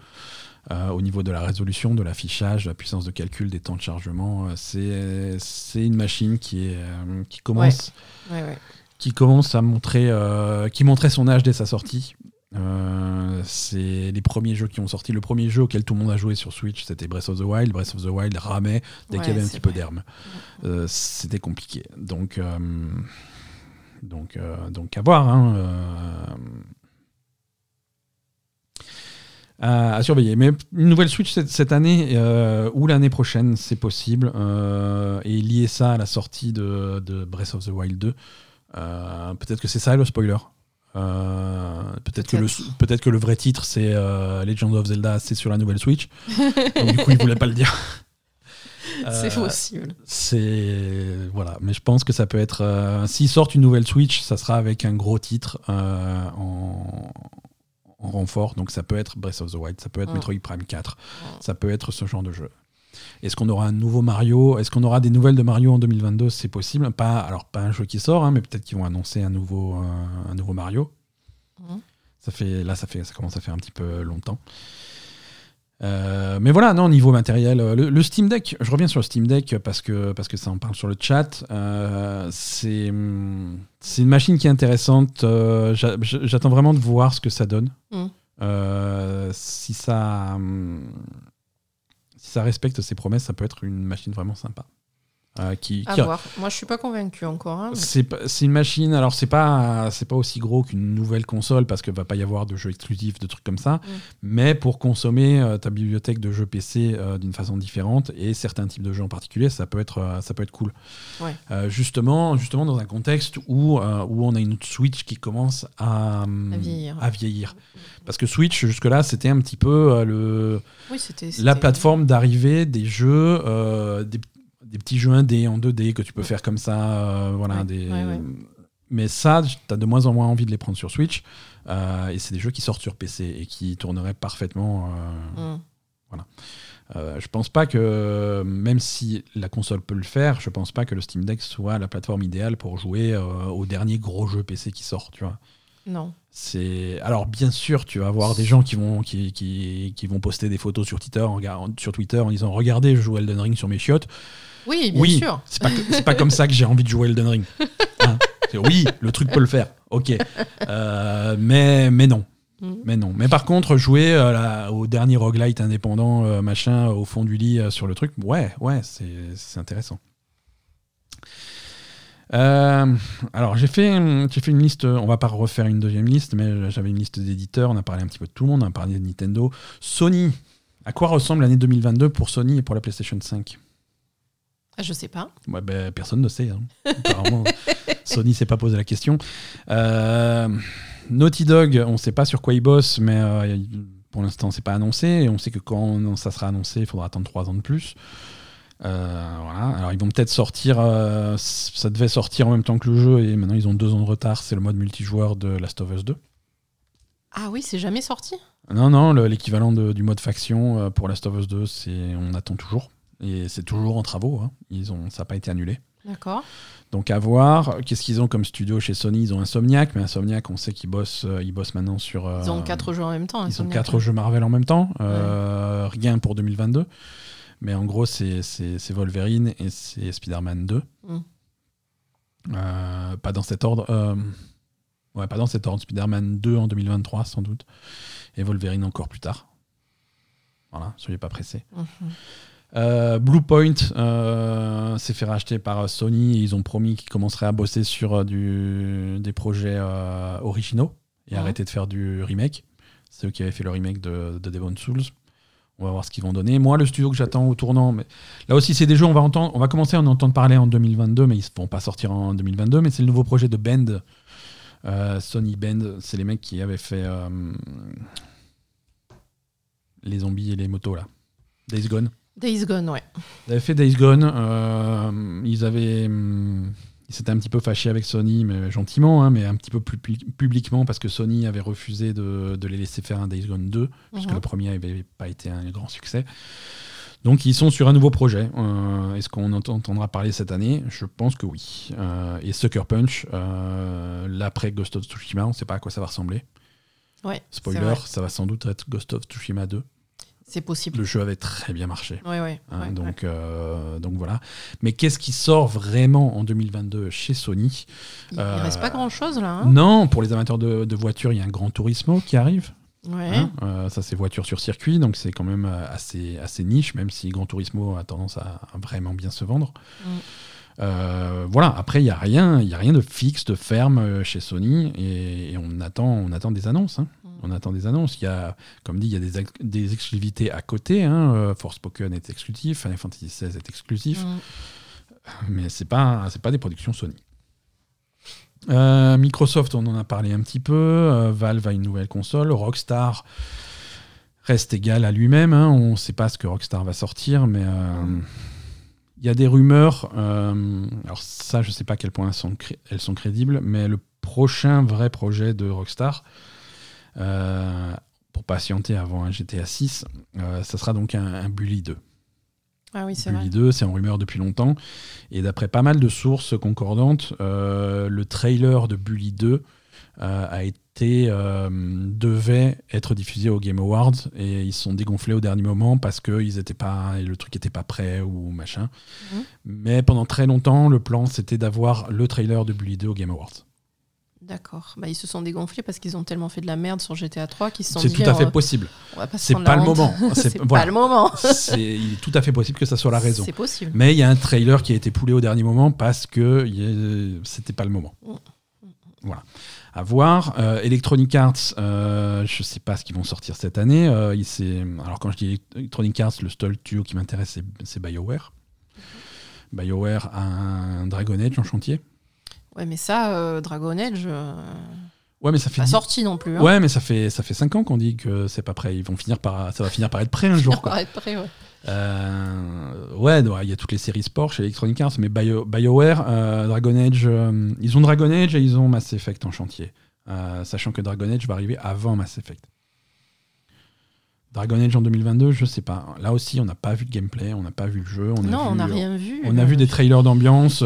Euh, au niveau de la résolution, de l'affichage, de la puissance de calcul, des temps de chargement, euh, c'est une machine qui, est, qui, commence, Ouais, ouais. qui commence à montrer, euh, qui montrait son âge dès sa sortie. Euh, c'est les premiers jeux qui ont sorti. Le premier jeu auquel tout le monde a joué sur Switch, c'était Breath of the Wild. Breath of the Wild ramait dès qu'il y avait un petit peu d'herbe. C'était compliqué. Donc, donc, donc à voir. hein, à, à surveiller. Mais une nouvelle Switch cette, cette année euh, ou l'année prochaine, c'est possible. euh, et lier ça à la sortie de, de Breath of the Wild 2. euh, peut-être que c'est ça le spoiler. Peut-être que le que vrai titre c'est Legend of Zelda c'est sur la nouvelle Switch donc du coup il voulait pas le dire <laughs> C'est possible. c'est voilà, mais je pense que ça peut être. S'ils sortent une nouvelle Switch, ça sera avec un gros titre en, en renfort. Donc ça peut être Breath of the Wild, ça peut être Mm. Metroid Prime 4, Mm. ça peut être ce genre de jeu. Est-ce qu'on aura un nouveau Mario? Est-ce qu'on aura des nouvelles de Mario en 2022 C'est possible. Pas alors pas un jeu qui sort, hein, mais peut-être qu'ils vont annoncer un nouveau euh, un nouveau Mario. Mhm. Ça fait là, ça fait ça commence à faire un petit peu longtemps. Euh, mais voilà, non, niveau matériel, euh, le, le Steam Deck, je reviens sur le Steam Deck parce que, parce que ça en parle sur le chat. euh, c'est c'est une machine qui est intéressante. euh, j'a- J'attends vraiment de voir ce que ça donne. Mm. Si, ça, si ça respecte ses promesses, ça peut être une machine vraiment sympa. Euh, qui, À qui- voir. Moi, je suis pas convaincue encore. hein, mais- c'est une machine, alors c'est pas, c'est pas aussi gros qu'une nouvelle console parce qu'il va pas y avoir de jeux exclusifs, de trucs comme ça, mais pour consommer euh, ta bibliothèque de jeux PC euh, d'une façon différente et certains types de jeux en particulier, ça peut être, ça peut être cool. Ouais. Justement, justement dans un contexte où, où on a une Switch qui commence à, hum, À vieillir. à vieillir. Parce que Switch, jusque-là, c'était un petit peu le, Oui, c'était. la plateforme d'arrivée des jeux, des, des petits jeux indés en 2D que tu peux faire comme ça. euh, voilà, Ouais, des... ouais, ouais. Mais ça, tu as de moins en moins envie de les prendre sur Switch. euh, et c'est des jeux qui sortent sur PC et qui tourneraient parfaitement. euh, Mm. euh, je pense pas que, même si la console peut le faire, je pense pas que le Steam Deck soit la plateforme idéale pour jouer euh, au dernier gros jeu PC qui sort. Tu vois. Non. C'est alors bien sûr tu vas avoir des gens qui vont qui, qui, qui vont poster des photos sur Twitter en, sur Twitter en disant regardez je joue Elden Ring sur mes chiottes. Oui, bien oui, sûr. c'est pas c'est pas comme ça que j'ai envie de jouer Elden Ring. <laughs> Hein. Oui, le truc peut le faire. OK. Euh, mais mais non. Mm. Mais non. Mais par contre jouer euh, la- au dernier roguelite indépendant euh, machin au fond du lit sur le truc, ouais, ouais, c'est c'est intéressant. Alors j'ai fait, j'ai fait une liste, on va pas refaire une deuxième liste, mais j'avais une liste d'éditeurs, on a parlé un petit peu de tout le monde, on a parlé de Nintendo. Sony, à quoi ressemble l'année 2022 pour Sony et pour la PlayStation 5 Ah, je sais pas. ouais, ben, Personne ne sait. hein. Apparemment, <laughs> Sony s'est pas posé la question. Euh, Naughty Dog, on sait pas sur quoi ils bossent, mais euh, pour l'instant c'est pas annoncé, et on sait que quand ça sera annoncé, il faudra attendre trois ans de plus. Euh, voilà. Alors ils vont peut-être sortir, euh, ça devait sortir en même temps que le jeu et maintenant ils ont deux ans de retard. C'est le mode multijoueur de Last of Us 2. Ah oui, c'est jamais sorti? Non, non, le- l'équivalent du mode faction pour Last of Us 2, c'est on attend toujours et c'est toujours en travaux. hein. Ils ont, ça n'a pas été annulé. D'accord. Donc à voir. Qu'est-ce qu'ils ont comme studio chez Sony Ils ont Insomniac, mais Insomniac, on sait qu'ils bossent, euh, ils bossent maintenant sur. euh, Ils ont quatre jeux en même temps. ils ont quatre jeux Marvel en même temps. Euh, Rien pour 2022. Mais en gros, c'est c'est- c'est Wolverine et c'est Spider-Man 2. Mm. Euh, pas dans cet ordre. Euh, Ouais, pas dans cet ordre. Spider-Man 2 en 2023, sans doute. Et Wolverine encore plus tard. Voilà, soyez pas pressés. Mhm. Euh, Bluepoint euh, s'est fait racheter par Sony et ils ont promis qu'ils commenceraient à bosser sur euh, du, des projets euh, originaux et arrêter de faire du remake. C'est eux qui avaient fait le remake de, de Demon's Souls. On va voir ce qu'ils vont donner. Moi, le studio que j'attends au tournant, mais là aussi, c'est des jeux, on va, entendre, on va commencer à en entendre parler en 2022, mais ils ne vont pas sortir en 2022. Mais c'est le nouveau projet de Bend, euh, Sony Bend. C'est les mecs qui avaient fait euh, les zombies et les motos, là. Days Gone. Days Gone, ouais. Ils avaient fait Days Gone. euh, ils avaient. hum, ils s'étaient un petit peu fâchés avec Sony, mais gentiment, hein, mais un petit peu plus pu- publiquement, parce que Sony avait refusé de, de les laisser faire un Days Gone 2, puisque Mhm. le premier n'avait pas été un grand succès. Donc ils sont sur un nouveau projet. Euh, Est-ce qu'on en entendra parler cette année? Je pense que oui. Euh, et Sucker Punch, euh, l'après Ghost of Tsushima, on ne sait pas à quoi ça va ressembler. Ouais, Spoiler, ça va sans doute être Ghost of Tsushima 2. C'est possible. Le jeu avait très bien marché. Ouais, ouais. Hein, ouais, donc, euh, donc voilà. Mais qu'est-ce qui sort vraiment en 2022 chez Sony Il, euh, reste pas grand chose là. hein. Non, pour les amateurs de, de voitures, il y a un Gran Turismo qui arrive. ouais. hein. Euh, ça, c'est voiture sur circuit, donc c'est quand même euh, assez, assez niche, même si Gran Turismo a tendance à, à vraiment bien se vendre. Mm. Euh, voilà, après, il n'y a, rien- il y a rien de fixe, de ferme euh, chez Sony, et, et on, attend, on attend des annonces. hein. Mm. On attend des annonces. Il y a, comme dit, il y a des, ex- des exclusivités à côté. Hein. Euh, Forspoken est exclusif, Final Fantasy XVI est exclusif Mm. mais c'est pas c'est pas des productions Sony. Euh, Microsoft, on en a parlé un petit peu. Valve a une nouvelle console. Rockstar reste égal à lui-même. hein. On ne sait pas ce que Rockstar va sortir, mais euh, il y a des rumeurs. euh, alors ça, je ne sais pas à quel point elles sont, cré- elles sont crédibles, mais le prochain vrai projet de Rockstar, euh, pour patienter avant un GTA 6, euh, ça sera donc un, un Bully 2. Ah oui, c'est vrai. Bully 2, c'est en rumeur depuis longtemps. Et d'après pas mal de sources concordantes, le trailer de Bully 2 euh, a été, euh, devait être diffusé au Game Awards et ils se sont dégonflés au dernier moment parce que ils étaient pas, le truc n'était pas prêt ou machin. Mhm. Mais pendant très longtemps, le plan c'était d'avoir le trailer de Bully 2 au Game Awards. D'accord. Bah, ils se sont dégonflés parce qu'ils ont tellement fait de la merde sur GTA 3 qu'ils se sont C'est tout à fait on- possible. C'est <laughs> pas le moment. C'est pas le moment. C'est- tout à fait possible que ça soit la raison. C'est possible. Mais il y a un trailer qui a été poulé au dernier moment parce que c'était pas le moment. Mm. Voilà. À voir. Euh, Electronic Arts, euh, je sais pas ce qu'ils vont sortir cette année. Euh, il alors quand je dis Electronic Arts, le seul duo qui m'intéresse c'est- BioWare. BioWare a un Dragon Age en chantier. Ouais, mais ça, euh, Dragon Age, Ouais, mais ça fait pas sorti non plus. Hein. Ouais, mais ça fait ça fait 5 ans qu'on dit que c'est pas prêt. Ils vont finir par ça va finir par être prêt un jour. Quoi. Par être prêt, ouais. Euh, ouais, il y a toutes les séries sport chez Electronic Arts, mais Bio- BioWare, euh, Dragon Age, euh, ils ont Dragon Age et ils ont Mass Effect en chantier. Sachant que Dragon Age va arriver avant Mass Effect. Dragon Age en 2022, je sais pas. Là aussi, on n'a pas vu de gameplay, on n'a pas vu le jeu. On a non, vu, on n'a rien vu. On a vu des trailers d'ambiance.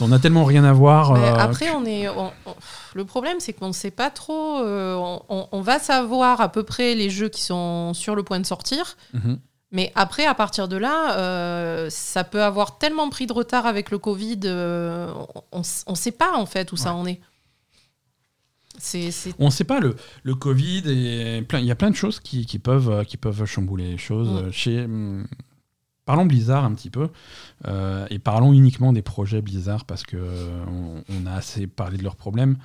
on a tellement rien à voir. Après, on est. on- on- Le problème, c'est qu'on ne sait pas trop. on, on- on va savoir à peu près les jeux qui sont sur le point de sortir. mhm. Mais après, à partir de là, euh, ça peut avoir tellement pris de retard avec le Covid. euh, on ne sait pas, en fait, où ça en est. On ne sait pas, le, le Covid, il y a plein de choses qui, qui peuvent, qui peuvent chambouler les choses. Chez, hum, parlons Blizzard un petit peu, euh, et parlons uniquement des projets Blizzard, parce qu'on on on a assez parlé de leurs problèmes.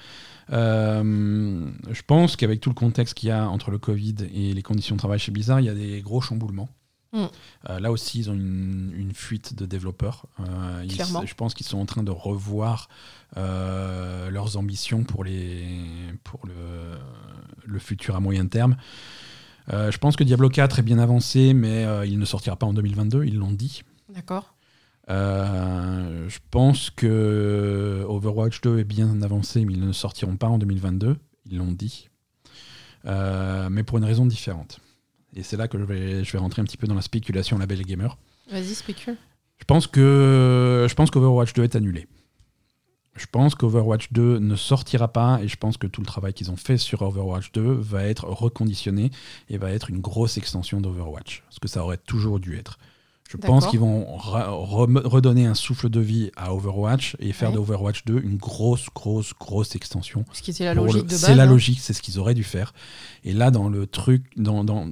Euh, je pense qu'avec tout le contexte qu'il y a entre le Covid et les conditions de travail chez Blizzard, il y a des gros chamboulements. Mm. Euh, là aussi, ils ont une, une fuite de développeurs. Euh, ils- je pense qu'ils sont en train de revoir euh, leurs ambitions pour, les, pour le, le futur à moyen terme. Je pense que Diablo 4 est bien avancé, mais il ne sortira pas en 2022, ils l'ont dit. D'accord. Euh, je pense que Overwatch 2 est bien avancé, mais ils ne sortiront pas en 2022, ils l'ont dit. Euh, mais pour une raison différente. Et c'est là que je vais, je vais rentrer un petit peu dans la spéculation label gamer. Vas-y, spécule. Je pense que je pense qu'Overwatch 2 est annulé. Je pense qu'Overwatch 2 ne sortira pas et je pense que tout le travail qu'ils ont fait sur Overwatch 2 va être reconditionné et va être une grosse extension d'Overwatch, ce que ça aurait toujours dû être. Je pense qu'ils vont redonner un souffle de vie à Overwatch et faire Ouais. de Overwatch 2 une grosse, grosse, grosse extension. Ce qui était la logique le- de base. C'est la hein. logique, c'est ce qu'ils auraient dû faire. Et là, dans le truc, dans, dans,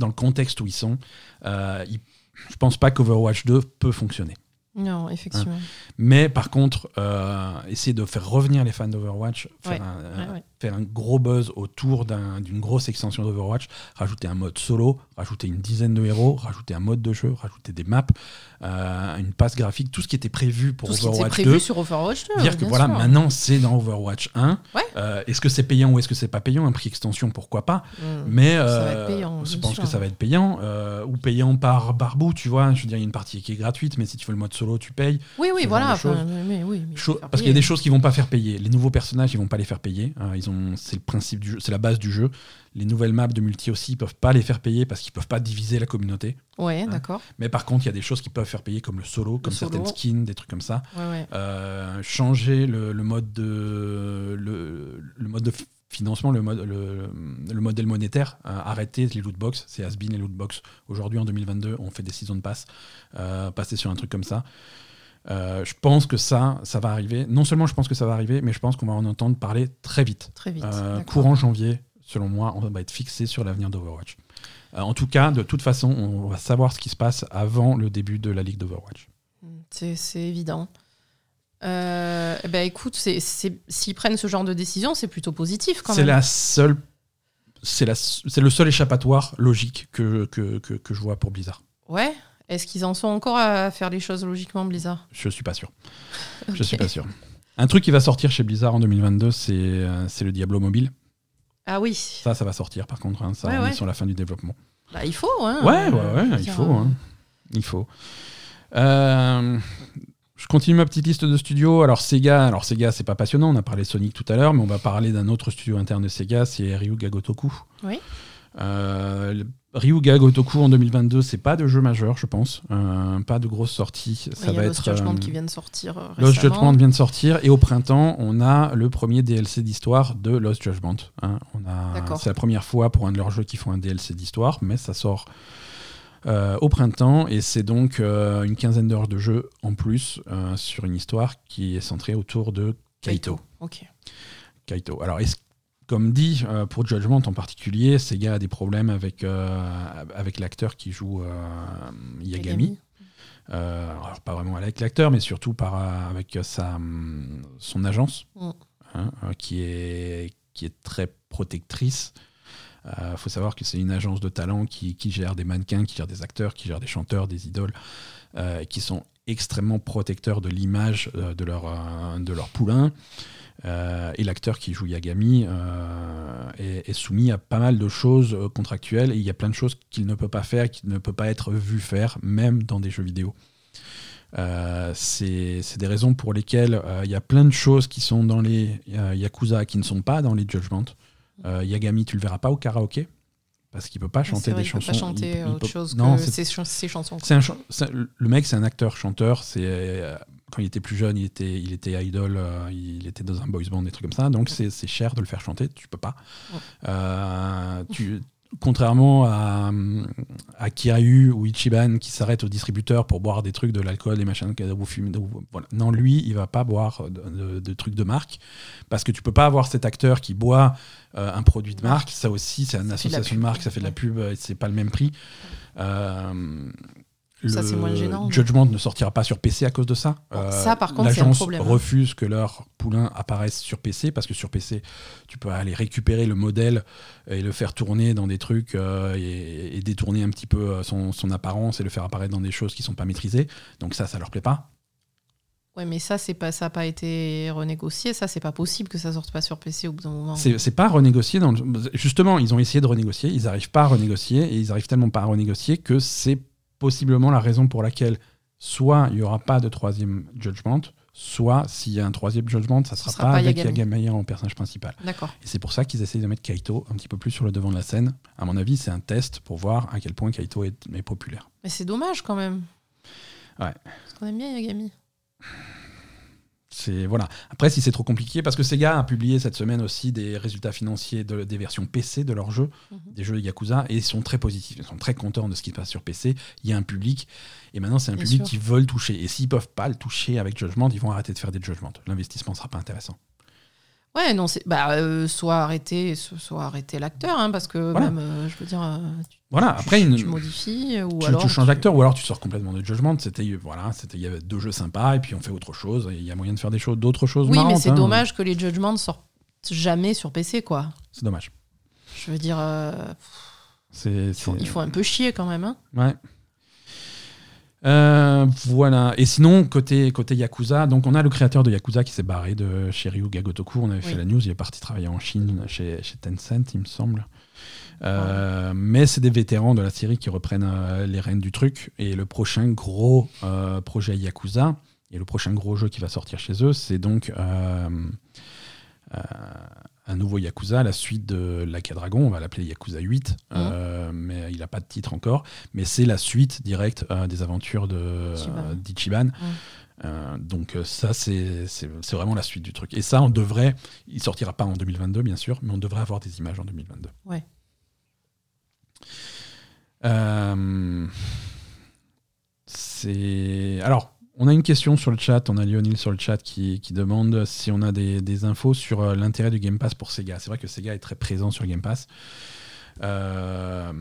dans le contexte où ils sont, euh, ils- je pense pas qu'Overwatch 2 peut fonctionner. Non, effectivement. Mais par contre, euh, essayer de faire revenir les fans d'Overwatch, faire, Ouais, un, ouais, ouais. Faire un gros buzz autour d'un- d'une grosse extension d'Overwatch, rajouter un mode solo, rajouter une dizaine de héros, rajouter un mode de jeu, rajouter des maps, euh, une passe graphique, tout ce qui était prévu pour Tout ce qui était Overwatch prévu 2. sur Overwatch 2. Dire que voilà, maintenant c'est dans Overwatch 1. Ouais. Euh, est-ce que c'est payant ou est-ce que c'est pas payant? Un prix extension, pourquoi pas? Mm. Mais euh, payant, je pense sûr. que ça va être payant. euh, ou payant par barbou, tu vois. Je veux dire, il y a une partie qui est gratuite, mais si tu veux le mode solo, tu payes. Oui, oui, voilà. enfin, mais, oui, mais parce qu'il y a des choses qui vont pas faire payer. Les nouveaux personnages, ils vont pas les faire payer. Euh, ils ont, c'est le principe du jeu, c'est la base du jeu. Les nouvelles maps de multi aussi, ils peuvent pas les faire payer parce qu'ils peuvent pas diviser la communauté. Ouais, d'accord. Mais par contre, il y a des choses qui peuvent faire payer, comme le solo, comme solo. certaines skins, des trucs comme ça. Ouais, ouais. Euh, changer le, le mode de le, le mode de financement, le, mode, le, le modèle monétaire, euh, arrêter les loot box, c'est has been les loot box. Aujourd'hui, en 2022, on fait des season pass, euh, passer sur un truc comme ça. Euh, je pense que ça, ça va arriver. Non seulement je pense que ça va arriver, mais je pense qu'on va en entendre parler très vite. Très vite. Euh, courant janvier, selon moi, on va être fixé sur l'avenir d'Overwatch. Euh, en tout cas, de toute façon, on va savoir ce qui se passe avant le début de la ligue d'Overwatch. C'est c'est évident. Ben écoute, s'ils prennent ce genre de décision, c'est plutôt positif quand C'est même. la seule. C'est la- c'est le seul échappatoire logique que, que, que, que je vois pour Blizzard. Ouais. Est-ce qu'ils en sont encore à faire les choses logiquement, Blizzard? Je suis pas sûr. Je suis pas sûr. Un truc qui va sortir chez Blizzard en 2022, c'est euh, c'est le Diablo mobile. Ah oui. Ça, ça va sortir par contre. hein. Ça, Ouais, on ouais. est sur la fin du développement. Bah, il faut, hein. Ouais, ouais, ouais, il faut. hein. Il faut. Euh, je continue ma petite liste de studios. Alors Sega, alors Sega, c'est pas passionnant. On a parlé de Sonic tout à l'heure, mais on va parler d'un autre studio interne de Sega, c'est Ryuga Gotoku. Oui. Euh, Ryuga Gotoku en 2022, c'est pas de jeu majeur, je pense. Euh, pas de grosse sortie. Ça y va a être. Lost Judgment euh, qui vient de sortir euh, Lost. Judgment vient de sortir et au printemps, on a le premier DLC d'histoire de Lost Judgment. hein. C'est la première fois pour un de leurs jeux qui font un DLC d'histoire, mais ça sort euh, au printemps et c'est donc une quinzaine d'heures de jeu en plus sur une histoire qui est centrée autour de Kaito. Ok. Kaito. Alors, est-ce- comme dit, euh, pour Judgment en particulier, Sega a des problèmes avec, euh, avec l'acteur qui joue euh, Yagami. Alors pas vraiment avec l'acteur, mais surtout par, avec sa, son agence, Mm. hein, qui, est, qui est très protectrice. Il faut savoir que c'est une agence de talent qui, qui gère des mannequins, qui gère des acteurs, qui gère des chanteurs, des idoles, qui sont extrêmement protecteurs de l'image de, leur, de leur poulain. Euh, et l'acteur qui joue Yagami euh, est, est soumis à pas mal de choses euh, contractuelles et il y a plein de choses qu'il ne peut pas faire, qu'il ne peut pas être vu faire, même dans des jeux vidéo. Euh, c'est des raisons pour lesquelles il y a plein de choses qui sont dans les Yakuza qui ne sont pas dans les Judgment. Yagami, tu le verras pas au karaoké parce qu'il peut pas chanter vrai, des il peut chansons. pas chanter il- il autre peut- chose non, que ses, ch- ses chansons. un le mec, c'est un acteur chanteur. C'est quand il était plus jeune, il était, il était idol, euh, il était dans un boys band, des trucs comme ça. Donc c'est c'est cher de le faire chanter. Tu peux pas. Euh, tu, contrairement à, à Kiryu ou Ichiban qui s'arrêtent au distributeur pour boire des trucs de l'alcool, des machins, ou fumer. ou- voilà. Non, lui, il va pas boire de, de- de trucs de marque parce que tu peux pas avoir cet acteur qui boit euh, un produit de marque. Ça aussi, c'est une Ça de association de marque, ça fait de la pub, et c'est pas le même prix. Ça, le c'est moins gênant. Judgment ne sortira pas sur PC à cause de ça. Bon, ça, par contre, c'est un l'agence hein. refuse que leurs poulains apparaissent sur PC parce que sur PC, tu peux aller récupérer le modèle et le faire tourner dans des trucs euh, et, et détourner un petit peu euh, son, son apparence et le faire apparaître dans des choses qui sont pas maîtrisées. Donc ça, ça leur plaît pas. Ouais, mais ça, c'est pas, ça n'a pas été renégocié. Ça, c'est pas possible que ça sorte pas sur PC au bout d'un moment. C'est pas renégocié. Dans le- Justement, ils ont essayé de renégocier, ils n'arrivent pas à renégocier et ils arrivent tellement pas à renégocier que c'est possiblement la raison pour laquelle soit il y aura pas de troisième judgment, soit s'il y a un troisième judgment, ça sera, sera pas, pas avec Yagami. En personnage principal. D'accord. Et c'est pour ça qu'ils essayent de mettre Kaito un petit peu plus sur le devant de la scène. À mon avis, c'est un test pour voir à quel point Kaito est, est populaire. Mais c'est dommage quand même. Ouais. Parce qu'on aime bien Yagami. C'est voilà. Après, si c'est trop compliqué, parce que Sega a publié cette semaine aussi des résultats financiers de, des versions PC de leurs jeux, Mhm. des jeux Yakuza, et ils sont très positifs, ils sont très contents de ce qui se passe sur PC. Il y a un public, et maintenant c'est un Bien public sûr. qui veulent toucher. Et s'ils peuvent pas le toucher avec Judgment, ils vont arrêter de faire des Judgment. L'investissement sera pas intéressant. Ouais, non, c'est bah, euh, soit arrêter, so- soit arrêter l'acteur, hein, parce que Voilà. même, euh, je veux dire, euh, tu, Voilà. Après, tu, une- tu modifies ou tu, alors tu changes d'acteur ou alors tu sors complètement de Judgment. C'était voilà, c'était il y avait deux jeux sympas et puis on fait autre chose. Il y a moyen de faire des choses, d'autres choses Oui, mais c'est hein. dommage que les Judgments sortent jamais sur PC, quoi. C'est dommage. Je veux dire, euh, C'est il, faut, c'est- il faut un peu chier quand même. Hein. Ouais. Euh, voilà. Et sinon, côté, côté Yakuza, donc on a le créateur de Yakuza qui s'est barré de chez Ryuga Gotoku. On avait fait la news, il est parti travailler en Chine chez, chez Tencent, il me semble. Euh, Mais c'est des vétérans de la série qui reprennent euh, les rênes du truc. Et le prochain gros euh, projet Yakuza, et le prochain gros jeu qui va sortir chez eux, c'est donc un nouveau Yakuza, la suite de a Dragon, on va l'appeler Yakuza 8, euh, mais il n'a pas de titre encore, mais c'est la suite directe euh, des aventures de euh, d'Ichiban. Euh, donc euh, ça, c'est vraiment la suite du truc. Et ça, on devrait, il sortira pas en 2022 bien sûr, mais on devrait avoir des images en 2022. Ouais. C'est alors. On a une question sur le chat, on a Lionel sur le chat qui, qui demande si on a des, des infos sur euh, l'intérêt du Game Pass pour Sega. C'est vrai que Sega est très présent sur le Game Pass. Euh,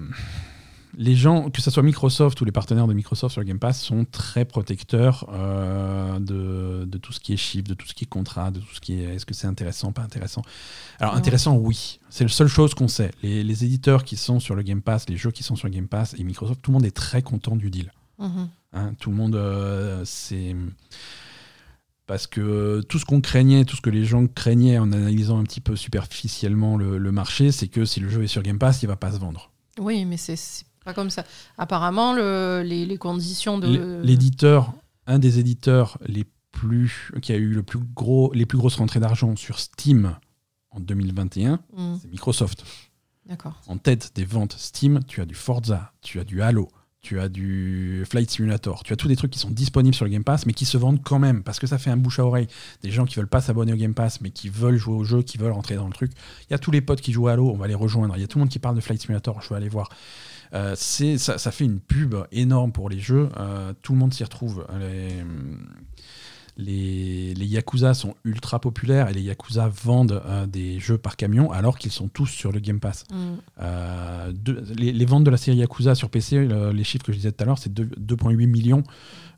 les gens, que ce soit Microsoft ou les partenaires de Microsoft sur le Game Pass, sont très protecteurs euh, de, de tout ce qui est chiffre, de tout ce qui est contrat, de tout ce qui est est-ce que c'est intéressant, pas intéressant. Alors Ouais. intéressant, oui. C'est la seule chose qu'on sait. Les, les éditeurs qui sont sur le Game Pass, les jeux qui sont sur le Game Pass et Microsoft, tout le monde est très content du deal. Mhm. Hein, tout le monde, euh, c'est parce que tout ce qu'on craignait, tout ce que les gens craignaient en analysant un petit peu superficiellement le, le marché, c'est que si le jeu est sur Game Pass, il va pas se vendre. Oui, mais c'est pas comme ça. Apparemment, le, les, les conditions de. L'éditeur, un des éditeurs les plus, qui a eu le plus gros, les plus grosses rentrées d'argent sur Steam en 2021, Hmm, c'est Microsoft. D'accord. En tête des ventes Steam, tu as du Forza, tu as du Halo, tu as du Flight Simulator, tu as tous des trucs qui sont disponibles sur le Game Pass, mais qui se vendent quand même, parce que ça fait un bouche à oreille. Des gens qui veulent pas s'abonner au Game Pass, mais qui veulent jouer au jeu, qui veulent rentrer dans le truc. Il y a tous les potes qui jouent à Halo, on va les rejoindre. Il y a tout le monde qui parle de Flight Simulator, je vais aller voir. Euh, ça, fait une pub énorme pour les jeux, euh, tout le monde s'y retrouve. Les, les Yakuza sont ultra populaires et les Yakuza vendent euh, des jeux par camion alors qu'ils sont tous sur le Game Pass. Hmm. Euh, les, les ventes de la série Yakuza sur PC, le- les chiffres que je disais tout à l'heure, c'est deux- 2,8 millions.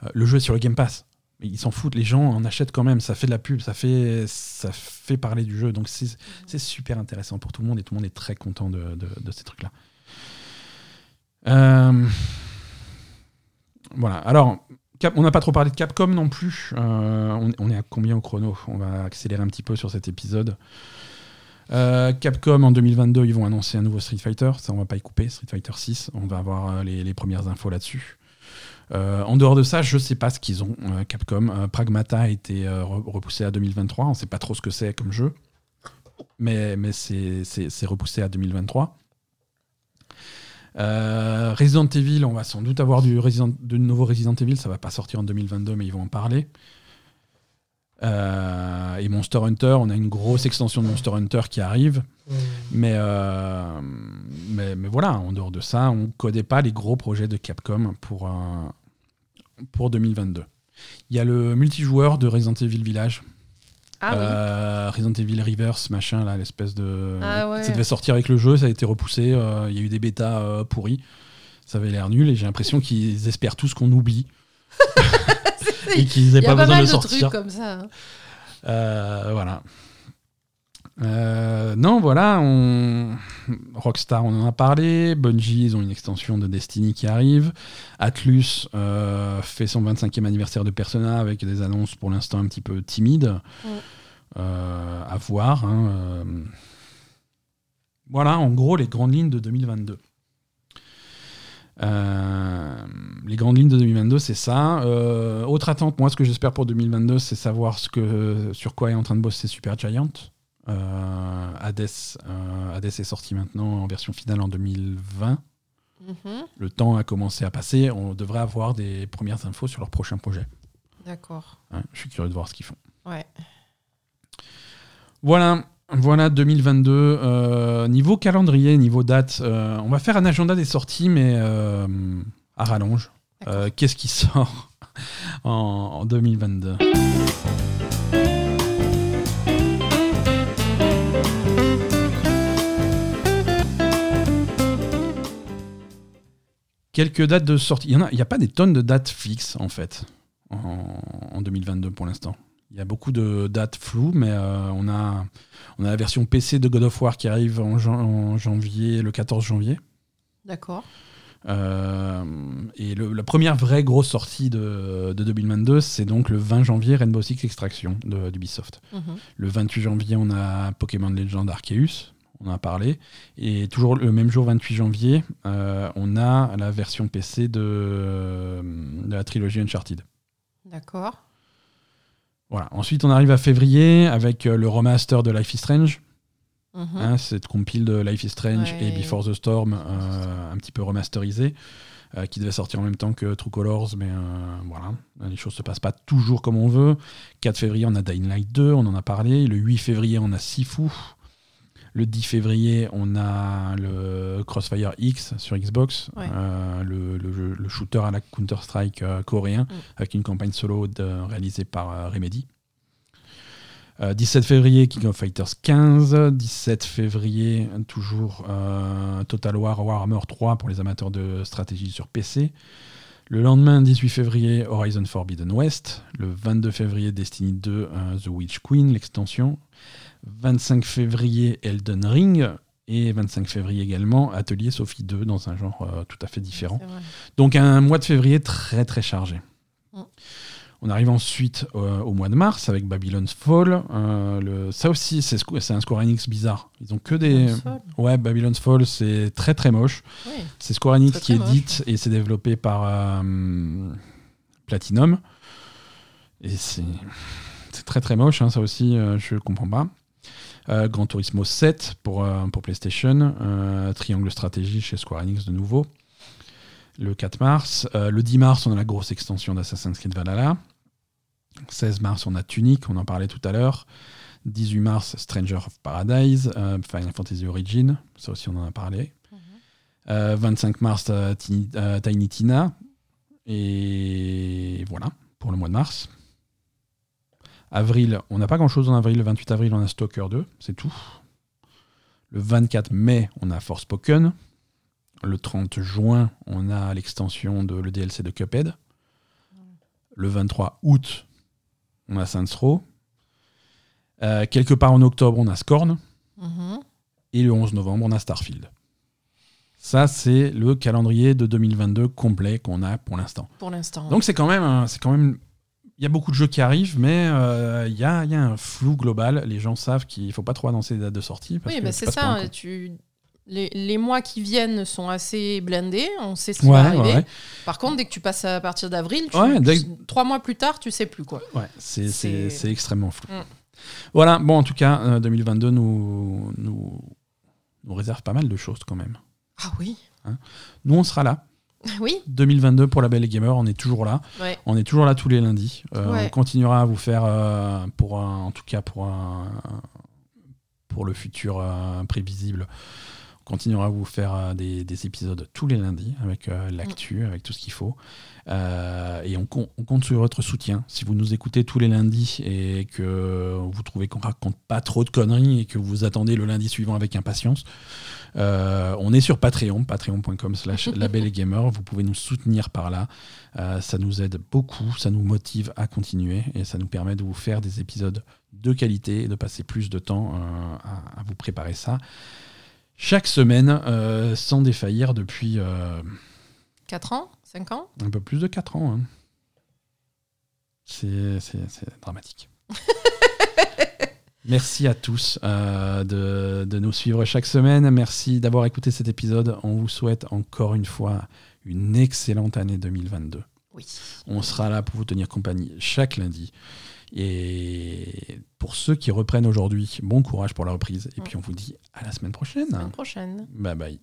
Euh, le jeu est sur le Game Pass. Ils s'en foutent, les gens en achètent quand même. Ça fait de la pub, ça fait, ça fait parler du jeu. Donc c'est super intéressant pour tout le monde et tout le monde est très content de, de- de ces trucs-là. Voilà. Alors, On n'a pas trop parlé de Capcom non plus. Euh, on, est à combien au chrono? On va accélérer un petit peu sur cet épisode. Euh, Capcom en 2022, ils vont annoncer un nouveau Street Fighter. Ça, on va pas y couper. Street Fighter 6. On va avoir euh, les, premières infos là-dessus. En dehors de ça, je sais pas ce qu'ils ont. Capcom. Pragmata a été re- repoussé à 2023. On sait pas trop ce que c'est comme jeu. Mais, c'est repoussé à 2023. Euh, Resident Evil, on va sans doute avoir du, Resident, de nouveau Resident Evil. Ça va pas sortir en 2022, mais ils vont en parler. Euh, et Monster Hunter, on a une grosse extension de Monster Hunter qui arrive. Mais, euh, mais, mais voilà, en dehors de ça, on ne connaît pas les gros projets de Capcom pour, euh, pour 2022. Il y a le multijoueur de Resident Evil Village. Ah oui. Euh, Resident Evil Reverse, machin, là, l'espèce de. Ah ouais. Ça devait sortir avec le jeu, ça a été repoussé. euh, Il y a eu des bêtas euh, pourris. Ça avait l'air nul et j'ai l'impression <laughs> qu'ils espèrent tous qu'on oublie. <laughs> et qu'ils Il n'aient y pas a pas besoin mal de de le sortir. trucs comme ça. hein. Voilà. Euh, non, voilà, on... Rockstar, on en a parlé. Bungie, ils ont une extension de Destiny qui arrive. Atlus euh, fait son 25e anniversaire de Persona avec des annonces pour l'instant un petit peu timides. Euh, à voir. hein. Voilà, en gros, les grandes lignes de 2022. Euh, les grandes lignes de 2022, c'est ça. Autre attente, moi, ce que j'espère pour 2022, c'est savoir ce que, sur quoi est en train de bosser Supergiant. Euh, Hades, euh, Hades est sorti maintenant en version finale en 2020. Mhm. Le temps a commencé à passer. On devrait avoir des premières infos sur leur prochain projet. D'accord. Je suis curieux de voir ce qu'ils font. Ouais. Voilà, voilà 2022. Euh, niveau calendrier, niveau date, euh, on va faire un agenda des sorties, mais euh, à rallonge. Qu'est-ce qui sort <laughs> en, en 2022 Quelques dates de sortie. Il n'y a, y a pas des tonnes de dates fixes, en fait, en, en 2022 pour l'instant. Il y a beaucoup de dates floues, mais euh, on, a, on a la version PC de God of War qui arrive en, jan- en janvier, le 14 janvier. D'accord. Euh, et le- la première vraie grosse sortie de, de 2022, c'est donc le 20 janvier Rainbow Six Extraction de- d'Ubisoft. Mhm. Le 28 janvier, on a Pokémon Legend Arceus, on en a parlé. Et toujours le même jour, 28 janvier, euh, on a la version PC de, de la trilogie Uncharted. D'accord. Voilà. Ensuite, on arrive à février avec euh, le remaster de Life is Strange. Mhm. Hein, cette compile de Life is Strange Ouais. et Before the Storm, euh, un petit peu remasterisé, euh, qui devait sortir en même temps que True Colors, mais euh, voilà, les choses se passent pas toujours comme on veut. 4 février, on a Dying Light 2, on en a parlé. Le 8 février, on a Sifu. Le 10 février, on a le Crossfire X sur Xbox, Ouais. euh, le, le jeu- le shooter à la Counter-Strike euh, coréen, Mm. avec une campagne solo de- réalisée par euh, Remedy. Euh, 17 février, King of Fighters 15. 17 février, toujours euh, Total War Warhammer 3 pour les amateurs de stratégie sur PC. Le lendemain, 18 février, Horizon Forbidden West. Le 22 février, Destiny 2, euh, The Witch Queen, l'extension. 25 février, Elden Ring. Et 25 février également, Atelier Sophie 2, dans un genre euh, tout à fait différent. Donc un mois de février très très chargé. Mm. On arrive ensuite euh, au mois de mars avec Babylon's Fall. Euh, le, ça aussi, c'est un Square Enix bizarre. Ils ont que des. Ouais, Babylon's Fall, c'est très très moche. Oui. C'est Square Enix Très, qui très édite et c'est développé par Platinum. Et c'est très très moche, hein, ça aussi, je comprends pas. Euh, Gran Turismo 7 pour, euh, pour PlayStation. Euh, Triangle Stratégie chez Square Enix de nouveau. Le 4 mars. Le 10 mars, on a la grosse extension d'Assassin's Creed Valhalla. 16 mars, on a Tunic, on en parlait tout à l'heure. 18 mars, Stranger of Paradise, euh, Final Fantasy Origin, ça aussi on en a parlé. Mhm. Euh, 25 mars, euh, Tini- euh, Tiny Tina. Et voilà, pour le mois de mars. Avril, on n'a pas grand-chose en avril. Le 28 avril, on a Stalker 2, c'est tout. Le 24 mai, on a Forspoken. Le 30 juin, on a l'extension de le DLC de Cuphead. Le 23 août, on a Saints Row. Euh, quelque part en octobre, on a Scorn. Mhm. Et le 11 novembre, on a Starfield. Ça, c'est le calendrier de 2022 complet qu'on a pour l'instant. Pour l'instant. Donc c'est quand même, un- quand même, il y a beaucoup de jeux qui arrivent, mais euh, il y, a, il y a un flou global. Les gens savent qu'il faut pas trop annoncer les dates de sortie. Parce oui, bah, c'est ça. Tu... Les, les mois qui viennent sont assez blindés. On sait ce qui Ouais, va arriver. ouais. Par contre, dès que tu passes à partir d'avril, Ouais, dès- trois mois plus tard, tu sais plus quoi. Ouais, c'est, extrêmement flou. Mm. Voilà, bon, en tout cas, euh, 2022 nous, nous, nous réserve pas mal de choses quand même. Ah oui. Nous, on sera là. <laughs> Oui. 2022 pour la Belle et Gamer, on est toujours là. Ouais. On est toujours là tous les lundis. Euh, Ouais. On continuera à vous faire, euh, pour un- en tout cas pour, un- pour le futur euh, prévisible, on continuera à vous faire des, des épisodes tous les lundis avec l'actu, avec tout ce qu'il faut. Euh, et on, com- on compte sur votre soutien. Si vous nous écoutez tous les lundis et que vous trouvez qu'on raconte pas trop de conneries et que vous attendez le lundi suivant avec impatience, euh, on est sur Patreon, patreon.com slash <laughs> label et gamer. Vous pouvez nous soutenir par là. Euh, ça nous aide beaucoup, ça nous motive à continuer et ça nous permet de vous faire des épisodes de qualité et de passer plus de temps à, à vous préparer ça. Chaque semaine, sans défaillir depuis euh, 4 ans? 5 ans? Un peu plus de 4 ans. hein. C'est dramatique. <laughs> Merci à tous euh, de, de nous suivre chaque semaine. Merci d'avoir écouté cet épisode. On vous souhaite encore une fois une excellente année 2022. Oui. On sera là pour vous tenir compagnie chaque lundi. Et pour ceux qui reprennent aujourd'hui, bon courage pour la reprise. Et puis on vous dit à la semaine prochaine. Semaine prochaine. Bye bye.